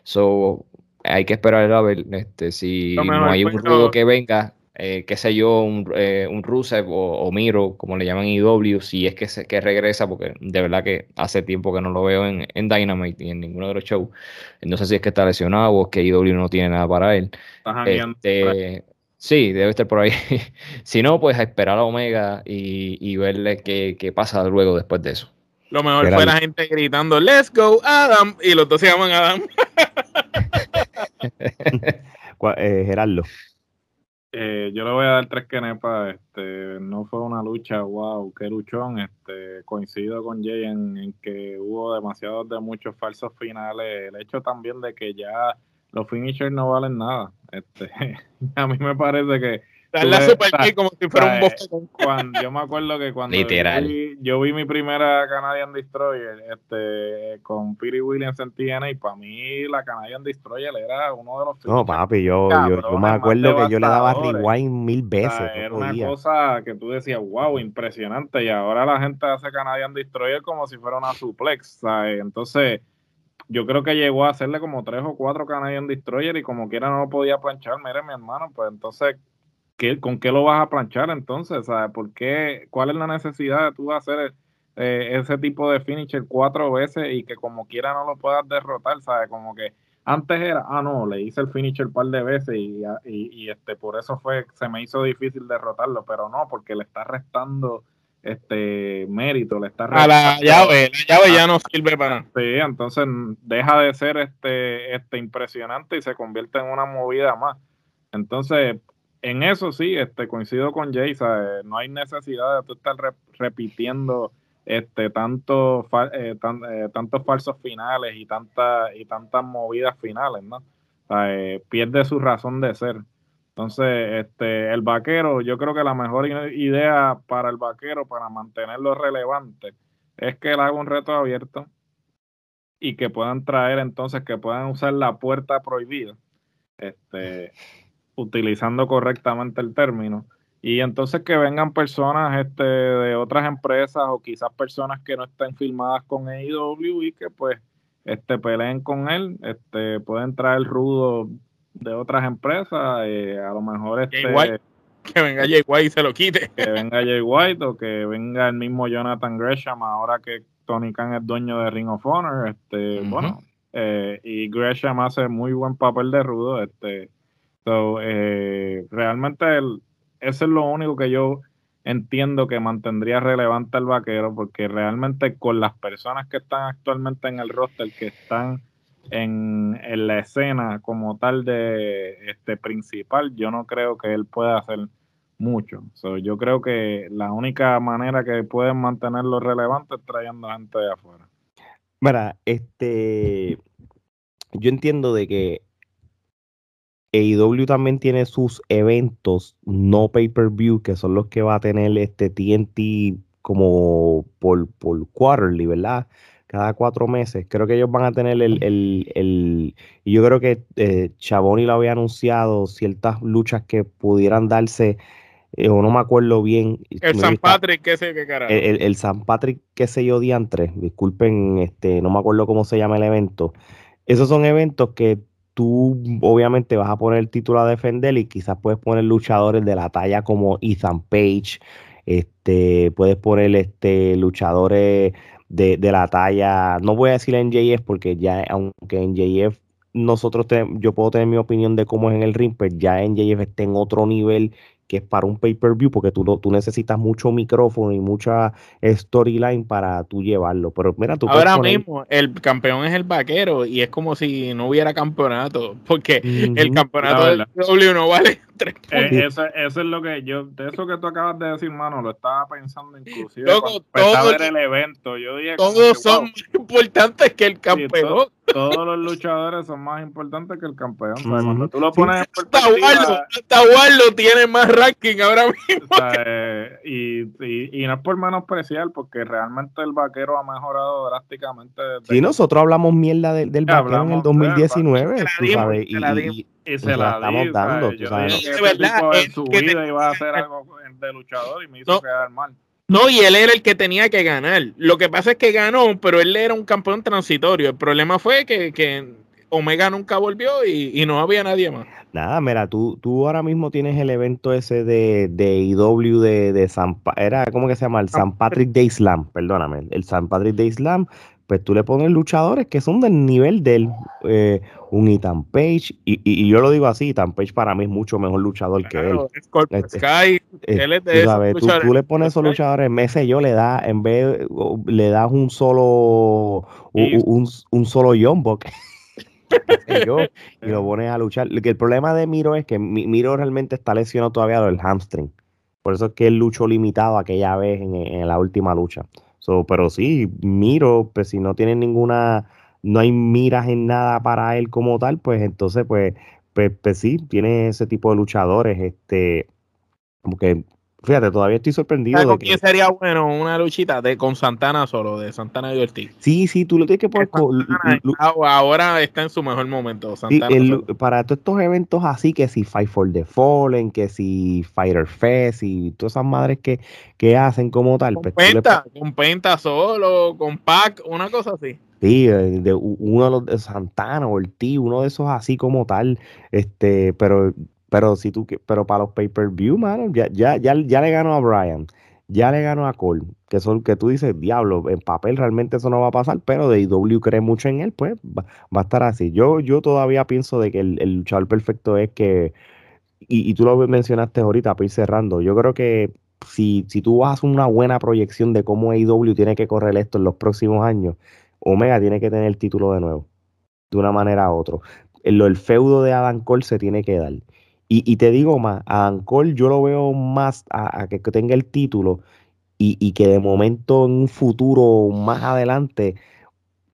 So, hay que esperar a ver este, si no, hay un rudo que venga eh, qué sé yo, un, eh, un Rusev o, Miro, como le llaman IW, si es que, se, que regresa, porque de verdad que hace tiempo que no lo veo en, en Dynamite y en ninguno de los shows. No sé si es que está lesionado o es que IW no tiene nada para él. Este, sí, debe estar por ahí. si no, pues a esperar a Omega y, y verle qué, qué pasa luego después de eso. Lo mejor fue la gente gritando, let's go, Adam, y los dos se llaman Adam. eh, Gerardo. Eh, yo le voy a dar tres quenepas. Este, no fue una lucha, wow, qué luchón. Este, coincido con Jay en, que hubo demasiados de muchos falsos finales. El hecho también de que ya los finishers no valen nada. Este, a mí me parece que la Super como si fuera un bofetón. Cuando, yo me acuerdo que cuando Literal. Yo, vi, mi primera Canadian Destroyer este, con Piri Williams en TNA y para mí la Canadian Destroyer era uno de los No, papi, yo, yo, me acuerdo que yo le daba rewind mil veces. era una cosa que tú decías, wow, impresionante. Y ahora la gente hace Canadian Destroyer como si fuera una suplex. ¿sabes? Entonces yo creo que llegó a hacerle como tres o cuatro Canadian Destroyer y como quiera no lo podía planchar. Mire, mi hermano, pues entonces ¿con qué lo vas a planchar entonces? ¿sabes? ¿Por qué, ¿Cuál es la necesidad de tú hacer eh, ese tipo de finisher cuatro veces y que como quiera no lo puedas derrotar? ¿Sabes? Como que antes era, ah, no, le hice el finisher un par de veces y, y, este, por eso fue, se me hizo difícil derrotarlo, pero no, porque le está restando este mérito, le está restando. A la llave, la llave ya no sirve para. Sí, entonces deja de ser este, este impresionante y se convierte en una movida más. Entonces, en eso sí, este, coincido con Jay, no hay necesidad de tú estar repitiendo este, tanto, eh, eh, tantos falsos finales y, tantas y tantas movidas finales, ¿no? Pierde su razón de ser. Entonces, este, el vaquero, yo creo que la mejor idea para el vaquero, para mantenerlo relevante, es que él haga un reto abierto y que puedan traer entonces, que puedan usar la puerta prohibida. Este, utilizando correctamente el término. Y entonces que vengan personas este, de otras empresas o quizás personas que no estén firmadas con AEW y que pues este, peleen con él, este, pueden traer rudo de otras empresas, eh, a lo mejor este, que venga Jay White y se lo quite. Que venga Jay White o que venga el mismo Jonathan Gresham ahora que Tony Khan es dueño de Ring of Honor, este, bueno, eh, y Gresham hace muy buen papel de rudo, este, So, eh, realmente eso es lo único que yo entiendo que mantendría relevante al vaquero, porque realmente con las personas que están actualmente en el roster, que están en, la escena como tal de este principal, yo no creo que él pueda hacer mucho. So, yo creo que la única manera que pueden mantenerlo relevante es trayendo gente de afuera. Mira, este, yo entiendo de que AEW también tiene sus eventos no pay-per-view, que son los que va a tener este TNT como por, por quarterly, ¿verdad? Cada cuatro meses. Creo que ellos van a tener el... el, y yo creo que eh, Chaboni lo había anunciado, ciertas luchas que pudieran darse, eh, o no me acuerdo bien. El San Patrick, qué sé qué carajo. El, el, San Patrick, qué sé yo, diantre. Disculpen, este, no me acuerdo cómo se llama el evento. Esos son eventos que tú obviamente vas a poner el título a defender y quizás puedes poner luchadores de la talla como Ethan Page, este, puedes poner este, luchadores de, la talla, no voy a decir NJF porque ya, aunque en JF nosotros, yo puedo tener mi opinión de cómo es en el ring, pero ya NJF está en otro nivel que es para un pay-per-view, porque tú, tú necesitas mucho micrófono y mucha storyline para tú llevarlo. Pero mira, tú Ahora mismo, el campeón es el vaquero y es como si no hubiera campeonato, porque el campeonato del W no vale tres eh, eso, es lo que yo, de eso que tú acabas de decir, mano, lo estaba pensando inclusive ver el evento. Yo dije todos son más importantes que el campeón. todos los luchadores son más importantes que el campeón. Cuando tú lo pones en tiene más ranking ahora mismo. Eh, y, y, no es por menospreciar, porque realmente el vaquero ha mejorado drásticamente. Si nosotros hablamos mierda del, del vaquero en el 2019. Tú sabes, y, y se la, estamos dando. Yo sabes. Que verdad, en su vida iba a hacer algo de luchador y me hizo quedar mal. No, y él era el que tenía que ganar. Lo que pasa es que ganó, pero él era un campeón transitorio. El problema fue que, Omega nunca volvió y, no había nadie más. Nada, mira, tú, tú ahora mismo tienes el evento ese de, de IW de, de San era ¿cómo que se llama? El San Patrick Day Slam, perdóname, el San Patrick Day Slam, pues tú le pones luchadores que son del nivel del eh, un Ethan Page, y, yo lo digo así, Ethan Page para mí es mucho mejor luchador que él. Este, Sky, él es de tú, le pones esos luchadores, ese yo le da, en vez, le das un solo, un, un, solo John y lo pones a luchar. El problema de Miro es que Miro realmente está lesionado todavía del hamstring. Por eso es que él luchó limitado aquella vez en, la última lucha. pero sí, Miro, pues si no tiene ninguna, no hay miras en nada para él como tal, pues entonces, pues, pues, pues sí, tiene ese tipo de luchadores, este, como que Fíjate, todavía estoy sorprendido. de quién sería bueno una luchita de con Santana solo, de Santana y Ortiz? Sí, sí, tú lo tienes que poner. ahora está en su mejor momento. para todos estos eventos así, que si Fight for the Fallen, que si Fighter Fest y todas esas madres que, que hacen como tal. Con pues, Penta, con Penta solo, con Pac, una cosa así. Sí, de, uno de los de Santana, Ortiz, uno de esos así como tal, este, pero pero si tú pero para los pay-per-view, mano, ya, ya, ya, ya le ganó a Brian, ya le ganó a Cole, que son que tú dices, diablo, en papel realmente eso no va a pasar, pero de IW cree mucho en él, pues va, a estar así. Yo, yo todavía pienso de que el, luchador perfecto es que, y, tú lo mencionaste ahorita para ir cerrando, yo creo que si, si tú vas a una buena proyección de cómo IW tiene que correr esto en los próximos años, Omega tiene que tener el título de nuevo, de una manera u otra. El, el feudo de Adam Cole se tiene que dar. Y, te digo más, a Ancol yo lo veo más a, que, tenga el título y, que de momento en un futuro más adelante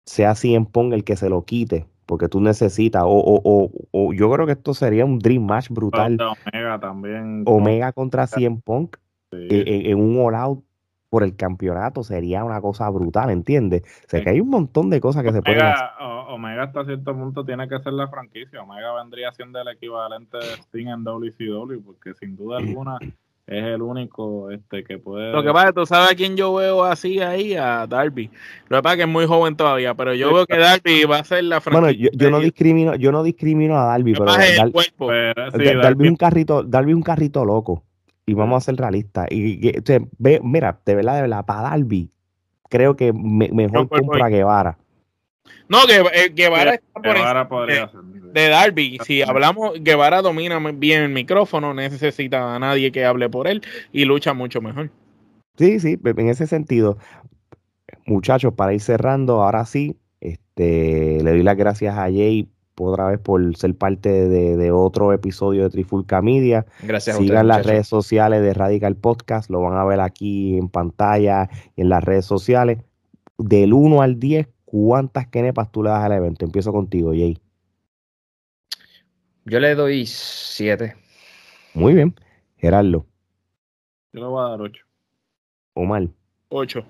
sea en Pong el que se lo quite, porque tú necesitas, o, o, yo creo que esto sería un Dream Match brutal. Omega también. Omega contra CM Punk en, en, un All Out por el campeonato sería una cosa brutal, ¿entiendes? O sea que hay un montón de cosas que se pueden hacer. Omega hasta cierto punto tiene que ser la franquicia. Omega vendría siendo el equivalente de Sting en WCW, porque sin duda alguna es el único este que puede. Lo que pasa, tú sabes a quién yo veo así ahí, a Darby. Lo que pasa es que es muy joven todavía, pero yo veo que Darby va a ser la franquicia. Bueno, yo, no discrimino, yo no discrimino a Darby, pero, Darby, un carrito, Darby un carrito loco y vamos a ser realistas. Y, ve, mira, de verdad, de verdad, para Darby, creo que mejor compra a Guevara. No, que, eh, Guevara está por de, de, Darby. Si hablamos, Guevara domina bien el micrófono, no necesita a nadie que hable por él y lucha mucho mejor. Sí, sí, en ese sentido. Muchachos, para ir cerrando, ahora sí, este, le doy las gracias a Jay otra vez por ser parte de, otro episodio de Trifulca Media. Gracias Sigan las redes sociales de Radical Podcast, lo van a ver aquí en pantalla y en las redes sociales. Del 1 al 10, ¿cuántas kenepas tú le das al evento? Empiezo contigo, Jay. Yo le doy 7. Muy bien. Gerardo. Yo le voy a dar 8. Omar. 8.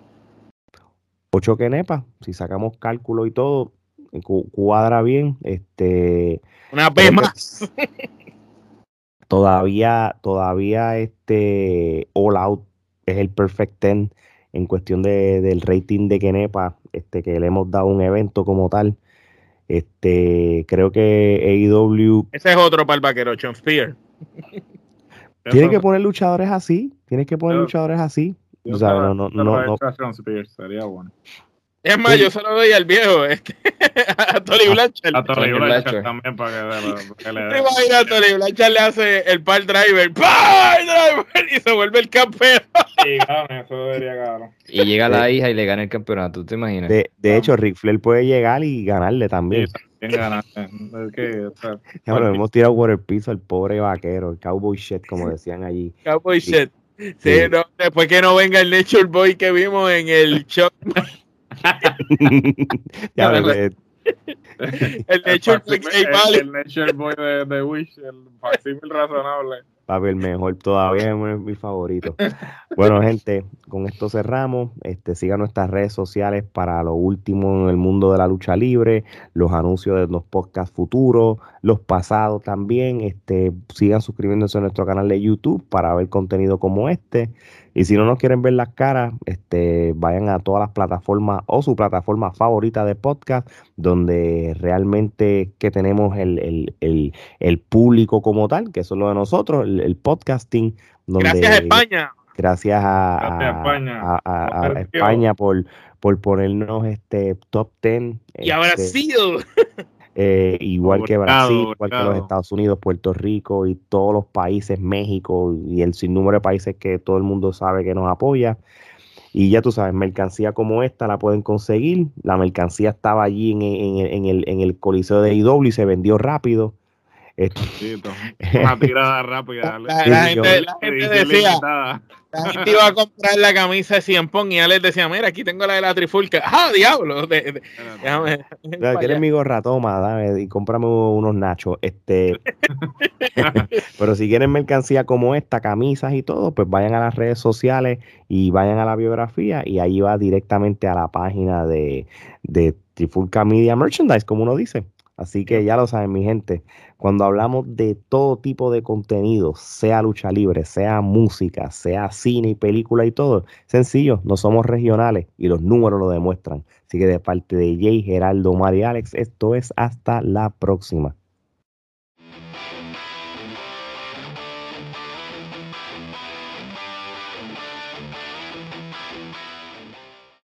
8 kenepas. Si sacamos cálculo y todo, cuadra bien. Este, Una vez más. todavía, todavía este All Out es el perfect ten en cuestión de, del rating de Kenepa, este, que le hemos dado un evento como tal. Este, creo que AEW. Ese es otro para el vaquero, John Spear. Tienes que poner luchadores así. Tienes que poner luchadores así. O sea, no, no, no, sería bueno. Es más, yo se lo doy al viejo, este, a Tony Blanchard. A, Tony Blanchard también para que, le dé. a Tony Blanchard le hace el par driver, par driver, y se vuelve el campeón. Y gana, eso debería ganar. Y llega la hija y le gana el campeonato, ¿te imaginas? De, de hecho, Rick Flair puede llegar y ganarle también. Sí, también ganar. Es que, o sea, ya, bueno, hemos tirado por el piso al pobre vaquero, el cowboy shit, como decían allí. Cowboy shit. Sí, No, después que no venga el Nature Boy que vimos en el show. ya el, el, Nature, el, Nature Boy de, de Wish, el facsimil razonable. Papi, el mejor todavía es mi favorito. Bueno, gente, con esto cerramos. Este, sigan nuestras redes sociales para lo último en el mundo de la lucha libre, los anuncios de los podcasts futuros, los pasados también. Este, sigan suscribiéndose a nuestro canal de YouTube para ver contenido como este. Y si no nos quieren ver las caras, este, vayan a todas las plataformas o su plataforma favorita de podcast, donde realmente que tenemos el, público como tal, que eso es lo de nosotros, el, podcasting. gracias a España. Gracias a, España, por, por ponernos este top 10. Y ahora este, sí. Eh, igual que Brasil, igual que los Estados Unidos, Puerto Rico y todos los países, México y el sinnúmero de países que todo el mundo sabe que nos apoya. Y ya tú sabes, mercancía como esta la pueden conseguir. La mercancía estaba allí en, en, el, en el Coliseo de IW y se vendió rápido. Una tirada rápida. La, gente, la gente decía, la gente iba a comprar la camisa de Cien Pong y Alex decía, mira, aquí tengo la de la trifulca. ¡Ah, diablo! De, déjame, ¿Quieres mi gorra? Toma, dame y cómprame unos nachos. Este, pero si quieren mercancía como esta, camisas y todo, pues vayan a las redes sociales y vayan a la biografía y ahí va directamente a la página de, de Trifulca Media Merchandise, como uno dice. Así que ya lo saben, mi gente, cuando hablamos de todo tipo de contenido, sea lucha libre, sea música, sea cine y película y todo, sencillo, no somos regionales y los números lo demuestran. Así que de parte de Jay, Geraldo, María Alex, esto es hasta la próxima.